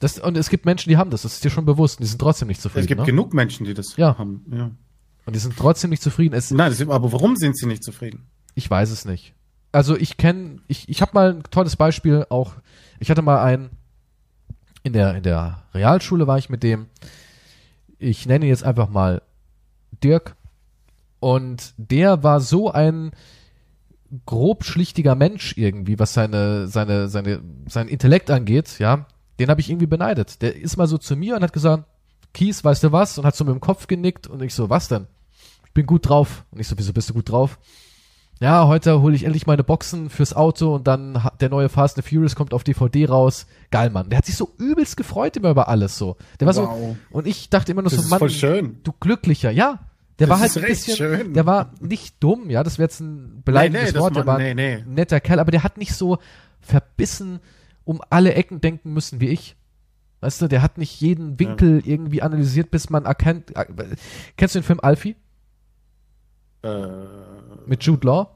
Das, und es gibt Menschen, die haben das, das ist dir schon bewusst, und die sind trotzdem nicht zufrieden. Es gibt ne? genug Menschen, die das Ja. haben. Ja. Und die sind trotzdem nicht zufrieden. Es, Nein, das, aber warum sind sie nicht zufrieden? Ich weiß es nicht. Also ich kenne, ich, ich habe mal ein tolles Beispiel auch. Ich hatte mal einen in der in der Realschule war ich mit dem. Ich nenne ihn jetzt einfach mal Dirk. Und der war so ein grob schlichtiger Mensch irgendwie, was seine seine seine sein Intellekt angeht. Ja, den habe ich irgendwie beneidet. Der ist mal so zu mir und hat gesagt, Kies, weißt du was? Und hat so mit dem Kopf genickt und ich so, was denn? Ich bin gut drauf. Und ich so, wieso bist du gut drauf? Ja, heute hole ich endlich meine Boxen fürs Auto und dann der neue Fast and Furious kommt auf DVD raus. Geil, Mann. Der hat sich so übelst gefreut immer über alles so. Der war Wow. so, und ich dachte immer nur Das so, Mann, du glücklicher, ja. Der Das war halt ein bisschen, schön. der war nicht dumm, ja, das wäre jetzt ein beleidigendes Nee, nee, Wort, der war nee, nee. ein netter Kerl, aber der hat nicht so verbissen um alle Ecken denken müssen wie ich. Weißt du, der hat nicht jeden Winkel irgendwie analysiert, bis man erkennt. Äh, kennst du den Film Alfie Äh, mit Jude Law?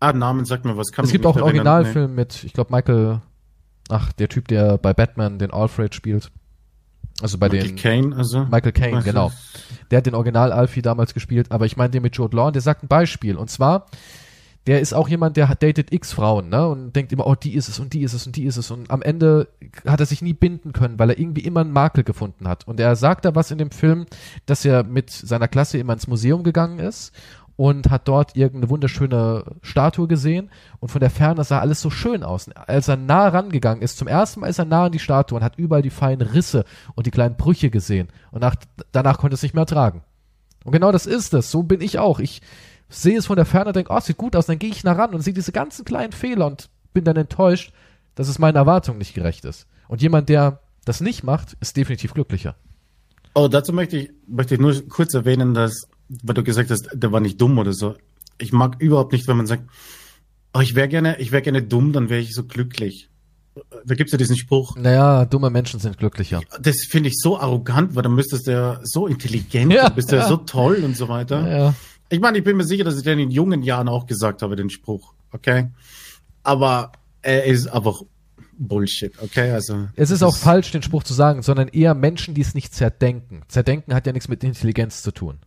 ah, Namen sagt mir was. Kann Es gibt auch einen. Originalfilm mit, ich glaube, Michael, ach, der Typ, der bei Batman den Alfred spielt. Also bei Nee. Michael den Caine, also. Michael Caine, Was genau. Der hat den Original Alfie damals gespielt, aber ich meine den mit Jude Law und der sagt ein Beispiel. Und zwar, der ist auch jemand, der datet x Frauen, ne? Und denkt immer, oh, die ist es und die ist es und die ist es. Und am Ende hat er sich nie binden können, weil er irgendwie immer einen Makel gefunden hat. Und er sagt da was in dem Film, dass er mit seiner Klasse immer ins Museum gegangen ist und hat dort irgendeine wunderschöne Statue gesehen und von der Ferne sah alles so schön aus. Als er nah rangegangen ist, zum ersten Mal ist er nah an die Statue und hat überall die feinen Risse und die kleinen Brüche gesehen und nach, danach konnte er es nicht mehr ertragen. Und genau das ist es. So bin ich auch. Ich sehe es von der Ferne, denke, oh, sieht gut aus, dann gehe ich nah ran und sehe diese ganzen kleinen Fehler und bin dann enttäuscht, dass es meinen Erwartungen nicht gerecht ist. Und jemand, der das nicht macht, ist definitiv glücklicher. Oh, dazu möchte ich, möchte ich nur kurz erwähnen, dass, weil du gesagt hast, der war nicht dumm oder so. Ich mag überhaupt nicht, wenn man sagt, oh, ich wäre gerne, ich wäre gerne dumm, dann wäre ich so glücklich. Da gibt's ja diesen Spruch. Naja, dumme Menschen sind glücklicher. Das finde ich so arrogant, weil dann müsstest du ja so intelligent, Ja, dann bist du ja. ja. so toll und so weiter. Ja. Ich meine, ich bin mir sicher, dass ich den in jungen Jahren auch gesagt habe, den Spruch, okay? Aber er ist einfach Bullshit, okay? Also Es ist auch falsch, den Spruch zu sagen, sondern eher Menschen, die es nicht zerdenken. Zerdenken hat ja nichts mit Intelligenz zu tun.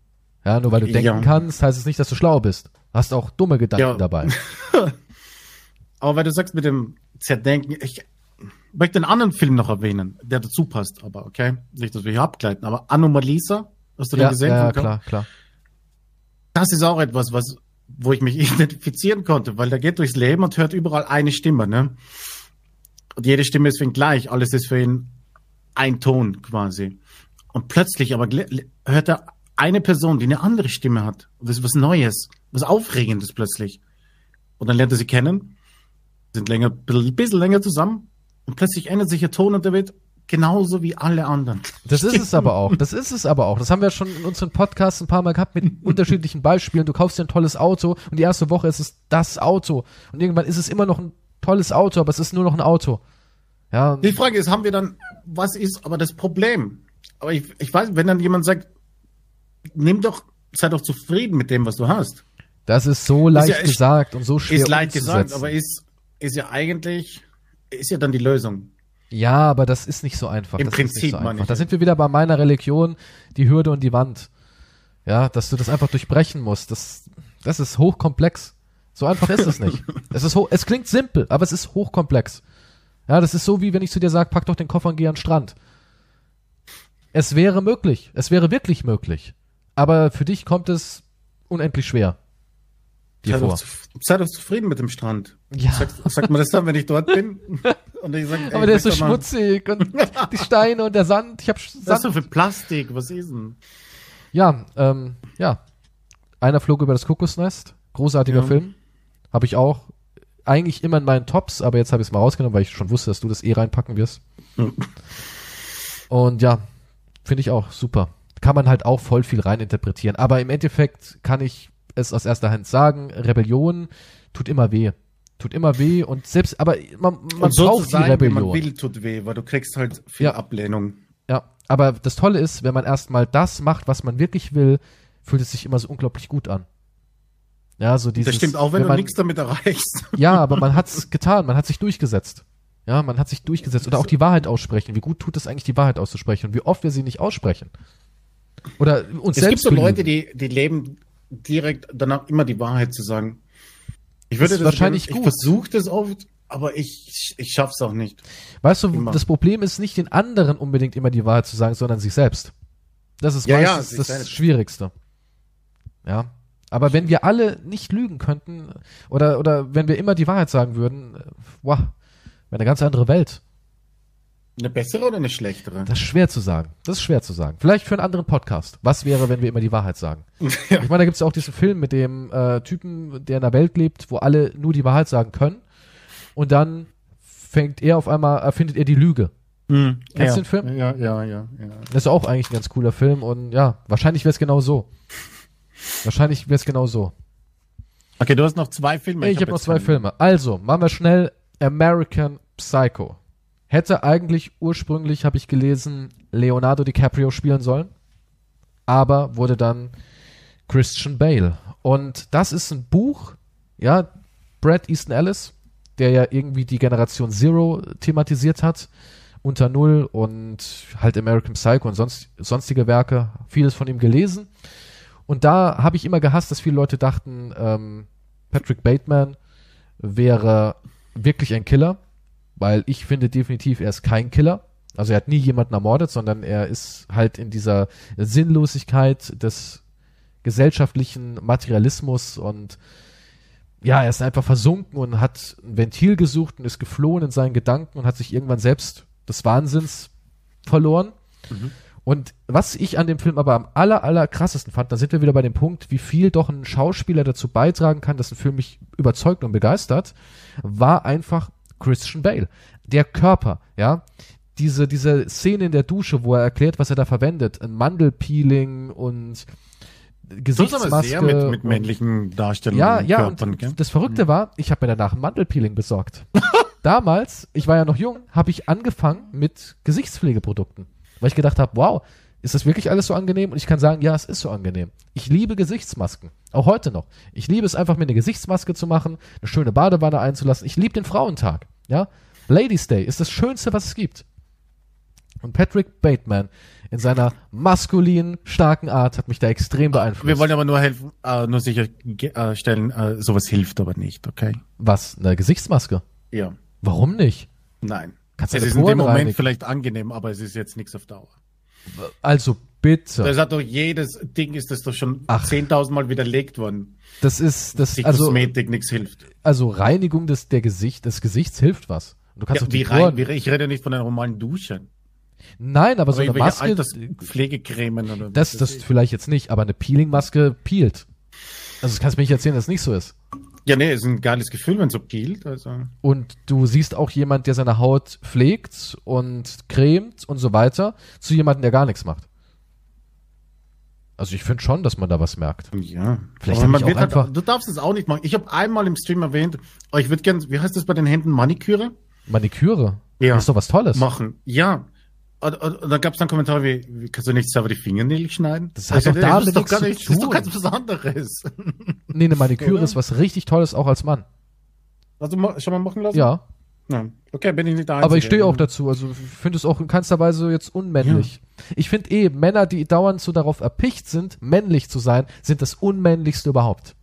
Ja, nur weil du denken Ja. kannst, heißt es nicht, dass du schlau bist. Hast auch dumme Gedanken Ja. dabei. Aber weil du sagst mit dem Zerdenken, ich möchte einen anderen Film noch erwähnen, der dazu passt, aber okay? Nicht, dass wir hier abgleiten, aber Anomalisa, hast du den Ja, gesehen? ja, klar, klar. Das ist auch etwas, was, wo ich mich identifizieren konnte, weil der geht durchs Leben und hört überall eine Stimme, ne? Und jede Stimme ist für ihn gleich, alles ist für ihn ein Ton quasi. Und plötzlich aber hört er eine Person, die eine andere Stimme hat. Und das ist was Neues, was Aufregendes plötzlich. Und dann lernt er sie kennen, sind länger, bisschen, bisschen länger zusammen und plötzlich ändert sich ihr Ton und der wird genauso wie alle anderen. Das ist es aber auch. Das ist es aber auch. Das haben wir schon in unseren Podcasts ein paar Mal gehabt mit unterschiedlichen Beispielen. Du kaufst dir ein tolles Auto und die erste Woche ist es das Auto. Und irgendwann ist es immer noch ein tolles Auto, aber es ist nur noch ein Auto. Ja, Die Frage ist, haben wir dann, was ist aber das Problem? Aber ich, ich weiß, wenn dann jemand sagt, nimm doch, sei doch zufrieden mit dem, was du hast. das ist so leicht ja- ist- gesagt und so schwer Ist leicht gesagt, aber ist, ist ja eigentlich, ist ja dann die Lösung. Ja, aber das ist nicht so einfach. Im das ist Prinzip, nicht so meine einfach. ich. Da sind wir wieder bei meiner Religion, die Hürde und die Wand. Ja, dass du das einfach durchbrechen musst. Das, das ist hochkomplex. So einfach ist es nicht. Es ist hoch, es klingt simpel, aber es ist hochkomplex. Ja, das ist so wie wenn ich zu dir sage, pack doch den Koffer und geh an den Strand. Es wäre möglich. Es wäre wirklich möglich. Aber für dich kommt es unendlich schwer. Dir vor. sei doch zufrieden mit dem Strand. Ja. Sag, sagt man das dann, wenn ich dort bin? Und ich sag, ey, Aber der ist so schmutzig und die Steine und der Sand. Ich hab Was ist Sand so für Plastik? Was ist denn? Ja, ähm, ja. Einer flog über das Kokosnest. Großartiger Ja. Film. Habe ich auch eigentlich immer in meinen Tops, aber jetzt habe ich es mal rausgenommen, weil ich schon wusste, dass du das eh reinpacken wirst. Und ja, finde ich auch super. Kann man halt auch voll viel reininterpretieren. Aber im Endeffekt kann ich es aus erster Hand sagen, Rebellion tut immer weh. Tut immer weh und selbst, aber man, man so braucht die Rebellion. man will, tut weh, weil du kriegst halt viel Ja. Ablehnung. Ja, aber das Tolle ist, wenn man erstmal das macht, was man wirklich will, fühlt es sich immer so unglaublich gut an. Ja, so dieses. Das stimmt auch, wenn, du man, nichts damit erreichst. Ja, aber man hat's getan, man hat sich durchgesetzt. Ja, man hat sich durchgesetzt oder auch die Wahrheit aussprechen. Wie gut tut es eigentlich, die Wahrheit auszusprechen und wie oft wir sie nicht aussprechen. Oder uns Es gibt selbst so Leute, belügen. die, die leben direkt danach immer die Wahrheit zu sagen. Ich würde ist wahrscheinlich ich gut. versuche das oft, aber ich, ich schaff's auch nicht. Weißt du, immer. das Problem ist nicht den anderen unbedingt immer die Wahrheit zu sagen, sondern sich selbst. Das ist Ja, ja, meistens sich das selbst. Schwierigste. Ja. Aber wenn wir alle nicht lügen könnten, oder, oder wenn wir immer die Wahrheit sagen würden, äh, wow, wäre eine ganz andere Welt. Eine bessere oder eine schlechtere? Das ist schwer zu sagen. Das ist schwer zu sagen. Vielleicht für einen anderen Podcast. Was wäre, wenn wir immer die Wahrheit sagen? Ja. Ich meine, da gibt es ja auch diesen Film mit dem äh, Typen, der in einer Welt lebt, wo alle nur die Wahrheit sagen können. Und dann fängt er auf einmal, erfindet er die Lüge. Hm, Kennst ja. du den Film? Ja, ja, ja, ja. Das ist auch eigentlich ein ganz cooler Film und ja, wahrscheinlich wäre es genau so. Wahrscheinlich wäre es genau so. Okay, du hast noch zwei Filme. Ich, habe hab noch zwei. Filme. Also, machen wir schnell American Psycho. Hätte eigentlich ursprünglich, habe ich gelesen, Leonardo DiCaprio spielen sollen, aber wurde dann Christian Bale. Und das ist ein Buch, ja, Brad Easton Ellis, der ja irgendwie die Generation Zero thematisiert hat, unter Null und halt American Psycho und sonst, sonstige Werke, vieles von ihm gelesen. Und da habe ich immer gehasst, dass viele Leute dachten, ähm, Patrick Bateman wäre wirklich ein Killer, weil ich finde definitiv, er ist kein Killer. Also er hat nie jemanden ermordet, sondern er ist halt in dieser Sinnlosigkeit des gesellschaftlichen Materialismus und ja, er ist einfach versunken und hat ein Ventil gesucht und ist geflohen in seinen Gedanken und hat sich irgendwann selbst des Wahnsinns verloren. Mhm. Und was ich an dem Film aber am aller, aller krassesten fand, da sind wir wieder bei dem Punkt, wie viel doch ein Schauspieler dazu beitragen kann, dass ein Film mich überzeugt und begeistert, war einfach Christian Bale. Der Körper, ja. Diese, diese Szene in der Dusche, wo er erklärt, was er da verwendet, ein Mandelpeeling und Gesichtsmaske. Das ist aber sehr mit, mit männlichen Darstellungen. Ja, ja, Körpern, und gell? das Verrückte mhm. war, ich habe mir danach ein Mandelpeeling besorgt. Damals, ich war ja noch jung, habe ich angefangen mit Gesichtspflegeprodukten. Weil ich gedacht habe, wow, ist das wirklich alles so angenehm? Und ich kann sagen, ja, es ist so angenehm. Ich liebe Gesichtsmasken. Auch heute noch. Ich liebe es einfach, mir eine Gesichtsmaske zu machen, eine schöne Badewanne einzulassen. Ich liebe den Frauentag. Ja? Ladies Day ist das Schönste, was es gibt. Und Patrick Bateman in seiner maskulinen, starken Art hat mich da extrem beeinflusst. Wir wollen aber nur helfen, äh, nur sicherstellen, äh, sowas hilft aber nicht, okay? Was? Eine Gesichtsmaske? Ja. Warum nicht? Nein. Kannst es ist in dem Moment reinigen? vielleicht angenehm, aber es ist jetzt nichts auf Dauer. Also bitte. Das hat doch jedes Ding ist das doch schon 10.000 Mal widerlegt worden. Das ist das Die also Kosmetik nichts hilft. Also Reinigung des der Gesicht des Gesichts hilft was. Du kannst ja, wie rein, wie, ich rede nicht von einer normalen Dusche. Nein, aber, aber so eine Maske. Pflegecremen oder das, das, das vielleicht jetzt nicht, aber eine Peeling-Maske peelt. Also das kannst du mir nicht erzählen, dass es nicht so ist. Ja, nee, ist ein geiles Gefühl, wenn es so peelt. Also. Und du siehst auch jemand, der seine Haut pflegt und cremt und so weiter, zu jemandem, der gar nichts macht. Also ich finde schon, dass man da was merkt. Ja. Vielleicht man wird halt, du darfst es auch nicht machen. Ich habe einmal im Stream erwähnt, oh, ich würde gerne, wie heißt das bei den Händen, Maniküre? Maniküre? Ja. Das ist doch was Tolles. Machen. Ja. Und, und, und dann gab es dann Kommentare wie, wie, kannst du nicht selber die Fingernägel schneiden? Das hat also, doch damit nichts zu nicht, tun. Das ist doch ganz Besonderes. Nee, eine Maniküre Oder? ist was richtig Tolles, auch als Mann. Hast du schon mal machen lassen? Ja. ja. Okay, bin ich nicht der Einzige. Aber ich stehe auch dazu. Also ich finde es auch in keinster Weise jetzt unmännlich. Ja. Ich finde eh, Männer, die dauernd so darauf erpicht sind, männlich zu sein, sind das unmännlichste überhaupt.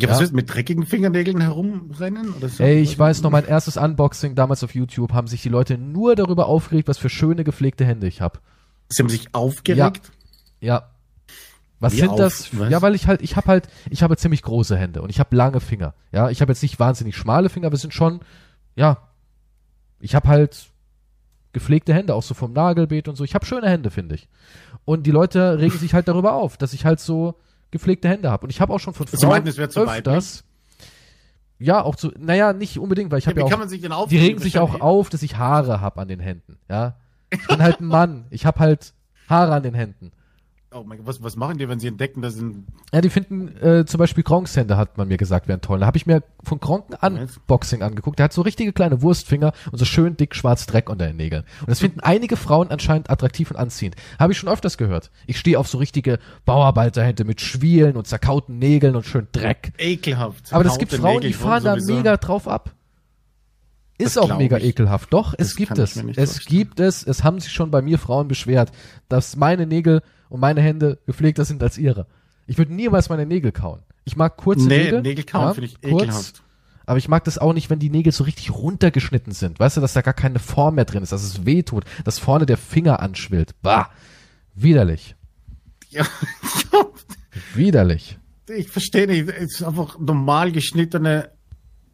Ja, was ist mit dreckigen Fingernägeln herumrennen? Oder so? Ey, ich weiß noch, mein erstes Unboxing damals auf YouTube haben sich die Leute nur darüber aufgeregt, was für schöne gepflegte Hände ich habe. Sie haben sich aufgeregt? Ja. ja. Was Wie sind auf? das? Was? Ja, weil ich halt, ich habe halt, ich habe ziemlich große Hände und ich habe lange Finger. Ja, ich habe jetzt nicht wahnsinnig schmale Finger, aber es sind schon, ja, ich habe halt gepflegte Hände, auch so vom Nagelbeet und so. Ich habe schöne Hände, finde ich. Und die Leute regen sich halt darüber auf, dass ich halt so gepflegte Hände habe. Und ich habe auch schon von Frauen Sie meinten, es wäre zu öfters, ja, auch zu, naja, nicht unbedingt, weil ich habe ja, ja auch, die regen sich auch auf, dass ich Haare habe an den Händen, ja. Ich bin halt ein Mann, ich habe halt Haare an den Händen. Oh mein Gott, was, was machen die, wenn sie entdecken, dass sind. Ja, die finden äh, zum Beispiel Gronks-Hände, hat man mir gesagt, wären toll. Da habe ich mir von Gronk Unboxing angeguckt. Der hat so richtige kleine Wurstfinger und so schön dick schwarz Dreck unter den Nägeln. Und das finden einige Frauen anscheinend attraktiv und anziehend. Habe ich schon öfters gehört. Ich stehe auf so richtige Bauarbeiterhände mit Schwielen und zerkauten Nägeln und schön Dreck. Ekelhaft. Aber es gibt Frauen, die fahren da mega drauf ab. Ist das auch mega ich. ekelhaft. Doch, das es gibt es. Es gibt es. Es haben sich schon bei mir Frauen beschwert, dass meine Nägel und meine Hände gepflegter sind als ihre. Ich würde niemals meine Nägel kauen. Ich mag kurze nee, Nägel. Nägel kauen ja, finde ich kurz, ekelhaft. Aber ich mag das auch nicht, wenn die Nägel so richtig runtergeschnitten sind. Weißt du, dass da gar keine Form mehr drin ist, dass es weh tut, dass vorne der Finger anschwillt. Bah, widerlich. Ja. widerlich. Ich verstehe nicht. Es ist einfach normal geschnittene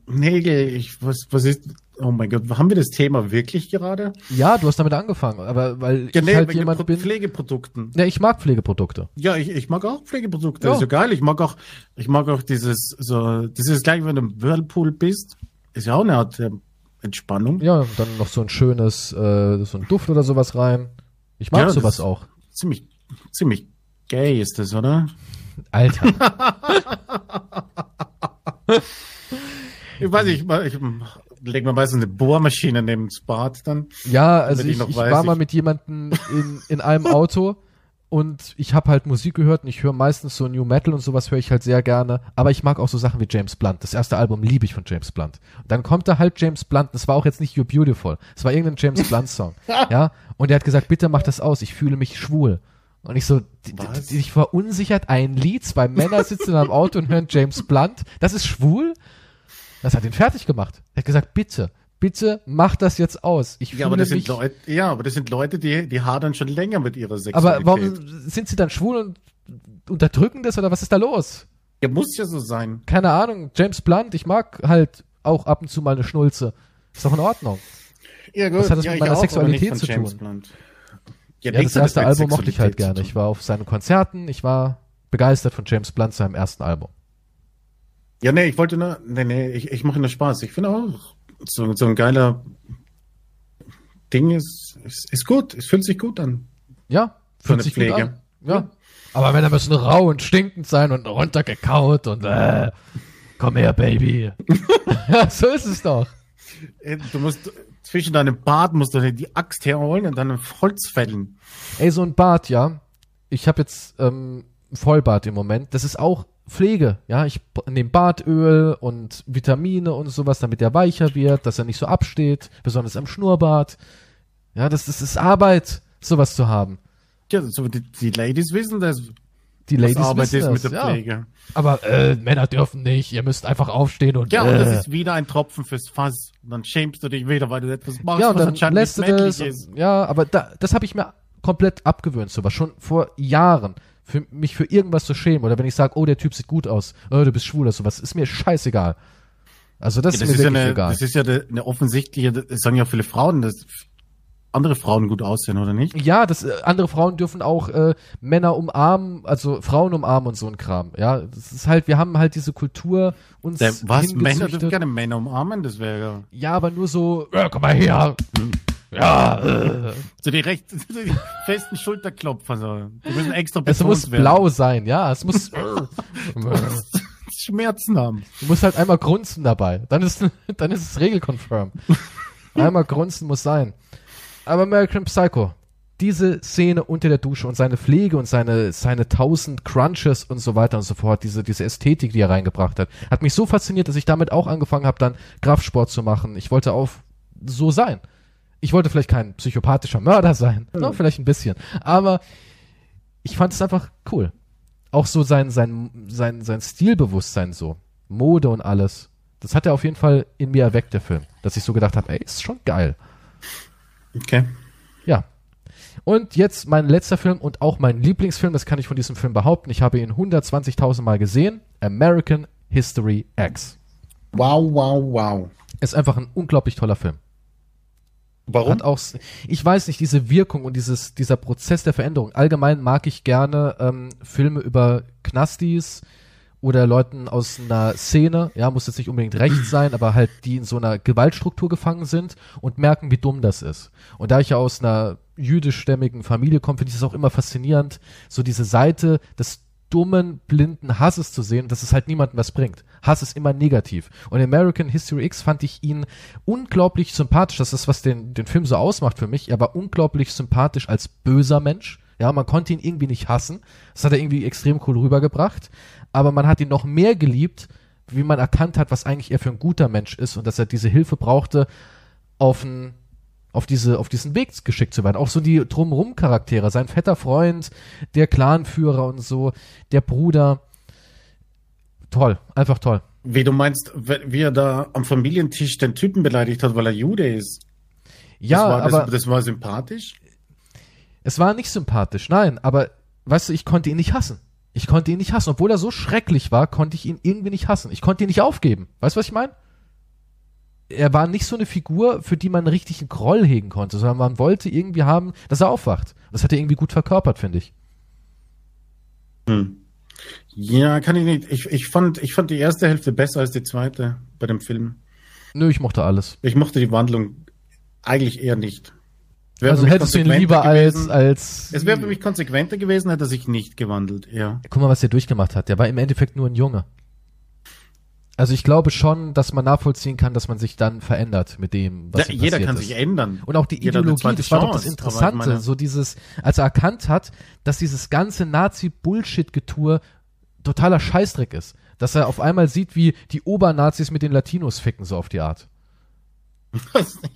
Nägel. Ich, was, was ist, Oh mein Gott, haben wir das Thema wirklich gerade? Ja, du hast damit angefangen, aber weil ja, ich nee, halt jemand Pro bin. Pflegeprodukten. Ja, ich mag Pflegeprodukte. Ja, ich, ich mag auch Pflegeprodukte. Ja. Ist so geil. Ich mag auch, ich mag auch dieses, so, das ist gleich, wenn du im Whirlpool bist. Ist ja auch eine Art äh, Entspannung. Ja, dann noch so ein schönes, äh, so ein Duft oder sowas rein. Ich mag ja, sowas auch. Ziemlich, ziemlich gay ist das, oder? Alter. ich weiß nicht, ich, ich legen wir meistens eine Bohrmaschine neben das Bad dann. Ja, also ich, ich, ich weiß, war mal mit jemandem in, in einem Auto und ich habe halt Musik gehört und ich höre meistens so New Metal und sowas höre ich halt sehr gerne. Aber ich mag auch so Sachen wie James Blunt. Das erste Album liebe ich von James Blunt. Und dann kommt da halt James Blunt. Das war auch jetzt nicht You're Beautiful. Es war irgendein James Blunt Song. ja. Und er hat gesagt, bitte mach das aus. Ich fühle mich schwul. Und ich so, dich verunsichert ein Lied, zwei Männer sitzen in einem Auto und hören James Blunt. Das ist schwul? Das hat ihn fertig gemacht. Er hat gesagt, bitte, bitte mach das jetzt aus. Ich Ja, aber das sind Leute, ja, aber das sind Leute, die, die hadern schon länger mit ihrer Sexualität. aber warum sind sie dann schwul und unterdrücken das oder was ist da los? Ja, muss ja so sein. Keine Ahnung, James Blunt, ich mag halt auch ab und zu mal eine Schnulze. Ist doch in Ordnung. Ja, gut. Was hat das ja, mit meiner auch, Sexualität zu James tun? Blunt. Ja, nichts das erste Album mochte ich halt gerne. Ich war auf seinen Konzerten, ich war begeistert von James Blunt, seinem ersten Album. Ja, nee, ich wollte nur, nee, nee, ich, ich mache nur Spaß. Ich finde auch, so, so ein geiler Ding ist, ist, ist gut. Es fühlt sich gut an. Ja, Für fühlt eine sich gut Pflege. an. Ja. Aber Männer müssen rau und stinkend sein und runtergekaut und äh, komm her, Baby. ja, so ist es doch. Äh, Du musst zwischen deinem Bart musst du die Axt herholen und dann ein Holz fällen. Ey, so ein Bart, ja. Ich habe jetzt ähm, ein Vollbart im Moment. Das ist auch Pflege, ja. Ich nehme Bartöl und Vitamine und sowas, damit er weicher wird, dass er nicht so absteht, besonders am Schnurrbart. Ja, das, das ist Arbeit, sowas zu haben. Ja, so die, die Ladies wissen das, Die Ladies Arbeit wissen das, mit der ja. Pflege. Aber äh, Männer dürfen nicht. Ihr müsst einfach aufstehen und Ja, und äh, das ist wieder ein Tropfen fürs Fass. Und dann schämst du dich wieder, weil du etwas machst, ja, und was dann anscheinend lässt nicht du das. ist. Und, ja, aber da, das habe ich mir komplett abgewöhnt, sowas schon vor Jahren. Für mich für irgendwas zu schämen oder wenn ich sage, oh, der Typ sieht gut aus, oh, du bist schwul oder sowas, ist mir scheißegal. Also das, Ja, ist das, mir ist ja eine, egal. das ist ja eine, offensichtliche, das sagen ja viele Frauen, dass andere Frauen gut aussehen, oder nicht? ja, das, äh, andere Frauen dürfen auch äh, Männer umarmen, also Frauen umarmen und so ein Kram. Ja, das ist halt, wir haben halt diese Kultur uns Der, was? Männer dürfen gerne Männer umarmen, das wäre ja. Ja, aber nur so, ja, komm mal her. Ja, äh. So die recht, die festen Schulterklopfer, so. Die müssen extra Es muss werden. blau sein, ja. Es muss. Schmerzen haben. Du musst halt einmal grunzen dabei. Dann ist, dann ist es regelkonfirm. einmal grunzen muss sein. Aber American Psycho, diese Szene unter der Dusche und seine Pflege und seine, seine tausend Crunches und so weiter und so fort, diese, diese Ästhetik, die er reingebracht hat, hat mich so fasziniert, dass ich damit auch angefangen habe, dann Kraftsport zu machen. Ich wollte auch so sein. Ich wollte vielleicht kein psychopathischer Mörder sein, no, vielleicht ein bisschen, aber ich fand es einfach cool. Auch so sein, sein, sein, sein Stilbewusstsein so. Mode und alles. Das hat er auf jeden Fall in mir erweckt, der Film. Dass ich so gedacht habe, ey, ist schon geil. Okay. Ja. Und jetzt mein letzter Film und auch mein Lieblingsfilm, das kann ich von diesem Film behaupten. Ich habe ihn 120.000 Mal gesehen. American History X. Wow, wow, wow. Ist einfach ein unglaublich toller Film. Warum? Hat auch, ich weiß nicht, diese Wirkung und dieses, dieser Prozess der Veränderung. Allgemein mag ich gerne ähm, Filme über Knastis oder Leuten aus einer Szene, ja, muss jetzt nicht unbedingt rechts sein, aber halt, die in so einer Gewaltstruktur gefangen sind und merken, wie dumm das ist. Und da ich ja aus einer jüdischstämmigen Familie komme, finde ich es auch immer faszinierend, so diese Seite des dummen, blinden Hasses zu sehen, dass es halt niemandem was bringt. Hass ist immer negativ. Und in American History X fand ich ihn unglaublich sympathisch. Das ist, was den, den Film so ausmacht für mich. Er war unglaublich sympathisch als böser Mensch. Ja, man konnte ihn irgendwie nicht hassen. Das hat er irgendwie extrem cool rübergebracht. Aber man hat ihn noch mehr geliebt, wie man erkannt hat, was eigentlich er für ein guter Mensch ist und dass er diese Hilfe brauchte, auf ein auf diese auf diesen Weg geschickt zu werden. Auch so die drumrum Charaktere, sein fetter Freund, der Clanführer und so, der Bruder. Toll, einfach toll. Wie du meinst, wie er da am Familientisch den Typen beleidigt hat, weil er Jude ist. Ja, das war, aber das, das war sympathisch. es war nicht sympathisch. Nein, aber weißt du, ich konnte ihn nicht hassen. Ich konnte ihn nicht hassen, obwohl er so schrecklich war, konnte ich ihn irgendwie nicht hassen. Ich konnte ihn nicht aufgeben. Weißt du, was ich meine? Er war nicht so eine Figur, für die man richtig einen Groll hegen konnte, sondern man wollte irgendwie haben, dass er aufwacht. Das hat er irgendwie gut verkörpert, finde ich. Hm. Ja, kann ich nicht. Ich, ich, fand, ich fand die erste Hälfte besser als die zweite bei dem Film. Nö, ich mochte alles. Ich mochte die Wandlung eigentlich eher nicht. Wäre Also hättest du ihn lieber als, gewesen- als. Es wäre für mich konsequenter gewesen, hätte er sich nicht gewandelt, ja. Guck mal, was der durchgemacht hat. Der war im Endeffekt nur ein Junge. Also ich glaube schon, dass man nachvollziehen kann, dass man sich dann verändert mit dem, was ja jeder kann ist. sich ändern. Und auch die Jeder Ideologie, das war doch das Interessante, so dieses, als er erkannt hat, dass dieses ganze Nazi-Bullshit-Getue totaler Scheißdreck ist. Dass er auf einmal sieht, wie die Obernazis mit den Latinos ficken, so auf die Art.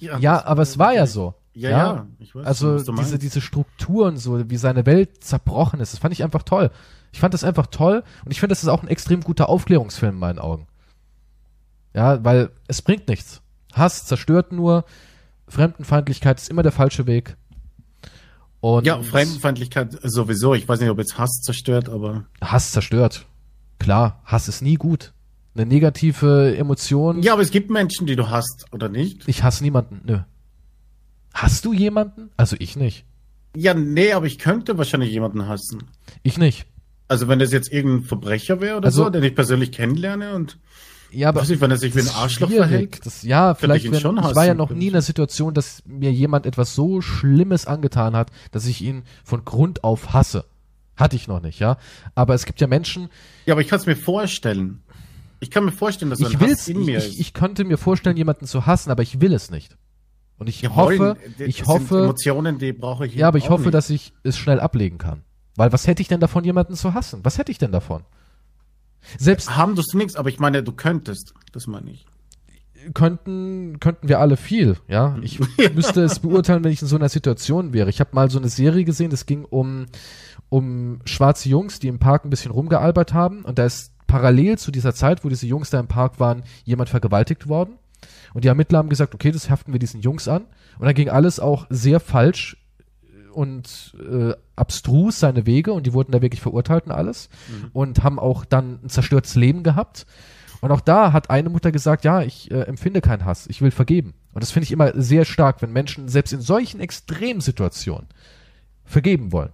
Ja, aber es war ja so. Ja, Ja, ja, ich weiß. Also diese, diese Strukturen, so wie seine Welt zerbrochen ist, das fand ich einfach toll. Ich fand das einfach toll und ich finde, das ist auch ein extrem guter Aufklärungsfilm in meinen Augen. Ja, weil es bringt nichts. Hass zerstört nur, Fremdenfeindlichkeit ist immer der falsche Weg. Und ja, Fremdenfeindlichkeit sowieso. Ich weiß nicht, ob jetzt Hass zerstört, aber. Hass zerstört. Klar, Hass ist nie gut. Eine negative Emotion. Ja, aber es gibt Menschen, die du hast, oder nicht? Ich hasse niemanden. Nö. Hast du jemanden? Also ich nicht. Ja, nee, aber ich könnte wahrscheinlich jemanden hassen. Ich nicht. Also wenn das jetzt irgendein Verbrecher wäre oder Also- so, den ich persönlich kennenlerne und Ja, aber weiß ich, wenn er sich wie ein Arschloch schwierig. verhält. Das, ja, vielleicht, ich wenn, schon ich war ja noch nie ich. in der Situation, dass mir jemand etwas so Schlimmes angetan hat, dass ich ihn von Grund auf hasse. Hatte ich noch nicht, ja. Aber es gibt ja Menschen, Ja, aber ich kann es mir vorstellen. Ich kann mir vorstellen, dass so ich ein Hass in ich, mir ich, ist. ich könnte mir vorstellen, jemanden zu hassen, aber ich will es nicht. Und ich Ja, hoffe, wollen. Ich hoffe, Emotionen, die brauche ich ja, aber ich hoffe, nicht. dass ich es schnell ablegen kann. Weil was hätte ich denn davon, jemanden zu hassen? Was hätte ich denn davon? Selbst haben du nichts, aber ich meine, du könntest. Das meine ich. könnten, könnten wir alle viel, ja. Ich müsste es beurteilen, wenn ich in so einer Situation wäre. Ich habe mal so eine Serie gesehen, es ging um, um schwarze Jungs, die im Park ein bisschen rumgealbert haben und da ist parallel zu dieser Zeit, wo diese Jungs da im Park waren, jemand vergewaltigt worden. Und die Ermittler haben gesagt, okay, das haften wir diesen Jungs an. Und dann ging alles auch sehr falsch und äh, abstrus seine Wege und die wurden da wirklich verurteilt und alles und haben auch dann ein zerstörtes Leben gehabt. Und auch da hat eine Mutter gesagt, ja, ich äh, empfinde keinen Hass, ich will vergeben. Und das finde ich immer sehr stark, wenn Menschen selbst in solchen Extremsituationen vergeben wollen.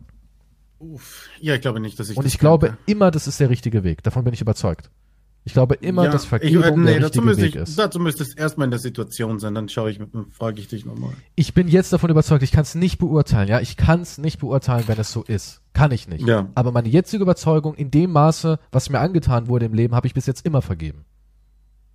Uff. Ja, ich glaube nicht, dass ich Und ich glaube immer, das ist der richtige Weg. Davon bin ich überzeugt. Ich glaube immer, Ja, dass ich- Vergebung äh, nee, der dazu richtige müsste Weg ich, ist. Dazu müsste es erstmal in der Situation sein, dann schaue ich, frage ich dich nochmal. Ich bin jetzt davon überzeugt, ich kann es nicht beurteilen, ja. Ich kann es nicht beurteilen, wenn es so ist. Kann ich nicht. Ja. Aber meine jetzige Überzeugung, in dem Maße, was mir angetan wurde im Leben, habe ich bis jetzt immer vergeben.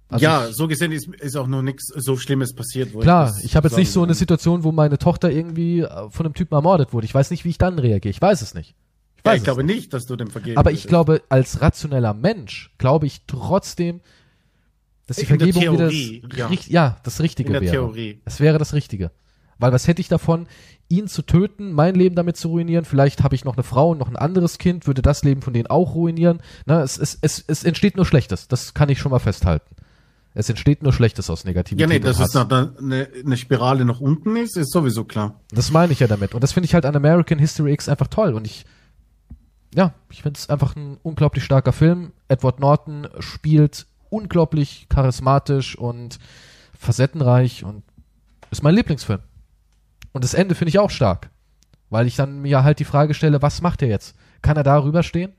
Also ja, ich, so gesehen ist, ist auch noch nichts so Schlimmes passiert. Wo klar, das ich habe jetzt nicht so eine. Situation, wo meine Tochter irgendwie äh, von einem Typen ermordet wurde. Ich weiß nicht, wie ich dann reagiere. Ich weiß es nicht. Ich Ja, weiß ich es glaube nicht. nicht, dass du dem vergeben Aber ich würdest. glaube, als rationeller Mensch, glaube ich trotzdem, dass die In Vergebung wieder Theorie, das, ja. ja, das Richtige In der wäre. Theorie. Es wäre das Richtige. Weil was hätte ich davon, ihn zu töten, mein Leben damit zu ruinieren? Vielleicht habe ich noch eine Frau und noch ein anderes Kind, würde das Leben von denen auch ruinieren. Na, es, es, es, es entsteht nur Schlechtes. Das kann ich schon mal festhalten. Es entsteht nur Schlechtes aus Negativität. Ja, nee, dass es eine, eine Spirale nach unten ist, ist sowieso klar. Das meine ich ja damit. Und das finde ich halt an American History X einfach toll. Und ich, ja, ich finde es einfach ein unglaublich starker Film. Edward Norton spielt unglaublich charismatisch und facettenreich und ist mein Lieblingsfilm. Und das Ende finde ich auch stark. Weil ich dann mir halt die Frage stelle, was macht er jetzt? Kann er da rüberstehen?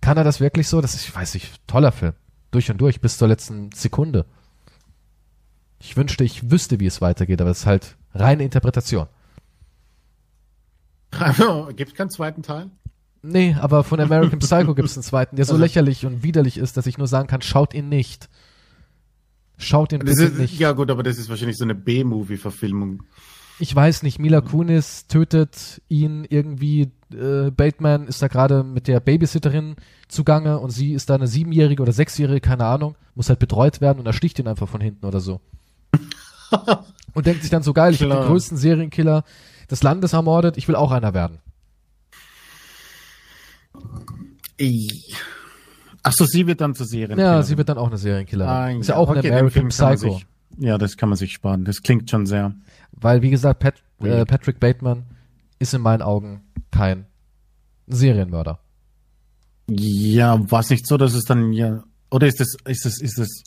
Kann er das wirklich so? Das ist, ich weiß nicht, toller Film. Durch und durch, bis zur letzten Sekunde. Ich wünschte, ich wüsste, wie es weitergeht, aber es ist halt reine Interpretation. Gibt keinen zweiten Teil? Nee, aber von American Psycho gibt es einen zweiten, der so Also- lächerlich und widerlich ist, dass ich nur sagen kann, schaut ihn nicht. Schaut ihn bitte ist, nicht. ja gut, aber das ist wahrscheinlich so eine B-Movie-Verfilmung. Ich weiß nicht, Mila Kunis tötet ihn irgendwie, äh, Bateman ist da gerade mit der Babysitterin zugange und sie ist da eine siebenjährige oder sechsjährige, keine Ahnung, muss halt betreut werden und er sticht ihn einfach von hinten oder so. und denkt sich dann so geil, ich habe den Klar. größten Serienkiller des Landes ermordet, ich will auch einer werden. Ey. Ach so, sie wird dann zur Serie. Ja, sie wird dann auch eine Serienkillerin. Ah, ist ja auch ein okay, den American Psycho. Sich, ja, das kann man sich sparen. Das klingt schon sehr. Weil, wie gesagt, Pat, äh. Patrick Bateman ist in meinen Augen kein Serienmörder. Ja, war es nicht so, dass es dann ja. Oder ist es, ist es, ist es,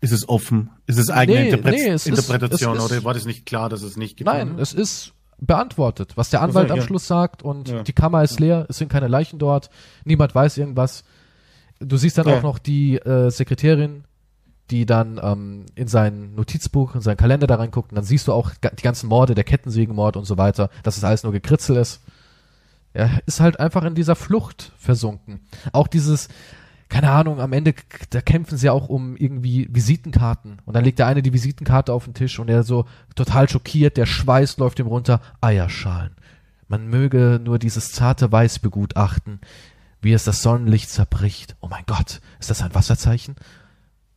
ist es offen? Ist es eigene Nee, Interpre nee, es ist- Interpretation? es ist- oder war das nicht klar, dass es nicht getan Nein, es ist beantwortet, was der Anwalt am. Schluss sagt und Ja. die Kammer ist leer, es sind keine Leichen dort, niemand weiß irgendwas. Du siehst dann Ja. auch noch die äh, Sekretärin, die dann ähm, in sein Notizbuch, in seinen Kalender da reinguckt und dann siehst du auch die ganzen Morde, der Kettensägenmord und so weiter, dass es alles nur Gekritzel ist. Er ist halt einfach in dieser Flucht versunken. Auch dieses, keine Ahnung, am Ende, da kämpfen sie auch um irgendwie Visitenkarten. Und dann legt der eine die Visitenkarte auf den Tisch und er so total schockiert, der Schweiß läuft ihm runter. Eierschalen. Man möge nur dieses zarte Weiß begutachten, wie es das Sonnenlicht zerbricht. Oh mein Gott, ist das ein Wasserzeichen?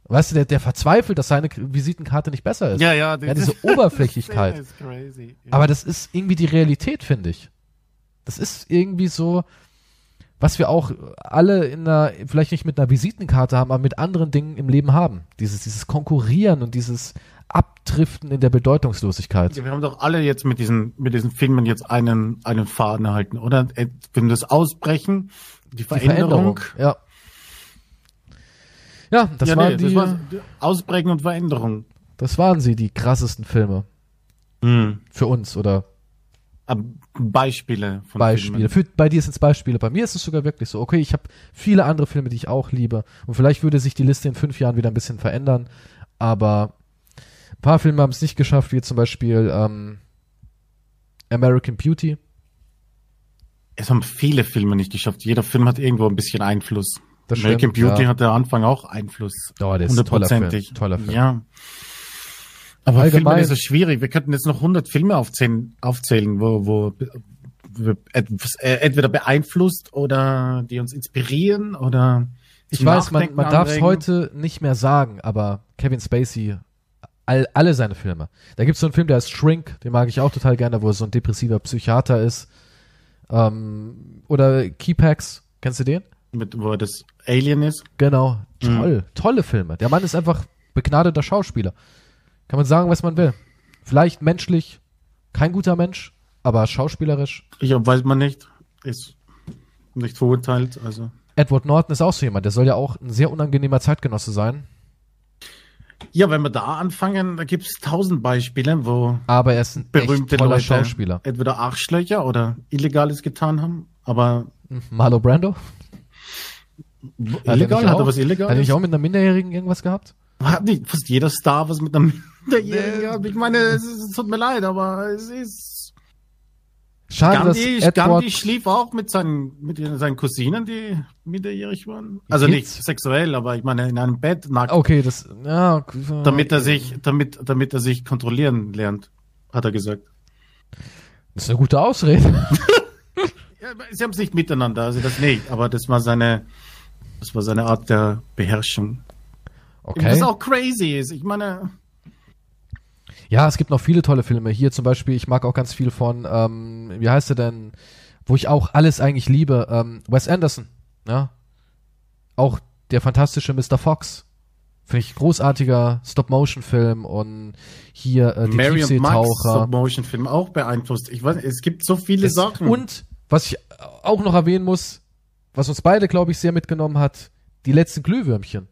Weißt du, der, der verzweifelt, dass seine Visitenkarte nicht besser ist. Ja, ja. Ja, diese Oberflächlichkeit. ist crazy. Aber das ist irgendwie die Realität, finde ich. Das ist irgendwie so, was wir auch alle in einer, vielleicht nicht mit einer Visitenkarte haben, aber mit anderen Dingen im Leben haben. Dieses, dieses Konkurrieren und dieses Abdriften in der Bedeutungslosigkeit. Ja, wir haben doch alle jetzt mit diesen, mit diesen Filmen jetzt einen, einen Faden erhalten, oder? Äh, Wenn das Ausbrechen, die Die Veränderung. Ja. Ja, das, ja, waren nee, die, das war Ausbrechen und Veränderung. das waren sie, die krassesten Filme. Für uns oder Beispiele von Beispiele. Filmen. Für, bei dir sind es Beispiele. Bei mir ist es sogar wirklich so. Okay, ich habe viele andere Filme, die ich auch liebe. Und vielleicht würde sich die Liste in fünf Jahren wieder ein bisschen verändern. Aber ein paar Filme haben es nicht geschafft, wie zum Beispiel ähm, American Beauty. Es haben viele Filme nicht geschafft. Jeder Film hat irgendwo ein bisschen Einfluss. Das American stimmt, Beauty ja. hatte am Anfang auch Einfluss. Oh, der ist ein toller Film. Toller Film. Ja. Aber Allgemein- Filme ist es schwierig. Wir könnten jetzt noch 100 Filme aufzählen, aufzählen wo, wo etwas, äh, entweder beeinflusst oder die uns inspirieren oder Ich weiß, man, man darf es heute nicht mehr sagen, aber Kevin Spacey, all, alle seine Filme. Da gibt es so einen Film, der heißt Shrink, den mag ich auch total gerne, wo er so ein depressiver Psychiater ist. Ähm, oder Keypacks, kennst du den? mit, wo das Alien ist. Genau, toll, tolle Filme. Der Mann ist einfach begnadeter Schauspieler. Kann man sagen, was man will. Vielleicht menschlich kein guter Mensch, aber schauspielerisch. Ja, weiß man nicht. Ist nicht verurteilt. Also Edward Norton ist auch so jemand, der soll ja auch ein sehr unangenehmer Zeitgenosse sein, ja, wenn wir da anfangen, da gibt es tausend Beispiele, wo aber er ist ein berühmte echt toller Leute Schauspieler. entweder Arschlöcher oder Illegales getan haben. Aber Marlo Brando? illegal hat auch- er was Hat er Illegales? nicht auch mit einer Minderjährigen irgendwas gehabt? Hat nicht fast jeder Star was mit einem Minderjährigen gehabt. Ich meine, es, ist, es tut mir leid, aber es ist. Schade, Gandhi, dass Edward, Gandhi schlief auch mit seinen, mit seinen Cousinen, die minderjährig waren. Also nicht Kids? sexuell, aber ich meine in einem Bett nackt, okay, das, ja, damit er sich, damit, damit er sich kontrollieren lernt, hat er gesagt. das ist eine gute Ausrede. Ja, sie haben es nicht miteinander, also das nicht, aber das war seine, das war seine Art der Beherrschung. Okay. Was auch crazy ist. Ich meine, Ja, es gibt noch viele tolle Filme. Hier zum Beispiel, ich mag auch ganz viel von, ähm, wie heißt er denn, wo ich auch alles eigentlich liebe, ähm, Wes Anderson, ja. Auch der fantastische Mr. Fox. Finde ich großartiger Stop-Motion-Film und hier äh, die Mary und Max. Stop-Motion-Film auch beeinflusst. Ich weiß, es gibt so viele Es- Sachen. Und was ich auch noch erwähnen muss, was uns beide, glaube ich, sehr mitgenommen hat, die letzten Glühwürmchen.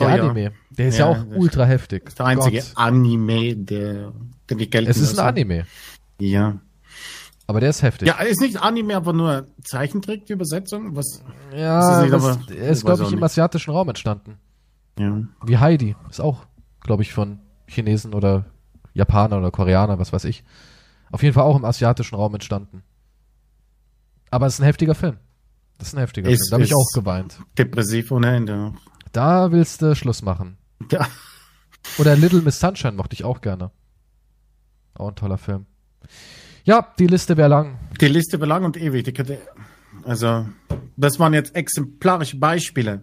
Der Oh ja. Anime. Der ist ja, Ja, auch ultra heftig. das ist der einzige Gott. Anime, der, der nicht gelten Es ist ein. Anime, Ja. aber der ist heftig. Ja, ist nicht Anime, aber nur Zeichentrick, die Übersetzung. Was? Ja, ist nicht, das, aber- er ist, glaube ich, im nicht. asiatischen Raum entstanden. Ja. Wie Heidi. Ist auch, glaube ich, von Chinesen oder Japaner oder Koreaner, was weiß ich. Auf jeden Fall auch im asiatischen Raum entstanden. Aber es ist ein heftiger Film. Das ist ein heftiger Ist- Film. Da habe ich auch geweint. Depressiv ohne Ende. Da willst du Schluss machen. Ja. Oder Little Miss Sunshine mochte ich auch gerne. Auch ein toller Film. Ja, die Liste wäre lang. Die Liste war lang und ewig. Die könnte, also, das waren jetzt exemplarische Beispiele.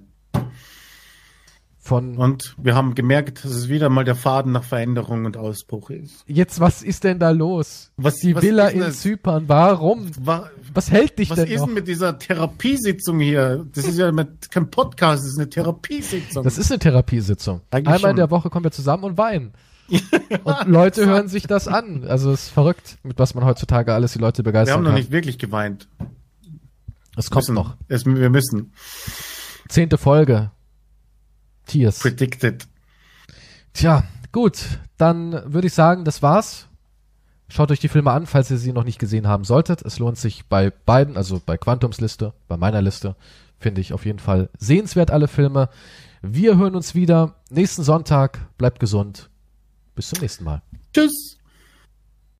Von Und wir haben gemerkt, dass es wieder mal der Faden nach Veränderung und Ausbruch ist. jetzt, was ist denn da los? Was, Die was Villa in das? Zypern, warum? Wa- Was hält dich Was denn ist noch? denn mit dieser Therapiesitzung hier? Das ist ja mit, kein Podcast, das ist eine Therapiesitzung. Das ist eine Therapiesitzung. Eigentlich Einmal schon. in der Woche kommen wir zusammen und weinen. Und Leute hören sich das an. Also es ist verrückt, mit was man heutzutage alles die Leute wir begeistern haben noch nicht wirklich geweint. Es kommt Müssen. noch. Es, wir müssen. Zehnte Folge. Tears. Predicted. Tja, gut. Dann würde ich sagen, das war's. Schaut euch die Filme an, falls ihr sie noch nicht gesehen haben solltet. Es lohnt sich bei beiden, also bei Quantums Liste, bei meiner Liste, finde ich auf jeden Fall sehenswert alle Filme. Wir hören uns wieder nächsten Sonntag. Bleibt gesund. Bis zum nächsten Mal. Tschüss.